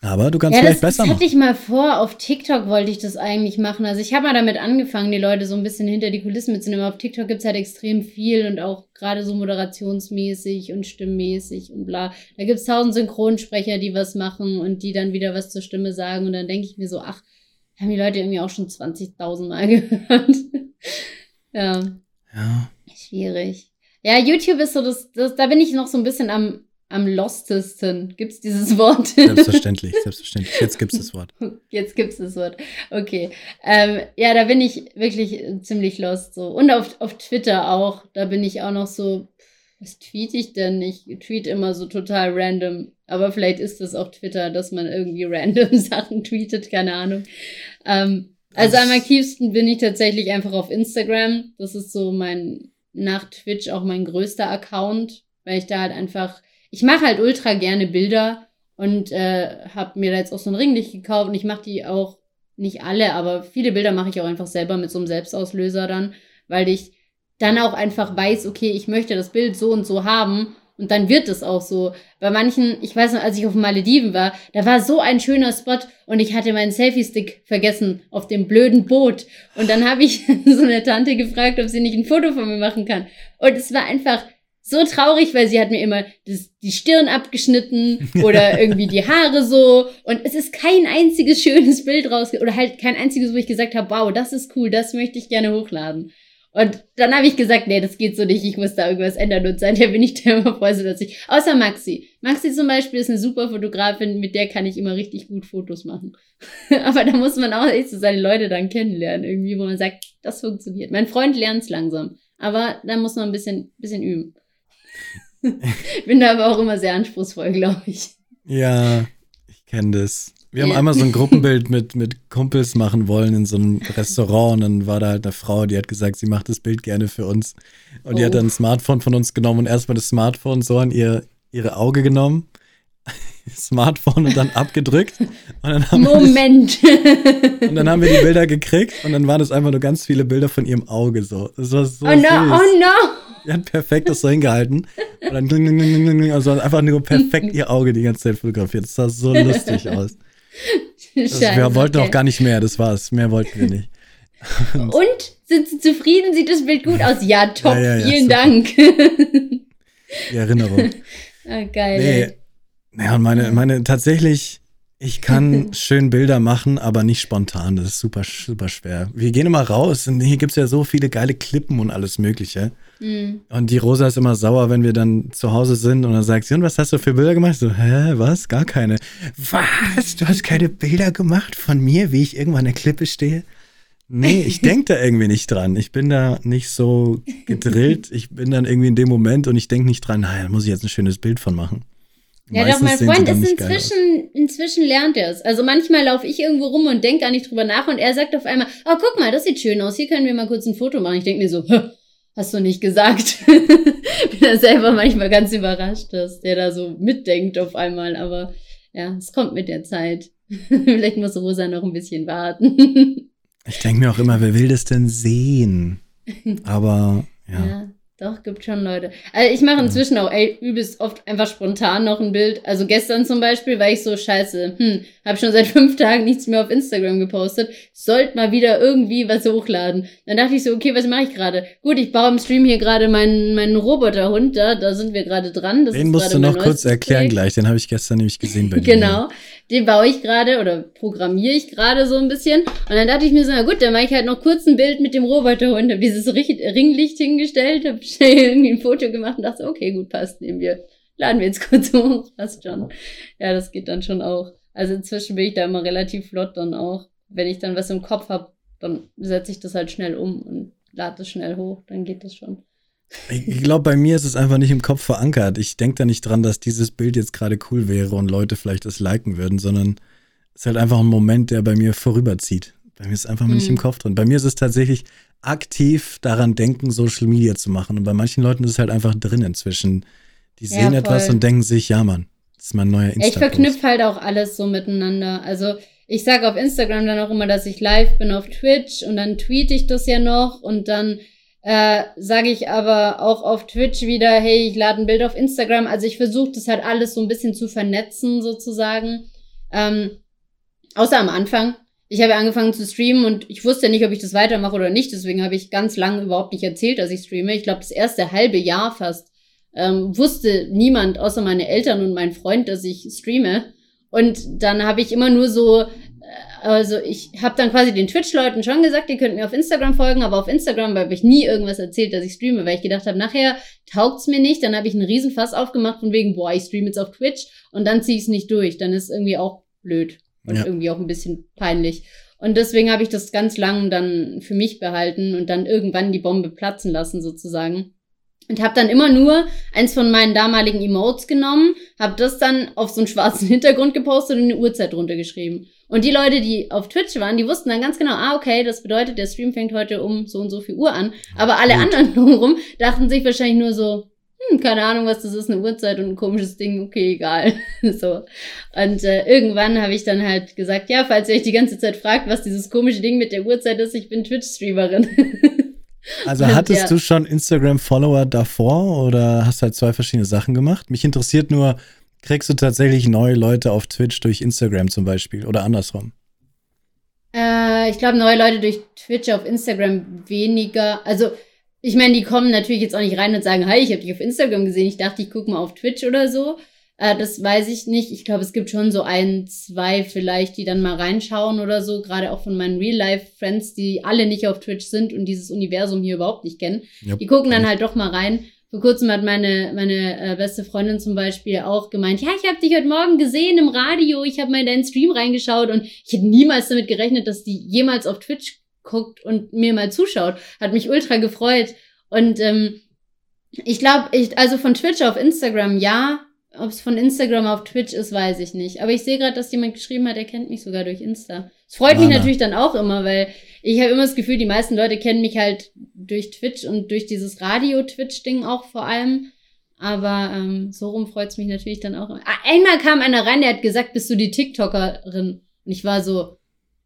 Aber du kannst ja, das, vielleicht das besser hatte machen. ich mal vor. Auf TikTok wollte ich das eigentlich machen. Also ich habe mal damit angefangen, die Leute so ein bisschen hinter die Kulissen mitzunehmen. Auf TikTok gibt's halt extrem viel und auch gerade so moderationsmäßig und stimmmäßig und bla. Da gibt's tausend Synchronsprecher, die was machen und die dann wieder was zur Stimme sagen. Und dann denke ich mir so, ach, haben die Leute irgendwie auch schon 20.000 Mal gehört. ja. Ja. Schwierig. Ja, YouTube ist so das, das da bin ich noch so ein bisschen am, am lostesten. Gibt's dieses Wort? Selbstverständlich, selbstverständlich. Jetzt gibt's das Wort. Jetzt gibt's das Wort. Okay. Ähm, ja, da bin ich wirklich ziemlich lost so. Und auf, auf Twitter auch. Da bin ich auch noch so, was tweete ich denn? Ich tweet immer so total random. Aber vielleicht ist das auch Twitter, dass man irgendwie random Sachen tweetet, keine Ahnung. Ähm, also am aktivsten bin ich tatsächlich einfach auf Instagram. Das ist so mein, nach Twitch auch mein größter Account, weil ich da halt einfach, ich mache halt ultra gerne Bilder und äh, habe mir da jetzt auch so ein Ringlicht gekauft und ich mache die auch nicht alle, aber viele Bilder mache ich auch einfach selber mit so einem Selbstauslöser dann, weil ich dann auch einfach weiß, okay, ich möchte das Bild so und so haben und dann wird es auch so. Bei manchen, ich weiß noch, als ich auf Malediven war, da war so ein schöner Spot und ich hatte meinen Selfie-Stick vergessen auf dem blöden Boot. Und dann habe ich so eine Tante gefragt, ob sie nicht ein Foto von mir machen kann. Und es war einfach so traurig, weil sie hat mir immer das, die Stirn abgeschnitten oder irgendwie die Haare so. Und es ist kein einziges schönes Bild raus oder halt kein einziges, wo ich gesagt habe, wow, das ist cool, das möchte ich gerne hochladen. Und dann habe ich gesagt, nee, das geht so nicht, ich muss da irgendwas ändern. Und seither bin ich da immer froh, dass ich, außer Maxi. Maxi zum Beispiel ist eine super Fotografin, mit der kann ich immer richtig gut Fotos machen. Aber da muss man auch echt so seine Leute dann kennenlernen, irgendwie, wo man sagt, das funktioniert. Mein Freund lernt es langsam. Aber da muss man ein bisschen, bisschen üben. bin da aber auch immer sehr anspruchsvoll, glaube ich. Ja, ich kenne das. Wir haben einmal so ein Gruppenbild mit, mit Kumpels machen wollen in so einem Restaurant und dann war da halt eine Frau, die hat gesagt, sie macht das Bild gerne für uns. Und oh. die hat dann ein Smartphone von uns genommen und erstmal das Smartphone so an ihr, ihre Auge genommen. Smartphone und dann abgedrückt. Und dann haben Moment! Wir, und dann haben wir die Bilder gekriegt und dann waren es einfach nur ganz viele Bilder von ihrem Auge so. Das war so Oh no, süß. oh no! Die hat perfekt das so hingehalten. Und dann also einfach nur perfekt ihr Auge die ganze Zeit fotografiert. Das sah so lustig aus. Also wir wollten okay. auch gar nicht mehr, das war's. Mehr wollten wir nicht. Und, Und sind Sie zufrieden? Sieht das Bild gut aus? Ja, top, ja, ja, ja, vielen super. Dank. Die Erinnerung. Ah, geil. Nee. Ja, und meine, meine tatsächlich, ich kann schön Bilder machen, aber nicht spontan. Das ist super, super schwer. Wir gehen immer raus und hier gibt es ja so viele geile Klippen und alles Mögliche. Mhm. Und die Rosa ist immer sauer, wenn wir dann zu Hause sind und dann sagt sie, und was hast du für Bilder gemacht? So, hä, was? Gar keine. Was? Du hast keine Bilder gemacht von mir, wie ich irgendwann an der Klippe stehe? Nee, ich denke da irgendwie nicht dran. Ich bin da nicht so gedrillt. Ich bin dann irgendwie in dem Moment und ich denke nicht dran, naja, da muss ich jetzt ein schönes Bild von machen. Ja, doch, mein Freund ist inzwischen, inzwischen lernt er es. Also manchmal laufe ich irgendwo rum und denke gar nicht drüber nach und er sagt auf einmal, oh, guck mal, das sieht schön aus, hier können wir mal kurz ein Foto machen. Ich denke mir so, hast du nicht gesagt. Bin da selber manchmal ganz überrascht, dass der da so mitdenkt auf einmal, aber ja, es kommt mit der Zeit. Vielleicht muss Rosa noch ein bisschen warten. ich denke mir auch immer, wer will das denn sehen? Aber ja. ja. Doch, gibt schon Leute. Also ich mache inzwischen auch ey, übelst oft einfach spontan noch ein Bild. Also gestern zum Beispiel war ich so scheiße. Hm, habe schon seit fünf Tagen nichts mehr auf Instagram gepostet. Sollte mal wieder irgendwie was hochladen. Dann dachte ich so, okay, was mache ich gerade? Gut, ich baue im Stream hier gerade meinen, meinen Roboterhund da. Da sind wir gerade dran. Das den musst du noch kurz erklären Projekt. gleich. Den habe ich gestern nämlich gesehen bei dir. genau den baue ich gerade oder programmiere ich gerade so ein bisschen. Und dann dachte ich mir so, na gut, dann mache ich halt noch kurz ein Bild mit dem Roboterhund, habe dieses Ringlicht hingestellt, habe schnell irgendwie ein Foto gemacht und dachte, okay, gut, passt, nehmen wir. Laden wir jetzt kurz hoch, passt schon. Ja, das geht dann schon auch. Also inzwischen bin ich da immer relativ flott dann auch. Wenn ich dann was im Kopf habe, dann setze ich das halt schnell um und lade es schnell hoch, dann geht das schon. Ich glaube, bei mir ist es einfach nicht im Kopf verankert. Ich denke da nicht dran, dass dieses Bild jetzt gerade cool wäre und Leute vielleicht das liken würden, sondern es ist halt einfach ein Moment, der bei mir vorüberzieht. Bei mir ist es einfach mhm. nicht im Kopf drin. Bei mir ist es tatsächlich aktiv daran denken, Social Media zu machen. Und bei manchen Leuten ist es halt einfach drin inzwischen. Die sehen ja, etwas und denken sich, ja, Mann, das ist mein neuer Instagram. Ich verknüpfe halt auch alles so miteinander. Also ich sage auf Instagram dann auch immer, dass ich live bin auf Twitch und dann tweete ich das ja noch und dann äh, sage ich aber auch auf Twitch wieder, hey, ich lade ein Bild auf Instagram. Also ich versuche das halt alles so ein bisschen zu vernetzen sozusagen. Ähm, außer am Anfang. Ich habe angefangen zu streamen und ich wusste nicht, ob ich das weitermache oder nicht. Deswegen habe ich ganz lange überhaupt nicht erzählt, dass ich streame. Ich glaube, das erste halbe Jahr fast ähm, wusste niemand außer meine Eltern und mein Freund, dass ich streame. Und dann habe ich immer nur so also ich habe dann quasi den Twitch-Leuten schon gesagt, die könnten mir auf Instagram folgen, aber auf Instagram habe ich nie irgendwas erzählt, dass ich streame, weil ich gedacht habe, nachher taugt's mir nicht, dann habe ich einen Riesenfass aufgemacht von wegen, boah, ich streame jetzt auf Twitch und dann ziehe ich es nicht durch. Dann ist irgendwie auch blöd und ja. irgendwie auch ein bisschen peinlich. Und deswegen habe ich das ganz lang dann für mich behalten und dann irgendwann die Bombe platzen lassen sozusagen. Und habe dann immer nur eins von meinen damaligen Emotes genommen, habe das dann auf so einen schwarzen Hintergrund gepostet und eine Uhrzeit drunter geschrieben. Und die Leute, die auf Twitch waren, die wussten dann ganz genau, ah, okay, das bedeutet, der Stream fängt heute um so und so viel Uhr an. Aber alle Gut. anderen drumherum dachten sich wahrscheinlich nur so, hm, keine Ahnung, was das ist, eine Uhrzeit und ein komisches Ding, okay, egal. so. Und äh, irgendwann habe ich dann halt gesagt, ja, falls ihr euch die ganze Zeit fragt, was dieses komische Ding mit der Uhrzeit ist, ich bin Twitch-Streamerin. Also hattest ja. du schon Instagram-Follower davor oder hast halt zwei verschiedene Sachen gemacht? Mich interessiert nur, kriegst du tatsächlich neue Leute auf Twitch durch Instagram zum Beispiel oder andersrum? Äh, ich glaube, neue Leute durch Twitch auf Instagram weniger. Also, ich meine, die kommen natürlich jetzt auch nicht rein und sagen, hi, ich habe dich auf Instagram gesehen. Ich dachte, ich gucke mal auf Twitch oder so. Äh, das weiß ich nicht. Ich glaube, es gibt schon so ein, zwei vielleicht, die dann mal reinschauen oder so. Gerade auch von meinen Real-Life-Friends, die alle nicht auf Twitch sind und dieses Universum hier überhaupt nicht kennen. Yep. Die gucken dann halt doch mal rein. Vor kurzem hat meine, meine äh, beste Freundin zum Beispiel auch gemeint, ja, ich habe dich heute Morgen gesehen im Radio, ich habe mal in deinen Stream reingeschaut und ich hätte niemals damit gerechnet, dass die jemals auf Twitch guckt und mir mal zuschaut. Hat mich ultra gefreut. Und ähm, ich glaube, ich, also von Twitch auf Instagram ja, ob es von Instagram auf Twitch ist, weiß ich nicht. Aber ich sehe gerade, dass jemand geschrieben hat, er kennt mich sogar durch Insta. Es freut Lana. mich natürlich dann auch immer, weil ich habe immer das Gefühl, die meisten Leute kennen mich halt durch Twitch und durch dieses Radio-Twitch-Ding auch vor allem. Aber ähm, so rum freut es mich natürlich dann auch. Ah, einmal kam einer rein, der hat gesagt, bist du die TikTokerin? Und ich war so,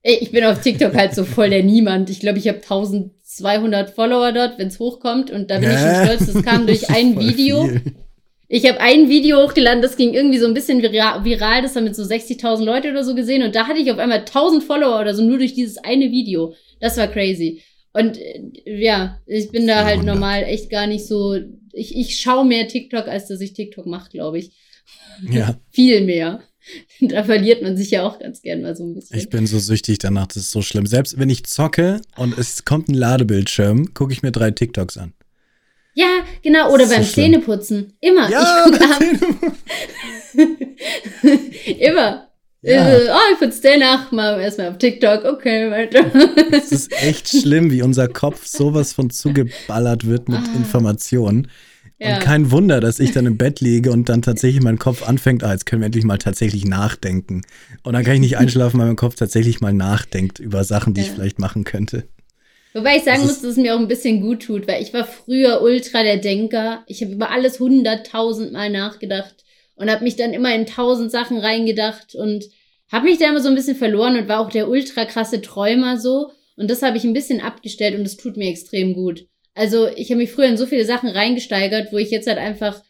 ey, ich bin auf TikTok halt so voll der Niemand. Ich glaube, ich habe 1200 Follower dort, wenn es hochkommt. Und da bin ich schon stolz, das kam durch ein Video. Viel. Ich habe ein Video hochgeladen, das ging irgendwie so ein bisschen viral, das haben mit so 60.000 Leute oder so gesehen und da hatte ich auf einmal 1000 Follower oder so nur durch dieses eine Video. Das war crazy. Und äh, ja, ich bin da halt normal echt gar nicht so. Ich, ich schaue mehr TikTok, als dass ich TikTok mache, glaube ich. Ja. Viel mehr. Da verliert man sich ja auch ganz gern mal so ein bisschen. Ich bin so süchtig danach, das ist so schlimm. Selbst wenn ich zocke und es kommt ein Ladebildschirm, gucke ich mir drei TikToks an. Ja, genau. Oder beim Zähneputzen. Immer. Ja, ich gucke Immer. Ja. Äh, oh, ich putze Zähne nach, mal erstmal auf TikTok, okay, weiter. Es ist echt schlimm, wie unser Kopf sowas von zugeballert wird mit ah. Informationen. Ja. Und kein Wunder, dass ich dann im Bett liege und dann tatsächlich mein Kopf anfängt, ah, jetzt können wir endlich mal tatsächlich nachdenken. Und dann kann ich nicht einschlafen, weil mein Kopf tatsächlich mal nachdenkt über Sachen, die ja. ich vielleicht machen könnte. Wobei ich sagen das muss, dass es mir auch ein bisschen gut tut, weil ich war früher ultra der Denker. Ich habe über alles hunderttausendmal nachgedacht und habe mich dann immer in tausend Sachen reingedacht und habe mich da immer so ein bisschen verloren und war auch der ultra krasse Träumer so. Und das habe ich ein bisschen abgestellt und das tut mir extrem gut. Also ich habe mich früher in so viele Sachen reingesteigert, wo ich jetzt halt einfach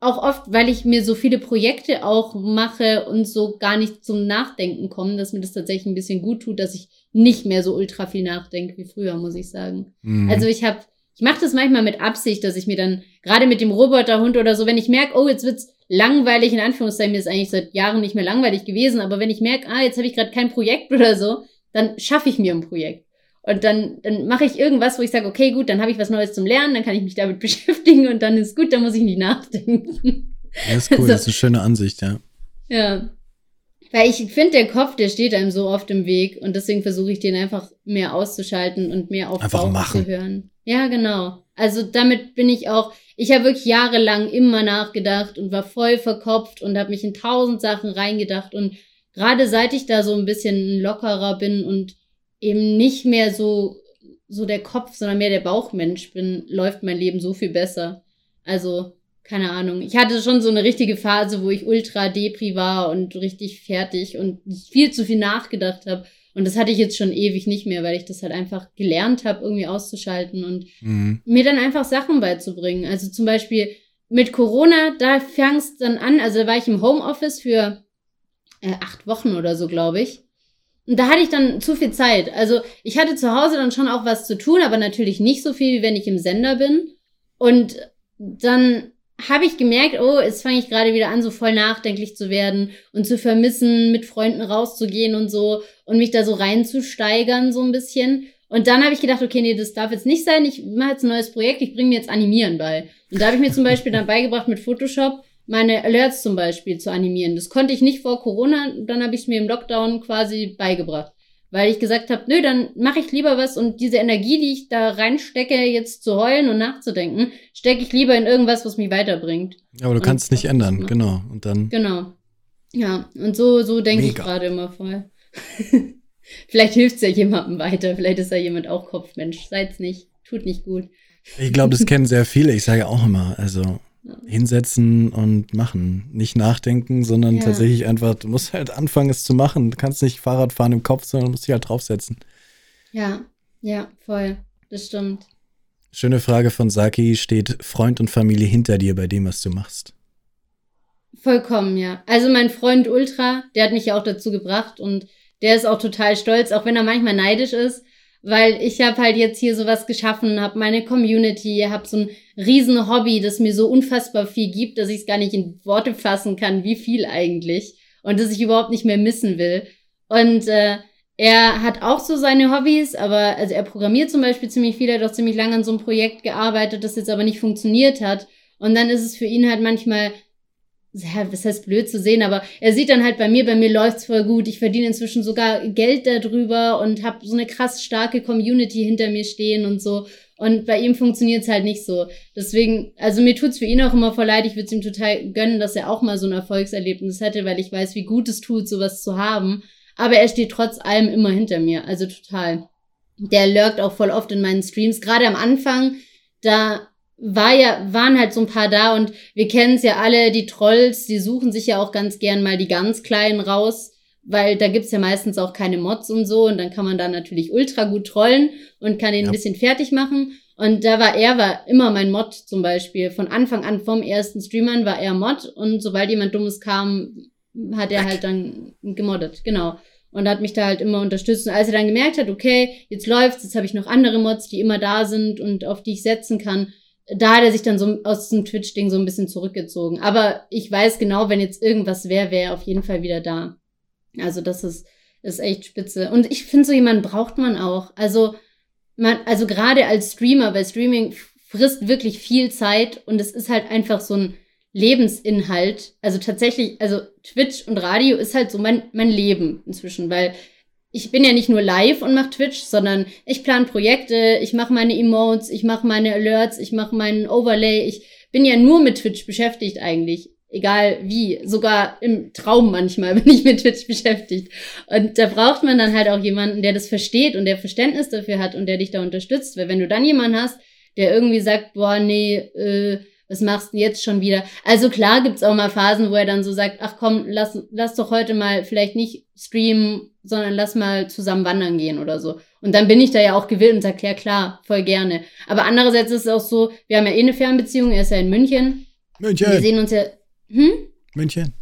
auch oft, weil ich mir so viele Projekte auch mache und so gar nicht zum Nachdenken komme, dass mir das tatsächlich ein bisschen gut tut, dass ich nicht mehr so ultra viel nachdenke wie früher, muss ich sagen. Mhm. Also ich habe, ich mache das manchmal mit Absicht, dass ich mir dann gerade mit dem Roboterhund oder so, wenn ich merke, oh, jetzt wird's langweilig in Anführungszeichen, mir ist eigentlich seit Jahren nicht mehr langweilig gewesen, aber wenn ich merke, ah, jetzt habe ich gerade kein Projekt oder so, dann schaffe ich mir ein Projekt. Und dann, dann mache ich irgendwas, wo ich sage, okay, gut, dann habe ich was Neues zum Lernen, dann kann ich mich damit beschäftigen und dann ist gut, dann muss ich nicht nachdenken. Ja, ist cool, also, das ist eine schöne Ansicht, ja. Ja. Weil ich finde, der Kopf, der steht einem so oft im Weg und deswegen versuche ich den einfach mehr auszuschalten und mehr auf einfach Bauch machen. zu hören. Ja, genau. Also damit bin ich auch, ich habe wirklich jahrelang immer nachgedacht und war voll verkopft und habe mich in tausend Sachen reingedacht und gerade seit ich da so ein bisschen lockerer bin und eben nicht mehr so, so der Kopf, sondern mehr der Bauchmensch bin, läuft mein Leben so viel besser. Also, keine Ahnung. Ich hatte schon so eine richtige Phase, wo ich ultra depri war und richtig fertig und viel zu viel nachgedacht habe. Und das hatte ich jetzt schon ewig nicht mehr, weil ich das halt einfach gelernt habe, irgendwie auszuschalten und mhm. mir dann einfach Sachen beizubringen. Also zum Beispiel mit Corona, da fang es dann an, also da war ich im Homeoffice für äh, acht Wochen oder so, glaube ich. Und da hatte ich dann zu viel Zeit. Also ich hatte zu Hause dann schon auch was zu tun, aber natürlich nicht so viel, wie wenn ich im Sender bin. Und dann habe ich gemerkt, oh, jetzt fange ich gerade wieder an, so voll nachdenklich zu werden und zu vermissen, mit Freunden rauszugehen und so und mich da so reinzusteigern, so ein bisschen. Und dann habe ich gedacht, okay, nee, das darf jetzt nicht sein. Ich mache jetzt ein neues Projekt, ich bringe mir jetzt Animieren bei. Und da habe ich mir zum Beispiel dann beigebracht mit Photoshop, meine Alerts zum Beispiel zu animieren. Das konnte ich nicht vor Corona, dann habe ich es mir im Lockdown quasi beigebracht. Weil ich gesagt habe, nö, dann mache ich lieber was und diese Energie, die ich da reinstecke, jetzt zu heulen und nachzudenken, stecke ich lieber in irgendwas, was mich weiterbringt. Ja, aber du und kannst es nicht ändern, genau. Und dann. Genau. Ja, und so, so denke ich gerade immer voll. vielleicht hilft es ja jemandem weiter, vielleicht ist ja jemand auch Kopfmensch. Seid's nicht. Tut nicht gut. Ich glaube, das kennen sehr viele. Ich sage auch immer, also hinsetzen und machen. Nicht nachdenken, sondern ja. tatsächlich einfach, du musst halt anfangen, es zu machen. Du kannst nicht Fahrrad fahren im Kopf, sondern musst dich halt draufsetzen. Ja, ja, voll. Das stimmt. Schöne Frage von Saki. Steht Freund und Familie hinter dir bei dem, was du machst? Vollkommen, ja. Also mein Freund Ultra, der hat mich ja auch dazu gebracht und der ist auch total stolz, auch wenn er manchmal neidisch ist, weil ich habe halt jetzt hier sowas geschaffen, habe meine Community, habe so ein riesen Hobby, das mir so unfassbar viel gibt, dass ich es gar nicht in Worte fassen kann, wie viel eigentlich und das ich überhaupt nicht mehr missen will. Und äh, er hat auch so seine Hobbys, aber also er programmiert zum Beispiel ziemlich viel, er hat auch ziemlich lange an so einem Projekt gearbeitet, das jetzt aber nicht funktioniert hat. Und dann ist es für ihn halt manchmal ja, was heißt blöd zu sehen, aber er sieht dann halt bei mir, bei mir läuft's voll gut. Ich verdiene inzwischen sogar Geld darüber und habe so eine krass starke Community hinter mir stehen und so. Und bei ihm funktioniert's halt nicht so. Deswegen, also mir tut's für ihn auch immer voll leid. Ich würde ihm total gönnen, dass er auch mal so ein Erfolgserlebnis hätte, weil ich weiß, wie gut es tut, sowas zu haben. Aber er steht trotz allem immer hinter mir. Also total. Der lurkt auch voll oft in meinen Streams. Gerade am Anfang, da war ja, waren halt so ein paar da und wir kennen es ja alle, die Trolls, die suchen sich ja auch ganz gern mal die ganz Kleinen raus, weil da gibt's ja meistens auch keine Mods und so und dann kann man da natürlich ultra gut trollen und kann ihn ja. ein bisschen fertig machen. Und da war er, war immer mein Mod zum Beispiel. Von Anfang an vom ersten Streamern war er Mod und sobald jemand Dummes kam, hat er halt dann gemoddet, genau. Und hat mich da halt immer unterstützt. Und als er dann gemerkt hat, okay, jetzt läuft's, jetzt habe ich noch andere Mods, die immer da sind und auf die ich setzen kann, da hat er sich dann so aus diesem Twitch-Ding so ein bisschen zurückgezogen. Aber ich weiß genau, wenn jetzt irgendwas wäre, wäre er auf jeden Fall wieder da. Also das ist, ist echt spitze. Und ich finde, so jemanden braucht man auch. Also, man, also gerade als Streamer, weil Streaming frisst wirklich viel Zeit und es ist halt einfach so ein Lebensinhalt. Also tatsächlich, also Twitch und Radio ist halt so mein, mein Leben inzwischen, weil ich bin ja nicht nur live und mache Twitch, sondern ich plane Projekte, ich mache meine Emotes, ich mache meine Alerts, ich mache meinen Overlay. Ich bin ja nur mit Twitch beschäftigt eigentlich. Egal wie. Sogar im Traum manchmal bin ich mit Twitch beschäftigt. Und da braucht man dann halt auch jemanden, der das versteht und der Verständnis dafür hat und der dich da unterstützt. Weil wenn du dann jemanden hast, der irgendwie sagt, boah, nee, äh, was machst du jetzt schon wieder? Also klar gibt's auch mal Phasen, wo er dann so sagt, ach komm, lass, lass doch heute mal vielleicht nicht streamen, sondern lass mal zusammen wandern gehen oder so. Und dann bin ich da ja auch gewillt und sag, ja klar, voll gerne. Aber andererseits ist es auch so, wir haben ja eh eine Fernbeziehung, er ist ja in München. München. Wir sehen uns ja. Hm? München.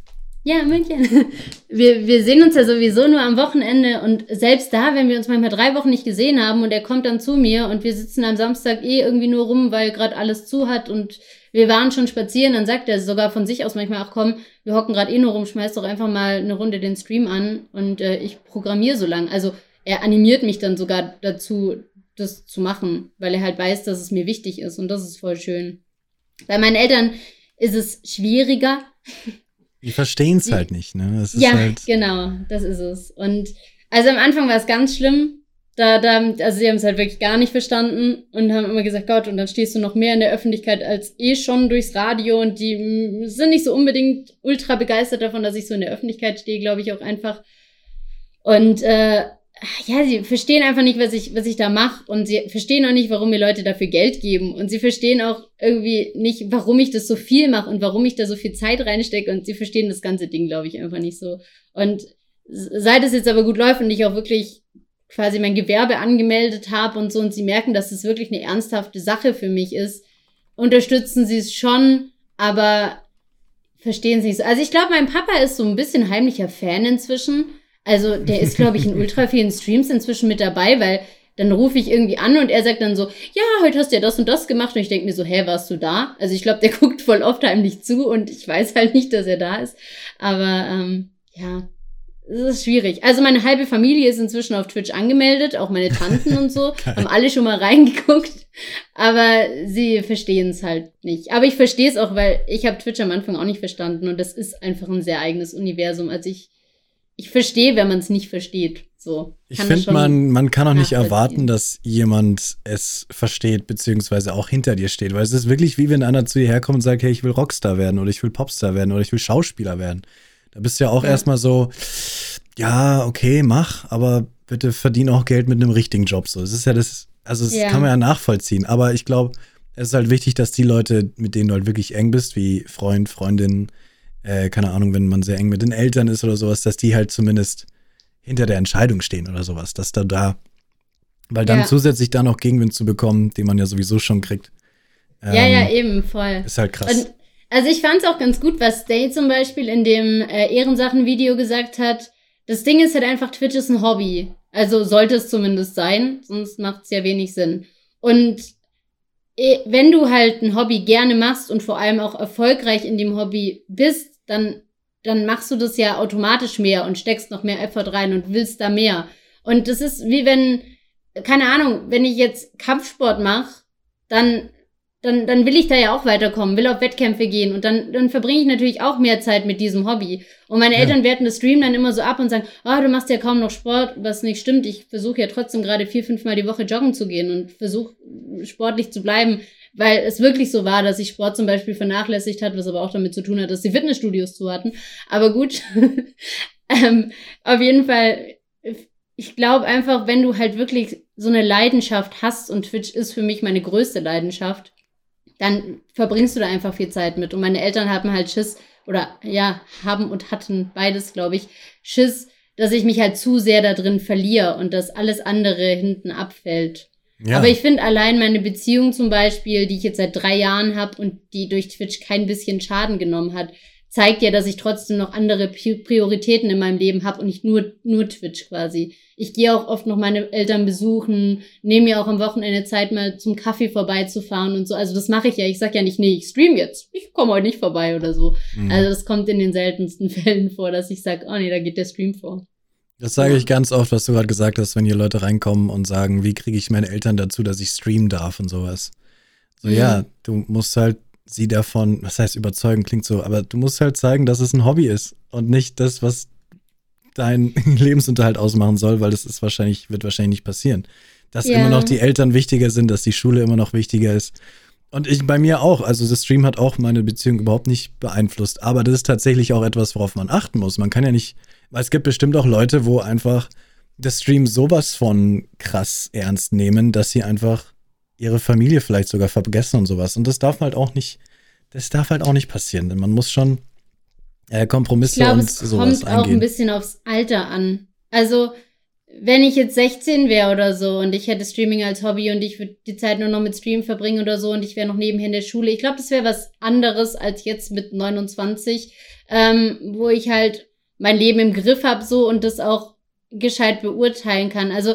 Ja, München. Wir, wir sehen uns ja sowieso nur am Wochenende und selbst da, wenn wir uns manchmal drei Wochen nicht gesehen haben und er kommt dann zu mir und wir sitzen am Samstag eh irgendwie nur rum, weil gerade alles zu hat und wir waren schon spazieren, dann sagt er sogar von sich aus manchmal, ach komm, wir hocken gerade eh nur rum, schmeiß doch einfach mal eine Runde den Stream an und äh, ich programmiere so lang. Also er animiert mich dann sogar dazu, das zu machen, weil er halt weiß, dass es mir wichtig ist und das ist voll schön. Bei meinen Eltern ist es schwieriger. Die verstehen es halt nicht, ne? ja, halt genau, das ist es. Und also am Anfang war es ganz schlimm, da, da, also sie haben es halt wirklich gar nicht verstanden und haben immer gesagt, Gott, und dann stehst du noch mehr in der Öffentlichkeit als eh schon durchs Radio und die mm, sind nicht so unbedingt ultra begeistert davon, dass ich so in der Öffentlichkeit stehe, glaube ich auch einfach. Und äh, ja, sie verstehen einfach nicht, was ich, was ich da mache und sie verstehen auch nicht, warum mir Leute dafür Geld geben und sie verstehen auch irgendwie nicht, warum ich das so viel mache und warum ich da so viel Zeit reinstecke und sie verstehen das ganze Ding, glaube ich, einfach nicht so. Und seit es jetzt aber gut läuft und ich auch wirklich quasi mein Gewerbe angemeldet habe und so und sie merken, dass es wirklich eine ernsthafte Sache für mich ist, unterstützen sie es schon, aber verstehen sie es. Also ich glaube, mein Papa ist so ein bisschen heimlicher Fan inzwischen. Also der ist, glaube ich, in ultra vielen Streams inzwischen mit dabei, weil dann rufe ich irgendwie an und er sagt dann so, ja, heute hast du ja das und das gemacht. Und ich denke mir so, hä, warst du da? Also ich glaube, der guckt voll oft heimlich zu und ich weiß halt nicht, dass er da ist. Aber ähm, ja, es ist schwierig. Also meine halbe Familie ist inzwischen auf Twitch angemeldet, auch meine Tanten und so, haben alle schon mal reingeguckt, aber sie verstehen es halt nicht. Aber ich verstehe es auch, weil ich habe Twitch am Anfang auch nicht verstanden und das ist einfach ein sehr eigenes Universum. Also ich, ich verstehe, wenn man es nicht versteht. So. Ich finde, man, man kann auch nicht erwarten, dass jemand es versteht, beziehungsweise auch hinter dir steht. Weil es ist wirklich wie wenn einer zu dir herkommt und sagt, hey, ich will Rockstar werden oder ich will Popstar werden oder ich will Schauspieler werden. Da bist du ja auch ja. erstmal so, ja, okay, mach, aber bitte verdien auch Geld mit einem richtigen Job. So, es ist ja das, also das ja. kann man ja nachvollziehen. Aber ich glaube, es ist halt wichtig, dass die Leute, mit denen du halt wirklich eng bist, wie Freund, Freundin, äh, keine Ahnung, wenn man sehr eng mit den Eltern ist oder sowas, dass die halt zumindest hinter der Entscheidung stehen oder sowas, dass du da Weil dann ja. zusätzlich da noch Gegenwind zu bekommen, den man ja sowieso schon kriegt. Ähm, ja, ja, ähm, eben, voll. Ist halt krass. Und, also ich fand es auch ganz gut, was Day zum Beispiel in dem äh, Ehrensachen-Video gesagt hat. Das Ding ist halt einfach, Twitch ist ein Hobby. Also sollte es zumindest sein, sonst macht es ja wenig Sinn. Und eh, wenn du halt ein Hobby gerne machst und vor allem auch erfolgreich in dem Hobby bist, dann, dann machst du das ja automatisch mehr und steckst noch mehr Effort rein und willst da mehr. Und das ist wie wenn, keine Ahnung, wenn ich jetzt Kampfsport mache, dann dann, dann will ich da ja auch weiterkommen, will auf Wettkämpfe gehen und dann, dann verbringe ich natürlich auch mehr Zeit mit diesem Hobby. Und meine ja. Eltern werten das Stream dann immer so ab und sagen, ah, oh, du machst ja kaum noch Sport, was nicht stimmt. Ich versuche ja trotzdem gerade vier, fünf Mal die Woche joggen zu gehen und versuche sportlich zu bleiben, weil es wirklich so war, dass ich Sport zum Beispiel vernachlässigt hat, was aber auch damit zu tun hat, dass die Fitnessstudios zu hatten. Aber gut, ähm, auf jeden Fall, ich glaube einfach, wenn du halt wirklich so eine Leidenschaft hast und Twitch ist für mich meine größte Leidenschaft, dann verbringst du da einfach viel Zeit mit. Und meine Eltern haben halt Schiss, oder ja, haben und hatten beides, glaube ich, Schiss, dass ich mich halt zu sehr da drin verliere und dass alles andere hinten abfällt. Ja. Aber ich finde allein meine Beziehung zum Beispiel, die ich jetzt seit drei Jahren habe und die durch Twitch kein bisschen Schaden genommen hat, zeigt ja, dass ich trotzdem noch andere Prioritäten in meinem Leben habe und nicht nur, nur Twitch quasi. Ich gehe auch oft noch meine Eltern besuchen, nehme mir auch am Wochenende Zeit, mal zum Kaffee vorbeizufahren und so. Also das mache ich ja. Ich sag ja nicht, nee, ich stream jetzt. Ich komme heute nicht vorbei oder so. Mhm. Also das kommt in den seltensten Fällen vor, dass ich sage, oh nee, da geht der Stream vor. Das sage ich ganz oft, was du gerade gesagt hast, wenn hier Leute reinkommen und sagen, wie kriege ich meine Eltern dazu, dass ich streamen darf und sowas. So, mhm. ja, du musst halt sie davon, was heißt überzeugen, klingt so, aber du musst halt zeigen, dass es ein Hobby ist und nicht das, was dein Lebensunterhalt ausmachen soll, weil das ist wahrscheinlich, wird wahrscheinlich nicht passieren. Dass ja. immer noch die Eltern wichtiger sind, dass die Schule immer noch wichtiger ist. Und ich bei mir auch. Also das Stream hat auch meine Beziehung überhaupt nicht beeinflusst. Aber das ist tatsächlich auch etwas, worauf man achten muss. Man kann ja nicht, weil es gibt bestimmt auch Leute, wo einfach das Stream sowas von krass ernst nehmen, dass sie einfach ihre Familie vielleicht sogar vergessen und sowas. Und das darf halt auch nicht, das darf halt auch nicht passieren. Denn man muss schon äh, Kompromisse ich glaub, und sowas eingehen. Es kommt auch ein bisschen aufs Alter an. Also, wenn ich jetzt 16 wäre oder so und ich hätte Streaming als Hobby und ich würde die Zeit nur noch mit Stream verbringen oder so und ich wäre noch nebenher in der Schule, ich glaube, das wäre was anderes als jetzt mit 29, ähm, wo ich halt mein Leben im Griff habe so und das auch gescheit beurteilen kann. Also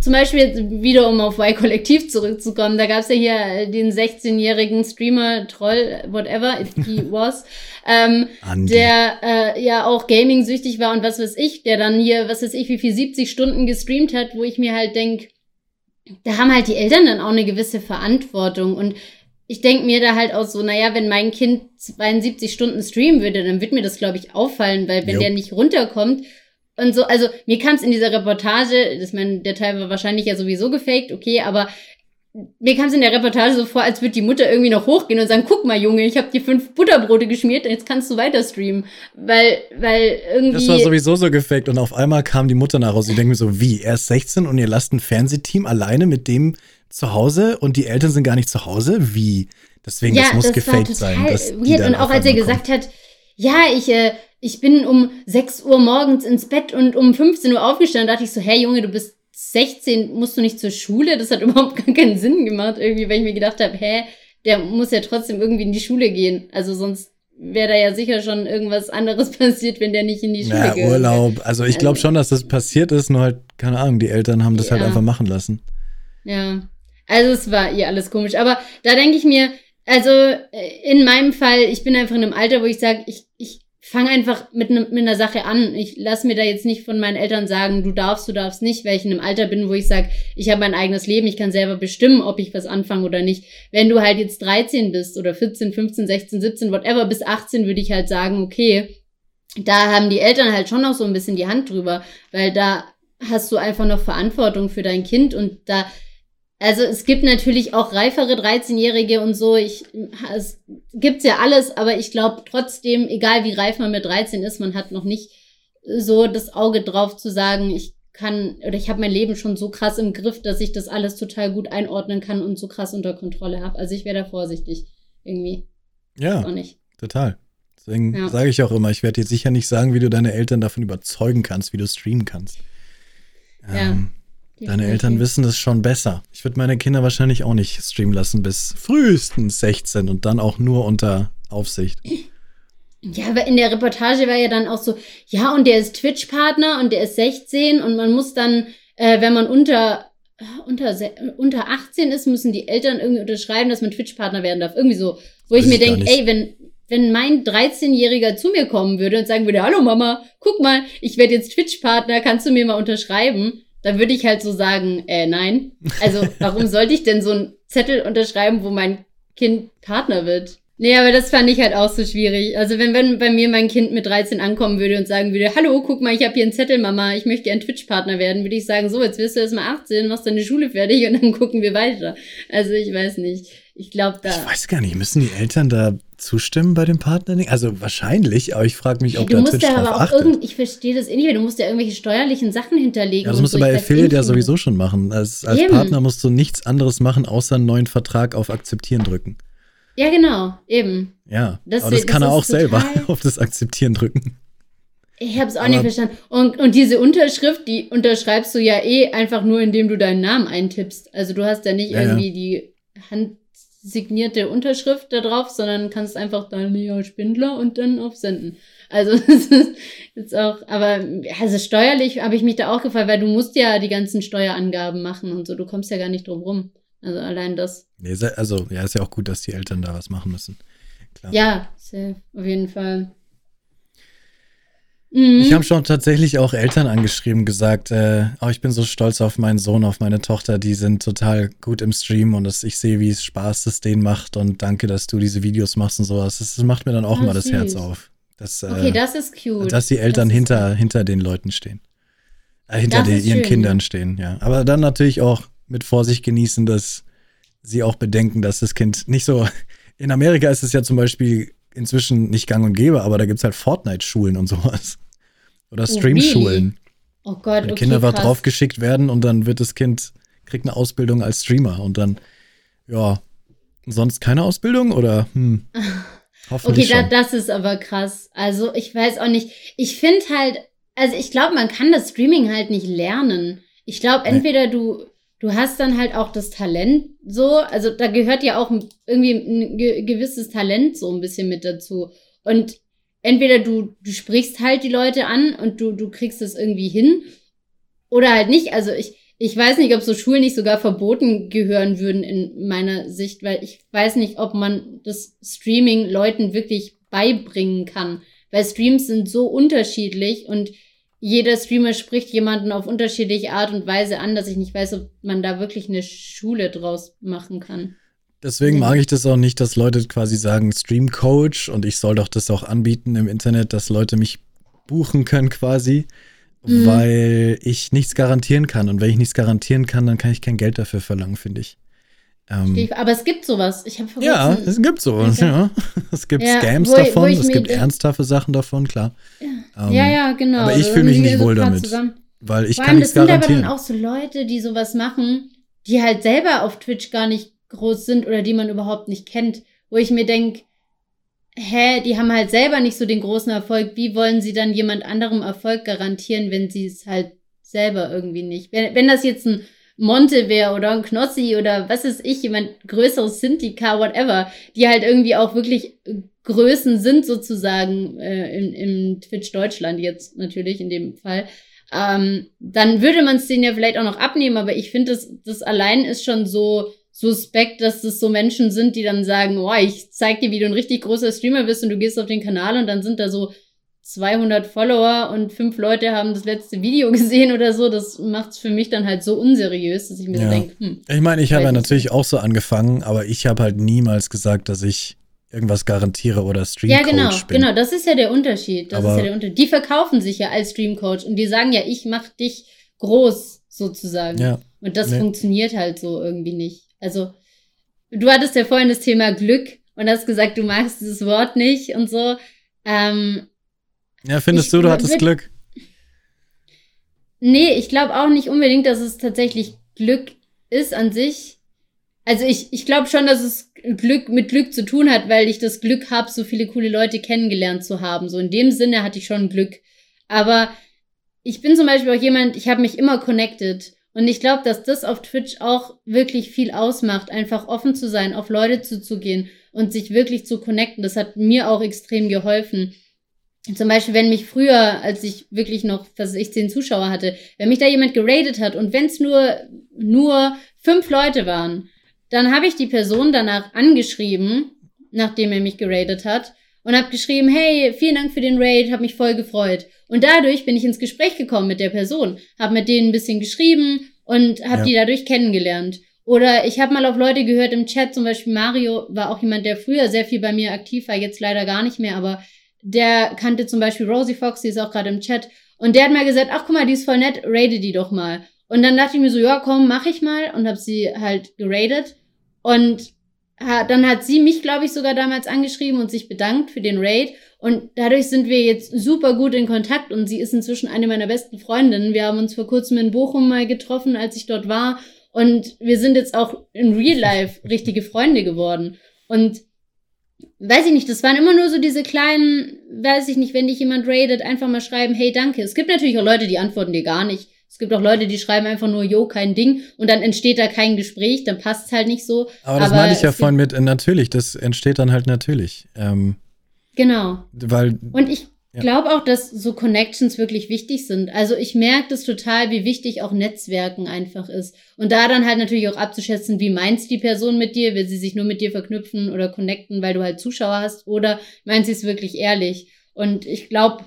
zum Beispiel jetzt wieder, um auf Y-Kollektiv zurückzukommen, da gab es ja hier äh, den 16-jährigen Streamer, Troll, whatever if he was, ähm, der äh, ja auch Gaming-süchtig war und was weiß ich, der dann hier, was weiß ich, wie viel 70 Stunden gestreamt hat, wo ich mir halt denk, da haben halt die Eltern dann auch eine gewisse Verantwortung. Und ich denk mir da halt auch so, naja, wenn mein Kind 72 Stunden streamen würde, dann wird mir das, glaube ich, auffallen, weil wenn jo. der nicht runterkommt und so, also mir kam es in dieser Reportage, das mein, der Teil war wahrscheinlich ja sowieso gefaked, okay, aber mir kam es in der Reportage so vor, als würde die Mutter irgendwie noch hochgehen und sagen, guck mal, Junge, ich habe dir fünf Butterbrote geschmiert, jetzt kannst du weiter streamen. Weil, weil irgendwie. Das war sowieso so gefaked und auf einmal kam die Mutter nach Hause. Ich denke mir so, wie? Er ist 16 und ihr lasst ein Fernsehteam alleine mit dem zu Hause und die Eltern sind gar nicht zu Hause? Wie? Deswegen, ja, das muss das gefaked sein. Dass weird. Und auch als er gesagt hat, ja, ich, äh, ich bin um 6 Uhr morgens ins Bett und um 15 Uhr aufgestanden. Da dachte ich so, hey Junge, du bist 16, musst du nicht zur Schule? Das hat überhaupt gar keinen Sinn gemacht, irgendwie, weil ich mir gedacht habe, hä, der muss ja trotzdem irgendwie in die Schule gehen. Also sonst wäre da ja sicher schon irgendwas anderes passiert, wenn der nicht in die Schule ja, geht. Urlaub. Also ich glaube schon, dass das passiert ist, nur halt, keine Ahnung, die Eltern haben das halt ja. halt einfach machen lassen. Ja. Also es war ihr alles komisch. Aber da denke ich mir, also äh, in meinem Fall, ich bin einfach in einem Alter, wo ich sage, ich, ich fange einfach mit, ne, mit einer Sache an. Ich lasse mir da jetzt nicht von meinen Eltern sagen, du darfst, du darfst nicht, weil ich in einem Alter bin, wo ich sage, ich habe mein eigenes Leben, ich kann selber bestimmen, ob ich was anfange oder nicht. Wenn du halt jetzt 13 bist oder 14, 15, 16, 17, whatever, bis 18 würde ich halt sagen, okay, da haben die Eltern halt schon noch so ein bisschen die Hand drüber, weil da hast du einfach noch Verantwortung für dein Kind und da also es gibt natürlich auch reifere 13-Jährige und so. Ich, es gibt's ja alles, aber ich glaube trotzdem, egal wie reif man mit 13 ist, man hat noch nicht so das Auge drauf zu sagen, ich kann oder ich habe mein Leben schon so krass im Griff, dass ich das alles total gut einordnen kann und so krass unter Kontrolle habe. Also ich wäre da vorsichtig irgendwie. Ja, total. Deswegen ja. sage ich auch immer, ich werde dir sicher nicht sagen, wie du deine Eltern davon überzeugen kannst, wie du streamen kannst. Ja. Ähm, Deine Eltern wissen es schon besser. Ich würde meine Kinder wahrscheinlich auch nicht streamen lassen bis frühestens 16 und dann auch nur unter Aufsicht. Ja, aber in der Reportage war ja dann auch so, ja, und der ist Twitch-Partner und der ist 16 und man muss dann, äh, wenn man unter, unter, unter 18 ist, müssen die Eltern irgendwie unterschreiben, dass man Twitch-Partner werden darf. Irgendwie so. Wo ich mir denke, ey, wenn, wenn mein 13-Jähriger zu mir kommen würde und sagen würde, hallo Mama, guck mal, ich werde jetzt Twitch-Partner, kannst du mir mal unterschreiben? Dann würde ich halt so sagen, äh, nein. Also, warum sollte ich denn so einen Zettel unterschreiben, wo mein Kind Partner wird? Nee, aber das fand ich halt auch so schwierig. Also wenn, wenn bei mir mein Kind mit 13 ankommen würde und sagen würde, hallo, guck mal, ich habe hier einen Zettel, Mama, ich möchte ein Twitch-Partner werden, würde ich sagen, so, jetzt wirst du erst mal 18, machst deine Schule fertig und dann gucken wir weiter. Also ich weiß nicht. Ich glaube da. Ich weiß gar nicht, müssen die Eltern da zustimmen bei dem Partnering? Also wahrscheinlich, aber ich frage mich, ob ja, da Twitch ja aber achtet. Irgend, ich verstehe das eh nicht, du musst ja irgendwelche steuerlichen Sachen hinterlegen. Ja, das musst so. du bei Affiliate ja sowieso schon machen. Als, als Eben. Partner musst du nichts anderes machen, außer einen neuen Vertrag auf Akzeptieren drücken. Ja, genau, eben. Ja, Das- aber das, das kann er auch selber auf das Akzeptieren drücken. Ich habe es auch Aber- nicht verstanden. Und, und diese Unterschrift, die unterschreibst du ja eh einfach nur, indem du deinen Namen eintippst. Also du hast ja nicht Ja, ja. irgendwie die handsignierte Unterschrift da drauf, sondern kannst einfach Daniel Spindler und dann auf Senden. Also das ist jetzt auch, aber also steuerlich habe ich mich da auch gefragt, weil du musst ja die ganzen Steuerangaben machen und so. Du kommst ja gar nicht drum rum. Also allein das. Also, ja, ist ja auch gut, dass die Eltern da was machen müssen. Klar. Ja, safe, auf jeden Fall. Mhm. Ich habe schon tatsächlich auch Eltern angeschrieben, gesagt, äh, oh, ich bin so stolz auf meinen Sohn, auf meine Tochter, die sind total gut im Stream und das, ich sehe, wie es Spaß es denen macht und danke, dass du diese Videos machst und sowas. Das, das macht mir dann auch Ah, mal das. Herz auf. Dass, äh, okay, das ist cute. dass die Eltern Das hinter, hinter den Leuten stehen. Äh, hinter den, ihren schön, Kindern stehen, ja. Aber dann natürlich auch mit Vorsicht genießen, dass sie auch bedenken, dass das Kind nicht so. In Amerika ist es ja zum Beispiel inzwischen nicht gang und gäbe, aber da gibt es halt Fortnite-Schulen und sowas. Oder Oh, Stream-Schulen. Oh Gott, Wenn okay, Kinder einfach draufgeschickt werden und dann wird das Kind, kriegt eine Ausbildung als Streamer und dann, ja, sonst keine Ausbildung oder hm, Okay, hoffentlich da, schon. das ist aber krass. Also ich weiß auch nicht. Ich finde halt, also ich glaube, man kann das Streaming halt nicht lernen. Ich glaube, Nee. entweder du, du hast dann halt auch das Talent so, also da gehört ja auch irgendwie ein ge gewisses Talent so ein bisschen mit dazu. Und entweder du, du sprichst halt die Leute an und du, du kriegst es irgendwie hin oder halt nicht. Also ich, ich weiß nicht, ob so Schulen nicht sogar verboten gehören würden in meiner Sicht, weil ich weiß nicht, ob man das Streaming Leuten wirklich beibringen kann. Weil Streams sind so unterschiedlich und jeder Streamer spricht jemanden auf unterschiedliche Art und Weise an, dass ich nicht weiß, ob man da wirklich eine Schule draus machen kann. Deswegen mag ich das auch nicht, dass Leute quasi sagen, Stream Coach und ich soll doch das auch anbieten im Internet, dass Leute mich buchen können quasi, Mhm. weil ich nichts garantieren kann. Und wenn ich nichts garantieren kann, dann kann ich kein Geld dafür verlangen, finde ich. Ähm, Aber es gibt sowas. Ich habe ja, es gibt sowas, Okay. ja. Es gibt Ja, Scams wo wo davon, ich es gibt ernsthafte Sachen davon, klar. Ähm, ja, ja, genau. aber ich Da fühl mich nicht wohl damit. zusammen. Weil ich Vor kann allem, nichts das sind aber garantieren. dann auch so Leute, die sowas machen, die halt selber auf Twitch gar nicht groß sind oder die man überhaupt nicht kennt, wo ich mir denke, hä, die haben halt selber nicht so den großen Erfolg. Wie wollen sie dann jemand anderem Erfolg garantieren, wenn sie es halt selber irgendwie nicht? Wenn, wenn das jetzt ein Monte wäre oder ein Knossi oder was ist ich, jemand größeres Synthika, whatever, die halt irgendwie auch wirklich Größen sind sozusagen äh, in, im Twitch Deutschland jetzt natürlich in dem Fall, ähm, dann würde man es denen ja vielleicht auch noch abnehmen, aber ich finde, das, das allein ist schon so suspekt, dass das so Menschen sind, die dann sagen, oh, ich zeig dir, wie du ein richtig großer Streamer bist und du gehst auf den Kanal und dann sind da so 200 Follower und fünf Leute haben das letzte Video gesehen oder so. Das macht es für mich dann halt so unseriös, dass ich mir Ja. so denke, hm, Ich meine, ich habe ja natürlich auch so angefangen, aber ich habe halt niemals gesagt, dass ich irgendwas garantiere oder Stream Ja, Coach genau, bin. genau, das ist ja der Unterschied. Das Aber- ist ja der Unterschied. Die verkaufen sich ja als Streamcoach und die sagen ja, ich mach dich groß sozusagen. Ja, Und das Nee. funktioniert halt so irgendwie nicht. Also, du hattest ja vorhin das Thema Glück und hast gesagt, du magst dieses Wort nicht und so. Ähm, ja findest Ich du, du hattest Glück? nee, ich glaube auch nicht unbedingt, dass es tatsächlich Glück ist an sich. Also ich, ich glaube schon, dass es Glück mit Glück zu tun hat, weil ich das Glück habe, so viele coole Leute kennengelernt zu haben. So in dem Sinne hatte ich schon Glück. Aber ich bin zum Beispiel auch jemand, ich habe mich immer connected. Und ich glaube, dass das auf Twitch auch wirklich viel ausmacht, einfach offen zu sein, auf Leute zuzugehen und sich wirklich zu connecten. Das hat mir auch extrem geholfen. Zum Beispiel, wenn mich früher, als ich wirklich noch, ich zehn Zuschauer hatte, wenn mich da jemand geradet hat und wenn es nur, nur fünf Leute waren, dann habe ich die Person danach angeschrieben, nachdem er mich geradet hat, und habe geschrieben, hey, vielen Dank für den Raid, habe mich voll gefreut. Und dadurch bin ich ins Gespräch gekommen mit der Person, habe mit denen ein bisschen geschrieben und habe ja. die dadurch kennengelernt. Oder ich habe mal auf Leute gehört im Chat, zum Beispiel Mario war auch jemand, der früher sehr viel bei mir aktiv war, jetzt leider gar nicht mehr, aber der kannte zum Beispiel Rosie Fox, die ist auch gerade im Chat. Und der hat mal gesagt, ach guck mal, die ist voll nett, rate die doch mal. Und dann dachte ich mir so, ja komm, mach ich mal und habe sie halt geradet. Und dann hat sie mich, glaube ich, sogar damals angeschrieben und sich bedankt für den Raid. Und dadurch sind wir jetzt super gut in Kontakt und sie ist inzwischen eine meiner besten Freundinnen. Wir haben uns vor kurzem in Bochum mal getroffen, als ich dort war. Und wir sind jetzt auch in Real Life richtige Freunde geworden. Und weiß ich nicht, das waren immer nur so diese kleinen, weiß ich nicht, wenn dich jemand raidet, einfach mal schreiben, hey, danke. Es gibt natürlich auch Leute, die antworten dir gar nicht. Es gibt auch Leute, die schreiben einfach nur, jo, kein Ding, und dann entsteht da kein Gespräch, dann passt es halt nicht so. Aber das meine ich ja vorhin mit, äh, natürlich, das entsteht dann halt natürlich. Ähm, genau. Weil. Und ich ja. glaube auch, dass so Connections wirklich wichtig sind. Also ich merke das total, wie wichtig auch Netzwerken einfach ist. Und da dann halt natürlich auch abzuschätzen, wie meinst die Person mit dir? Will sie sich nur mit dir verknüpfen oder connecten, weil du halt Zuschauer hast? Oder meint sie es wirklich ehrlich? Und ich glaube,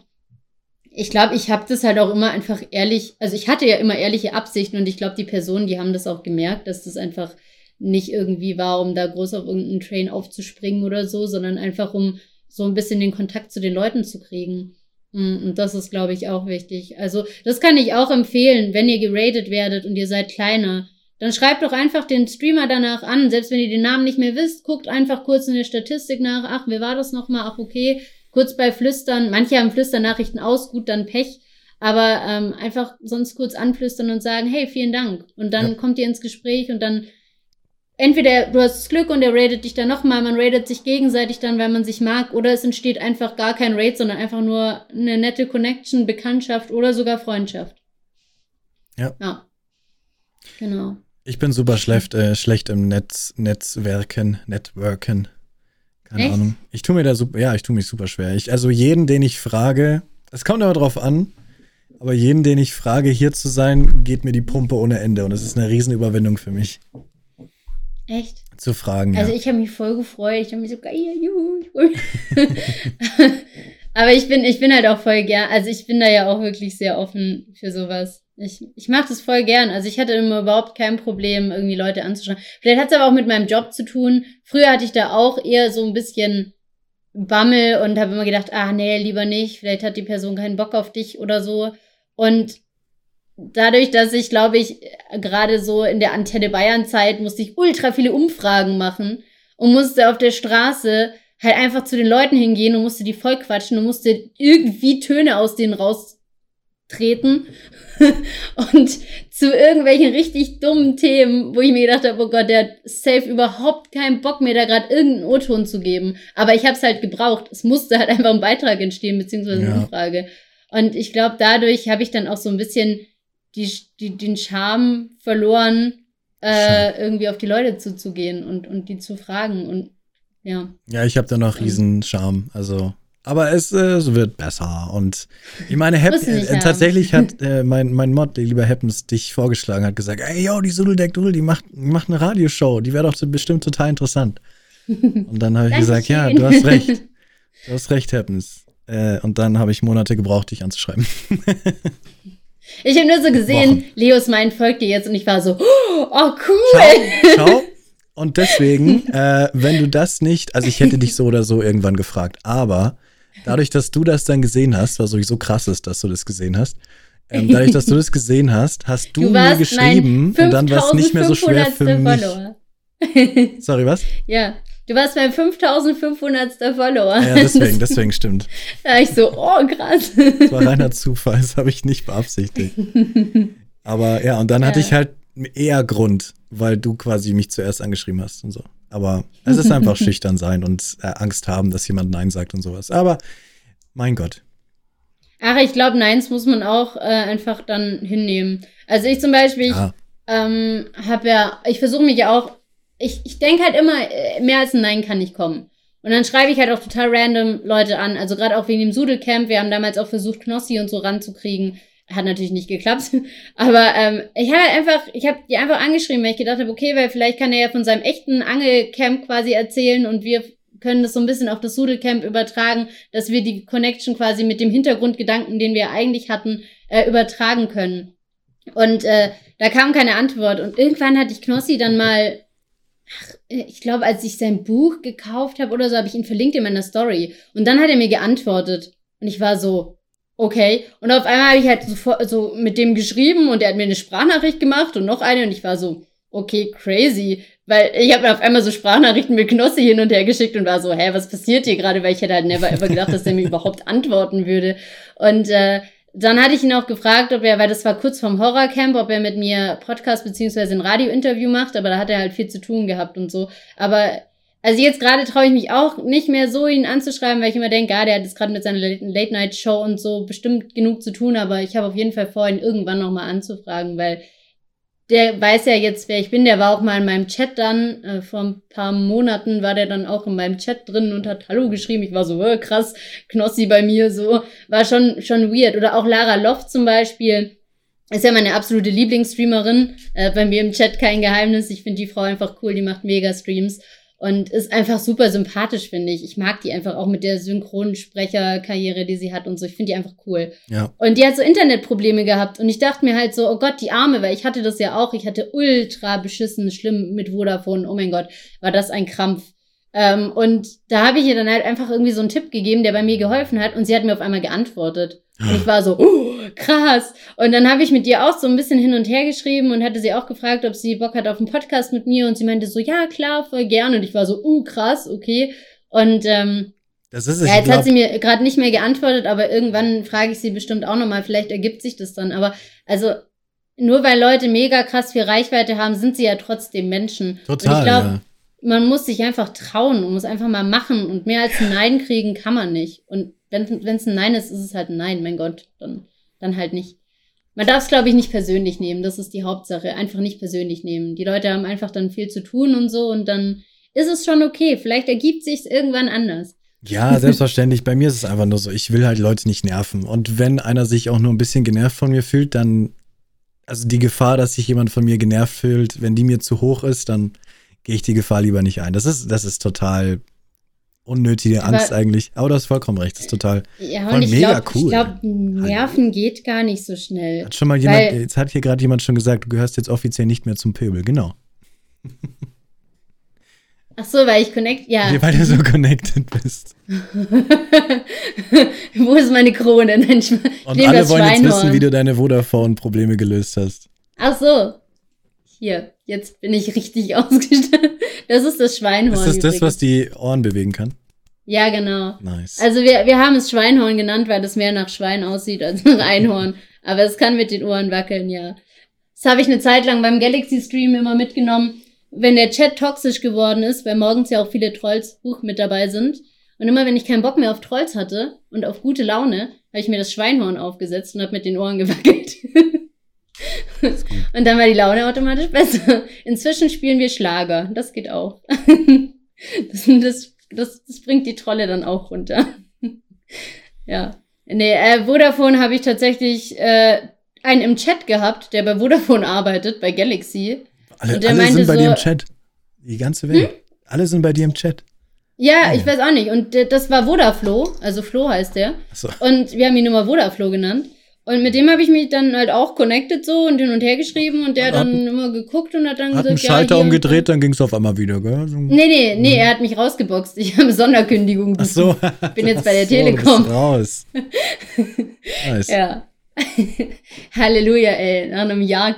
ich glaube, ich habe das halt auch immer einfach ehrlich, also ich hatte ja immer ehrliche Absichten und ich glaube, die Personen, die haben das auch gemerkt, dass das einfach nicht irgendwie war, um da groß auf irgendeinen Train aufzuspringen oder so, sondern einfach um so ein bisschen den Kontakt zu den Leuten zu kriegen. Mm, und das ist, glaube ich, auch wichtig. Also, das kann ich auch empfehlen, wenn ihr geradet werdet und ihr seid kleiner. Dann schreibt doch einfach den Streamer danach an. Selbst wenn ihr den Namen nicht mehr wisst, guckt einfach kurz in der Statistik nach. Ach, wer war das nochmal? Ach, okay kurz bei Flüstern, manche haben Flüsternachrichten aus, gut, dann Pech, aber ähm, einfach sonst kurz anflüstern und sagen, hey, vielen Dank. Und dann ja. kommt ihr ins Gespräch und dann entweder du hast Glück und er raidet dich dann nochmal, man raidet sich gegenseitig dann, weil man sich mag, oder es entsteht einfach gar kein Raid, sondern einfach nur eine nette Connection, Bekanntschaft oder sogar Freundschaft. Ja. Ja. Genau. Ich bin super schlecht, äh, schlecht im Netz, Netzwerken, Networken. Keine Echt? Ahnung. Ich tue mir da super, ja, ich tue mich super schwer. Ich, also jeden, den ich frage, es kommt aber drauf an, aber jeden, den ich frage, hier zu sein, geht mir die Pumpe ohne Ende und es ist eine Riesenüberwindung für mich. Echt? Zu fragen. Also ja. ich habe mich voll gefreut. Ich habe mich so geil, juhu. aber ich bin, ich bin halt auch voll gern, also ich bin da ja auch wirklich sehr offen für sowas. Ich, ich mache das voll gern. Also ich hatte immer überhaupt kein Problem, irgendwie Leute anzuschreiben. Vielleicht hat es aber auch mit meinem Job zu tun. Früher hatte ich da auch eher so ein bisschen Bammel und habe immer gedacht, ah nee, lieber nicht. Vielleicht hat die Person keinen Bock auf dich oder so. Und dadurch, dass ich, glaube ich, gerade so in der Antenne Bayern-Zeit musste ich ultra viele Umfragen machen und musste auf der Straße halt einfach zu den Leuten hingehen und musste die voll quatschen und musste irgendwie Töne aus denen raustreten und zu irgendwelchen richtig dummen Themen, wo ich mir gedacht habe, oh Gott, der hat safe überhaupt keinen Bock mehr, da gerade irgendeinen O-Ton zu geben. Aber ich habe es halt gebraucht. Es musste halt einfach ein Beitrag entstehen, beziehungsweise eine ja. Umfrage. Und ich glaube, dadurch habe ich dann auch so ein bisschen die, die, den Charme verloren, äh, irgendwie auf die Leute zuzugehen und, und die zu fragen. Und ja. Ja, ich habe da noch riesen Charme. Also aber es, äh, es wird besser. Und ich meine, Hep äh, tatsächlich hat äh, mein, mein Mod, der lieber Happens, dich vorgeschlagen, hat gesagt, ey, yo, die Sudeldeck Dudel, die macht, macht eine Radioshow, die wäre doch bestimmt total interessant. Und dann habe ich gesagt, ja, du hast recht. Du hast recht, Happens. Äh, und dann habe ich Monate gebraucht, dich anzuschreiben. Ich habe nur so gesehen, Wochen. Leos mein folgt dir jetzt und ich war so, oh, cool. Schau, schau. Und deswegen, äh, wenn du das nicht, also ich hätte dich so oder so irgendwann gefragt, aber dadurch, dass du das dann gesehen hast, was sowieso krass ist, dass du das gesehen hast, ähm, dadurch, dass du das gesehen hast, hast du, du mir geschrieben und dann war es nicht mehr so schwer für mich. Sorry, was? Ja, du warst mein 5500. Follower. Ja, deswegen, deswegen stimmt. Da ich so, oh, krass. Das war reiner Zufall, das habe ich nicht beabsichtigt. Aber ja, und dann ja. hatte ich halt eher Grund, weil du quasi mich zuerst angeschrieben hast und so. Aber es ist einfach schüchtern sein und äh, Angst haben, dass jemand Nein sagt und sowas. Aber mein Gott. Ach, ich glaube, Neins muss man auch äh, einfach dann hinnehmen. Also ich zum Beispiel, ja. ähm, habe ja, ich versuche mich ja auch, ich, ich denke halt immer, äh, mehr als ein Nein kann nicht kommen. Und dann schreibe ich halt auch total random Leute an. Also gerade auch wegen dem Sudelcamp. Wir haben damals auch versucht, Knossi und so ranzukriegen. Hat natürlich nicht geklappt. Aber ähm, ich habe halt einfach, ich habe die einfach angeschrieben, weil ich gedacht habe, okay, weil vielleicht kann er ja von seinem echten Angelcamp quasi erzählen und wir können das so ein bisschen auf das Sudelcamp übertragen, dass wir die Connection quasi mit dem Hintergrundgedanken, den wir eigentlich hatten, äh, übertragen können. Und äh, da kam keine Antwort. Und irgendwann hatte ich Knossi dann mal ach, ich glaube, als ich sein Buch gekauft habe oder so, habe ich ihn verlinkt in meiner Story. Und dann hat er mir geantwortet. Und ich war so, okay. Und auf einmal habe ich halt so, so mit dem geschrieben und er hat mir eine Sprachnachricht gemacht und noch eine. Und ich war so, okay, crazy. Weil ich habe mir auf einmal so Sprachnachrichten mit Knossi hin und her geschickt und war so, hä, was passiert hier gerade? Weil ich hätte halt never ever gedacht, dass er mir überhaupt antworten würde. Und äh, dann hatte ich ihn auch gefragt, ob er, weil das war kurz vorm Horrorcamp, ob er mit mir Podcast beziehungsweise ein Radiointerview macht, aber da hat er halt viel zu tun gehabt und so. Aber also jetzt gerade traue ich mich auch nicht mehr so, ihn anzuschreiben, weil ich immer denke, ah, der hat jetzt gerade mit seiner Late-Night-Show und so bestimmt genug zu tun, aber ich habe auf jeden Fall vor, ihn irgendwann nochmal anzufragen, weil der weiß ja jetzt, wer ich bin. Der war auch mal in meinem Chat dann. Äh, vor ein paar Monaten war der dann auch in meinem Chat drin und hat Hallo geschrieben. Ich war so, äh, krass, Knossi bei mir, so. War schon, schon weird. Oder auch Lara Loft zum Beispiel. Ist ja meine absolute Lieblingsstreamerin. Äh, bei mir im Chat kein Geheimnis. Ich finde die Frau einfach cool. Die macht mega Streams und ist einfach super sympathisch, finde ich. Ich mag die einfach auch mit der Synchronsprecherkarriere, die sie hat und so. Ich finde die einfach cool. Ja. Und die hat so Internetprobleme gehabt und ich dachte mir halt so, oh Gott, die Arme, weil ich hatte das ja auch. Ich hatte ultra beschissen, schlimm mit Vodafone. Oh mein Gott, war das ein Krampf. Ähm, und da habe ich ihr dann halt einfach irgendwie so einen Tipp gegeben, der bei mir geholfen hat und sie hat mir auf einmal geantwortet. Und ich war so, oh, krass. Und dann habe ich mit ihr auch so ein bisschen hin und her geschrieben und hatte sie auch gefragt, ob sie Bock hat auf einen Podcast mit mir. Und sie meinte so, ja, klar, voll gern. Und ich war so, uh, krass, okay. Und ähm, das ist es. Ja, jetzt glaub... hat sie mir gerade nicht mehr geantwortet, aber irgendwann frage ich sie bestimmt auch nochmal. Vielleicht ergibt sich das dann. Aber also, nur weil Leute mega krass viel Reichweite haben, sind sie ja trotzdem Menschen. Total. Und ich glaube, ja. Man muss sich einfach trauen und muss einfach mal machen. Und mehr als ein Nein kriegen kann man nicht. Und wenn es ein Nein ist, ist es halt ein Nein, mein Gott, dann, dann halt nicht. Man darf es, glaube ich, nicht persönlich nehmen. Das ist die Hauptsache. Einfach nicht persönlich nehmen. Die Leute haben einfach dann viel zu tun und so und dann ist es schon okay. Vielleicht ergibt sich irgendwann anders. Ja, selbstverständlich. Bei mir ist es einfach nur so, ich will halt Leute nicht nerven. Und wenn einer sich auch nur ein bisschen genervt von mir fühlt, dann, also die Gefahr, dass sich jemand von mir genervt fühlt, wenn die mir zu hoch ist, dann gehe ich die Gefahr lieber nicht ein. Das ist, das ist total unnötige Angst aber, eigentlich. Aber du hast vollkommen recht, das ist total ja, und ich mega glaub, cool. Ich glaube, Nerven Hallo. geht gar nicht so schnell. Hat schon mal jemand, jetzt hat hier gerade jemand schon gesagt, du gehörst jetzt offiziell nicht mehr zum Pöbel, genau. Ach so, weil ich connect, ja. Weil du so connected bist. Wo ist meine Krone? Nein, ich, und alle wollen jetzt wissen, wie du deine Vodafone-Probleme gelöst hast. Ach so. Hier, jetzt bin ich richtig ausgestattet. Das ist das Schweinhorn. Ist das übrigens. das, was die Ohren bewegen kann? Ja, genau. Nice. Also wir, wir haben es Schweinhorn genannt, weil das mehr nach Schwein aussieht als nach Einhorn. Aber es kann mit den Ohren wackeln, ja. Das habe ich eine Zeit lang beim Galaxy Stream immer mitgenommen. Wenn der Chat toxisch geworden ist, weil morgens ja auch viele Trolls Buch mit dabei sind. Und immer wenn ich keinen Bock mehr auf Trolls hatte und auf gute Laune, habe ich mir das Schweinhorn aufgesetzt und habe mit den Ohren gewackelt. und dann war die Laune automatisch besser. Inzwischen spielen wir Schlager. Das geht auch. das, das das, das bringt die Trolle dann auch runter. ja. Nee, äh, Vodafone habe ich tatsächlich äh, einen im Chat gehabt, der bei Vodafone arbeitet, bei Galaxy. Alle, alle sind bei so, dir im Chat. Die ganze Welt. Hm? Alle sind bei dir im Chat. Ja, ja, ich weiß auch nicht. Und das war Vodaflo, also Flo heißt der. So. Und wir haben ihn immer Vodaflo genannt. Und mit dem habe ich mich dann halt auch connected so und hin und her geschrieben und der hat dann immer geguckt und hat dann hat gesagt, einen Schalter ja, umgedreht, dann ging es auf einmal wieder, gell? So. Nee, nee, nee, er hat mich rausgeboxt. Ich habe Sonderkündigung. Ach so. Bin jetzt bei der so, Telekom. raus. nice. Ja. Halleluja, ey. Nach einem Jahr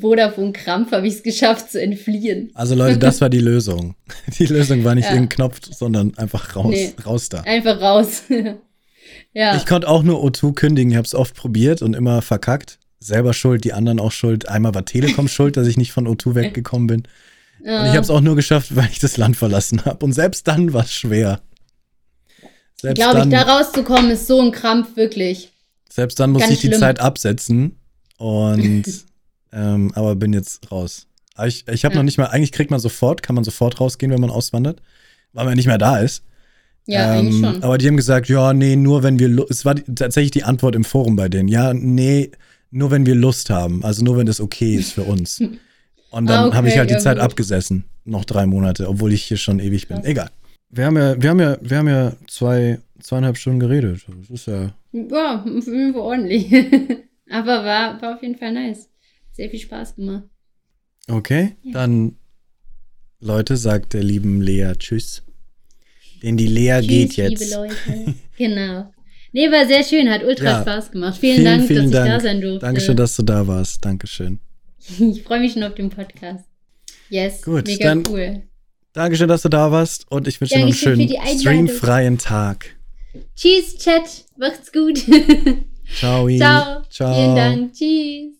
Vodafone-Krampf habe ich es geschafft zu entfliehen. Also Leute, das war die Lösung. Die Lösung war nicht ja. irgendein Knopf, sondern einfach raus, nee. raus da. Einfach raus. Ja. Ich konnte auch nur O2 kündigen. Ich habe es oft probiert und immer verkackt. Selber schuld, die anderen auch schuld. Einmal war Telekom schuld, dass ich nicht von O2 weggekommen bin. Ja. Und ich habe es auch nur geschafft, weil ich das Land verlassen habe. Und selbst dann war es schwer. Selbst Glaube ich, da rauszukommen ist so ein Krampf, wirklich. Selbst dann muss ich die Zeit absetzen. Und Ähm, aber bin jetzt raus. Aber ich ich habe Ja. noch nicht mal, eigentlich kriegt man sofort, kann man sofort rausgehen, wenn man auswandert, weil man nicht mehr da ist. Ja, eigentlich Ähm, schon. Aber die haben gesagt, ja, nee, nur wenn wir, Lu- es war die, tatsächlich die Antwort im Forum bei denen. Ja, nee, nur wenn wir Lust haben. Also nur wenn das okay ist für uns. Und dann Ah, okay, habe ich halt die ja, Zeit gut. abgesessen. Noch drei Monate, obwohl ich hier schon ewig bin. Krass. Egal. Wir haben ja, wir haben ja, wir haben ja zwei, zweieinhalb Stunden geredet. Das ist ja. Ja, ordentlich. Aber war, war auf jeden Fall nice. Sehr viel Spaß gemacht. Okay. Ja. Dann, Leute, sagt der lieben Lea Tschüss. Denn die Lea geht Tschüss, jetzt. liebe Leute. genau. Nee, war sehr schön, hat ultra Ja. Spaß gemacht. Vielen, Vielen, Dank, vielen dass ich Dank. da sein durfte. Dankeschön, dass du da warst. Dankeschön. Ich freue mich schon auf den Podcast. Yes, Gut, mega dann- cool. Dankeschön, dass du da warst und ich wünsche dir noch einen schönen streamfreien Tag. Tschüss, Chat. Macht's gut. Ciao. Ciao. Ciao. Vielen Dank. Tschüss.